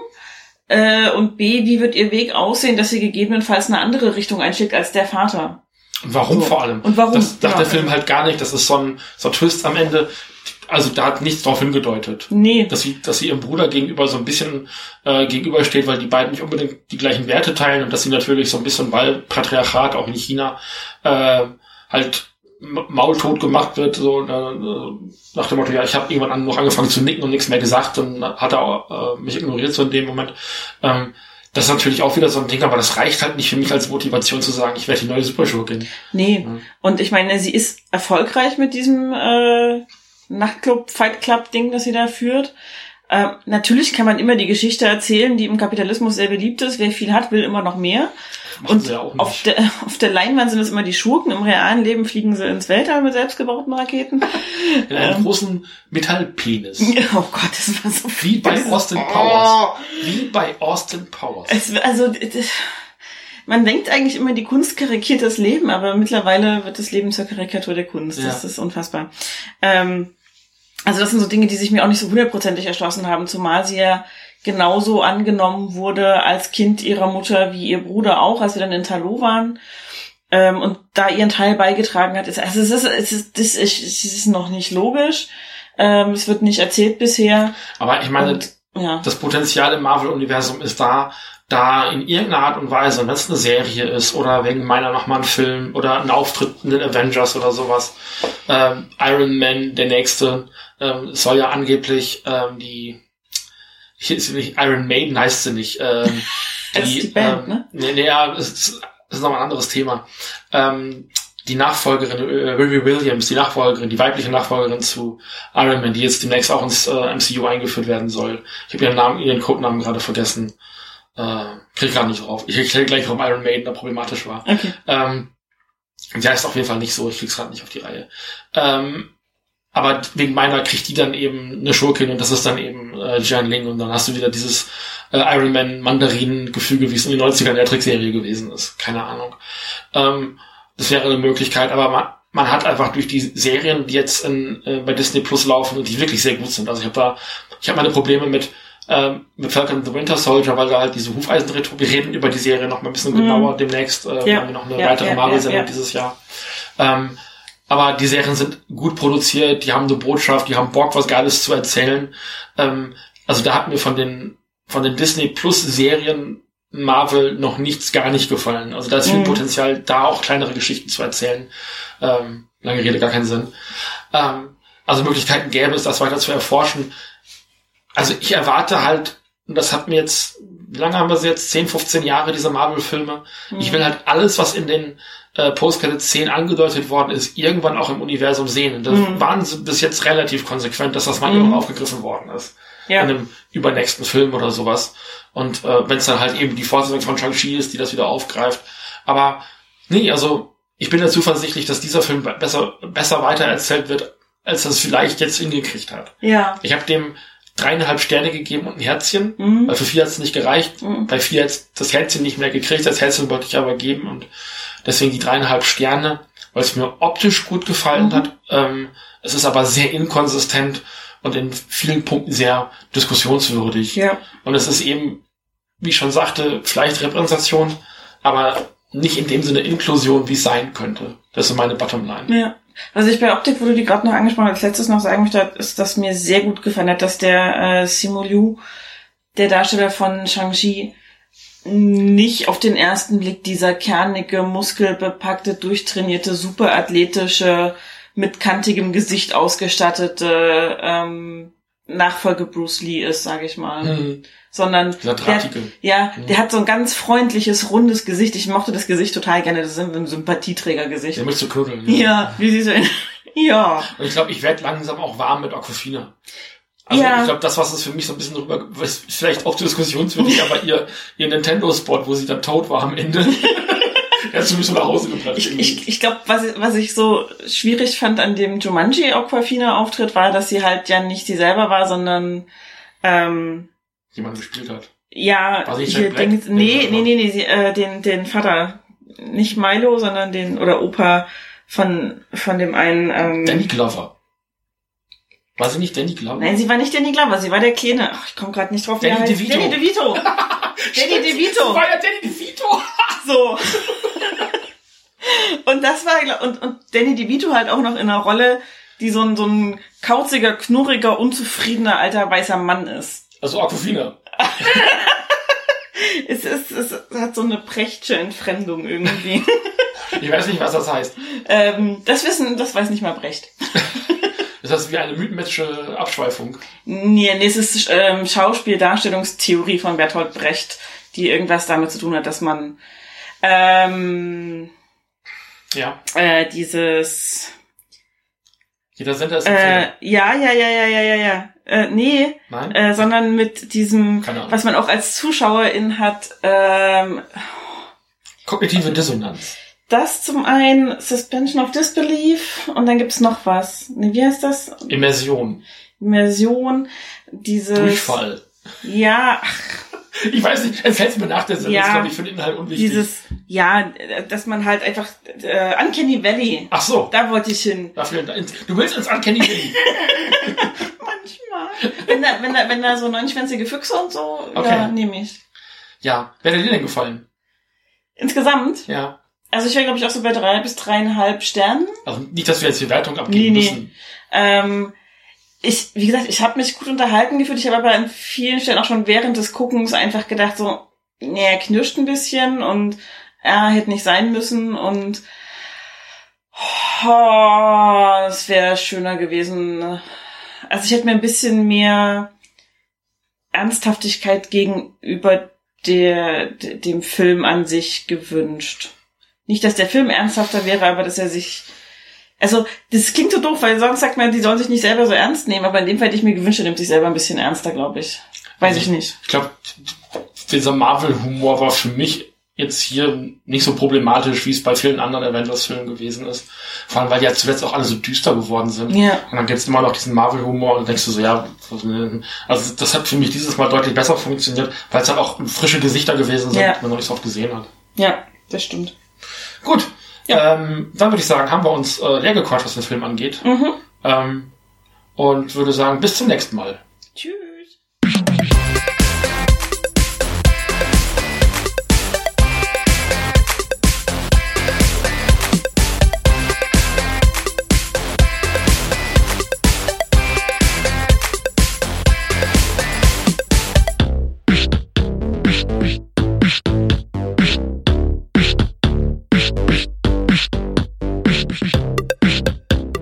Speaker 2: Äh, und B, wie wird ihr Weg aussehen, dass sie gegebenenfalls eine andere Richtung einschlägt als der Vater?
Speaker 1: Und warum so. vor allem?
Speaker 2: Und warum?
Speaker 1: Das sagt ja. der Film halt gar nicht. Das ist so ein, so ein Twist am Ende. Also da hat nichts drauf hingedeutet.
Speaker 2: Nee.
Speaker 1: Dass sie, dass sie ihrem Bruder gegenüber so ein bisschen äh, gegenübersteht, weil die beiden nicht unbedingt die gleichen Werte teilen und dass sie natürlich so ein bisschen, weil Patriarchat auch in China äh, halt maultot gemacht wird, so äh, nach dem Motto, ja, ich habe irgendwann noch angefangen zu nicken und nichts mehr gesagt und hat er auch, äh, mich ignoriert so in dem Moment. Ähm, das ist natürlich auch wieder so ein Ding, aber das reicht halt nicht für mich als Motivation zu sagen, ich werde die neue Superschurkin.
Speaker 2: Nee. Ja. Und ich meine, sie ist erfolgreich mit diesem äh, Nachtclub, Fight Club Ding, das sie da führt. Äh, natürlich kann man immer die Geschichte erzählen, die im Kapitalismus sehr beliebt ist. Wer viel hat, will immer noch mehr. Und auf der, auf der Leinwand sind es immer die Schurken. Im realen Leben fliegen sie ins Weltall mit selbstgebauten Raketen.
Speaker 1: In einem ähm, großen Metallpenis.
Speaker 2: Oh Gott, das war so
Speaker 1: Wie bei Austin Powers. Wie bei Austin Powers.
Speaker 2: Es, also, man denkt eigentlich immer, die Kunst karikiert das Leben, aber mittlerweile wird das Leben zur Karikatur der Kunst. Ja. Das ist unfassbar. Ähm, also das sind so Dinge, die sich mir auch nicht so hundertprozentig erschlossen haben, zumal sie ja genauso angenommen wurde als Kind ihrer Mutter wie ihr Bruder auch, als sie dann in Talo waren ähm, und da ihren Teil beigetragen hat. Also es ist, es ist, das ist, es ist noch nicht logisch. Ähm, es wird nicht erzählt bisher.
Speaker 1: Aber ich meine, und, ja. das Potenzial im Marvel-Universum ist da, da in irgendeiner Art und Weise, wenn es eine Serie ist oder wegen meiner nochmal ein Film oder ein Auftritt in den Avengers oder sowas, ähm, Iron Man, der nächste, ähm, soll ja angeblich ähm, die hier ist nicht Iron Maiden heißt sie nicht. Ähm,
Speaker 2: die, die Band, ähm, ne?
Speaker 1: Nee, nee, ja, das ist, das ist noch ein anderes Thema. Ähm, die Nachfolgerin, äh, Riri Williams, die Nachfolgerin, die weibliche Nachfolgerin zu Iron Man, die jetzt demnächst auch ins äh, MCU eingeführt werden soll. Ich habe ihren Namen, ihren Codenamen gerade vergessen. Äh, krieg gerade nicht drauf. Ich erkläre gleich, warum Iron Maiden da problematisch war.
Speaker 2: Okay.
Speaker 1: Ähm, der ist auf jeden Fall nicht so, ich krieg's gerade nicht auf die Reihe. Ähm, aber wegen meiner kriegt die dann eben eine Schurkin und das ist dann eben äh, Jian Ling und dann hast du wieder dieses äh, Iron Man Mandarinen-Gefüge, wie es in den 90ern der Trickserie gewesen ist. Keine Ahnung. Ähm, das wäre eine Möglichkeit, aber man, man hat einfach durch die Serien, die jetzt in, äh, bei Disney Plus laufen und die wirklich sehr gut sind. Also ich habe da, ich habe meine Probleme mit ähm, mit Falcon the Winter Soldier, weil da halt diese Hufeisen retro, wir reden über die Serie noch mal ein bisschen mhm. genauer demnächst, äh, ja. haben wir noch eine ja, weitere ja, Marvel-Sendung ja, dieses Jahr. Ähm, aber die Serien sind gut produziert, die haben eine Botschaft, die haben Bock, was Geiles zu erzählen. Ähm, also da hat mir von den von den Disney Plus Serien Marvel noch nichts gar nicht gefallen. Also da ist viel mhm. Potenzial, da auch kleinere Geschichten zu erzählen. Ähm, lange Rede, gar keinen Sinn. Ähm, also Möglichkeiten gäbe es, das weiter zu erforschen. Also ich erwarte halt, und das hat mir jetzt, wie lange haben wir sie jetzt? 10, 15 Jahre, diese Marvel-Filme. Mhm. Ich will halt alles, was in den äh, Post-Credit-Szenen angedeutet worden ist, irgendwann auch im Universum sehen. Und das mhm. waren sie bis jetzt relativ konsequent, dass das mal mhm. irgendwann aufgegriffen worden ist. Ja. In einem übernächsten Film oder sowas. Und äh, wenn es dann halt eben die Fortsetzung von Shang-Chi ist, die das wieder aufgreift. Aber nee, also ich bin ja zuversichtlich, dass dieser Film besser, besser weitererzählt wird, als das vielleicht jetzt hingekriegt hat.
Speaker 2: Ja.
Speaker 1: Ich habe dem dreieinhalb Sterne gegeben und ein Herzchen, mhm. weil für vier hat es nicht gereicht. Mhm. Bei vier hat das Herzchen nicht mehr gekriegt, das Herzchen wollte ich aber geben und deswegen die dreieinhalb Sterne, weil es mir optisch gut gefallen mhm. hat. Ähm, es ist aber sehr inkonsistent und in vielen Punkten sehr diskussionswürdig.
Speaker 2: Ja.
Speaker 1: Und es ist eben, wie ich schon sagte, vielleicht Repräsentation, aber nicht in dem Sinne Inklusion, wie es sein könnte. Das ist meine Bottomline.
Speaker 2: Ja. Was ich bei Optik, wo du die gerade noch angesprochen hast, als letztes noch sagen möchte, ist, dass mir sehr gut gefallen hat, dass der äh, Simu Liu, der Darsteller von Shang-Chi, nicht auf den ersten Blick dieser kernige, muskelbepackte, durchtrainierte, superathletische, mit kantigem Gesicht ausgestattete ähm, Nachfolge Bruce Lee ist, sage ich mal. Mhm. Sondern der, ja, mhm. der hat so ein ganz freundliches, rundes Gesicht. Ich mochte das Gesicht total gerne. Das ist ein Sympathieträgergesicht.
Speaker 1: Der möchte kurbeln.
Speaker 2: Ja. ja, wie siehst du Ja.
Speaker 1: Und ich glaube, ich werde langsam auch warm mit Aquafina. Also ja. ich glaube, das, was es für mich so ein bisschen drüber, ist vielleicht auch diskussionswürdig, aber ihr, ihr Nintendo-Spot, wo sie dann tot war am Ende. er ist sowieso nach Hause gebracht.
Speaker 2: Ich, ich, ich glaube, was, was ich so schwierig fand an dem Jumanji Aquafina-Auftritt, war, dass sie halt ja nicht sie selber war, sondern ähm,
Speaker 1: jemand gespielt hat.
Speaker 2: Ja, war sie hier, den, nee, nee, nee, nee, sie, äh, den, den Vater. Nicht Milo, sondern den, oder Opa von, von dem einen. Ähm,
Speaker 1: Danny Glover. War sie nicht Danny Glover?
Speaker 2: Nein, sie war nicht Danny Glover, sie war der Kleine. Ach, ich komme gerade nicht drauf.
Speaker 1: Danny DeVito.
Speaker 2: Danny DeVito. Danny DeVito.
Speaker 1: Das war ja Danny DeVito.
Speaker 2: So. und das war, und, und Danny DeVito halt auch noch in einer Rolle, die so ein, so ein kauziger, knurriger, unzufriedener alter weißer Mann ist.
Speaker 1: Also Aquafina.
Speaker 2: es, ist, es hat so eine prächtige Entfremdung irgendwie.
Speaker 1: ich weiß nicht, was das heißt.
Speaker 2: Ähm, das wissen, das weiß nicht mal Brecht.
Speaker 1: ist das wie eine mythenmäßige Abschweifung?
Speaker 2: Nee, nee, es ist ähm, Schauspieldarstellungstheorie von Bertolt Brecht, die irgendwas damit zu tun hat, dass man ähm,
Speaker 1: ja.
Speaker 2: Äh, dieses.
Speaker 1: Jeder Sender ist
Speaker 2: äh, Ja, ja, ja, ja, ja, ja, ja. Äh, nee,
Speaker 1: Nein?
Speaker 2: Äh, sondern mit diesem, was man auch als Zuschauerin hat. Ähm,
Speaker 1: Kognitive Dissonanz.
Speaker 2: Das zum einen Suspension of Disbelief und dann gibt's noch was. Nee, wie heißt das?
Speaker 1: Immersion.
Speaker 2: Immersion. Dieses.
Speaker 1: Durchfall.
Speaker 2: Ja, ach,
Speaker 1: ich weiß nicht, es fällt mir nach der Sendung, ja, glaube ich, für den Inhalt unwichtig.
Speaker 2: Dieses, ja, dass man halt einfach, äh, Uncanny Valley.
Speaker 1: Ach so.
Speaker 2: Da wollte ich hin.
Speaker 1: Dafür, du willst ins Uncanny Valley.
Speaker 2: Manchmal. Wenn da, wenn da, wenn da so neunschwänzige Füchse und so, okay. ja, nehme ich.
Speaker 1: Ja, wer hat dir denn gefallen?
Speaker 2: Insgesamt?
Speaker 1: Ja.
Speaker 2: Also ich wäre, glaube ich, auch so bei drei bis dreieinhalb Sternen.
Speaker 1: Also nicht, dass wir jetzt die Wertung abgeben nee, müssen. Nee.
Speaker 2: Ähm, ich, wie gesagt, ich habe mich gut unterhalten gefühlt. Ich habe aber an vielen Stellen auch schon während des Guckens einfach gedacht, so, nee, er knirscht ein bisschen und er hätte nicht sein müssen und oh, es wäre schöner gewesen. Also ich hätte mir ein bisschen mehr Ernsthaftigkeit gegenüber der, dem Film an sich gewünscht. Nicht, dass der Film ernsthafter wäre, aber dass er sich also, das klingt so doof, weil sonst sagt man, die sollen sich nicht selber so ernst nehmen, aber in dem Fall hätte ich mir gewünscht, er nimmt sich selber ein bisschen ernster, glaube ich. Weiß ich nicht.
Speaker 1: Ich glaube, dieser Marvel-Humor war für mich jetzt hier nicht so problematisch, wie es bei vielen anderen Avengers-Filmen gewesen ist. Vor allem, weil die ja zuletzt auch alle so düster geworden sind.
Speaker 2: Ja.
Speaker 1: Und dann gibt's immer noch diesen Marvel-Humor und denkst du so, ja, also das hat für mich dieses Mal deutlich besser funktioniert, weil es halt auch frische Gesichter gewesen sind,
Speaker 2: Ja.
Speaker 1: die man noch nicht so oft gesehen hat.
Speaker 2: Ja, das stimmt.
Speaker 1: Gut. Ähm, dann würde ich sagen, haben wir uns äh, leer gequatscht, was den Film angeht.
Speaker 2: Mhm.
Speaker 1: Ähm, und würde sagen, bis zum nächsten Mal.
Speaker 2: Tschüss.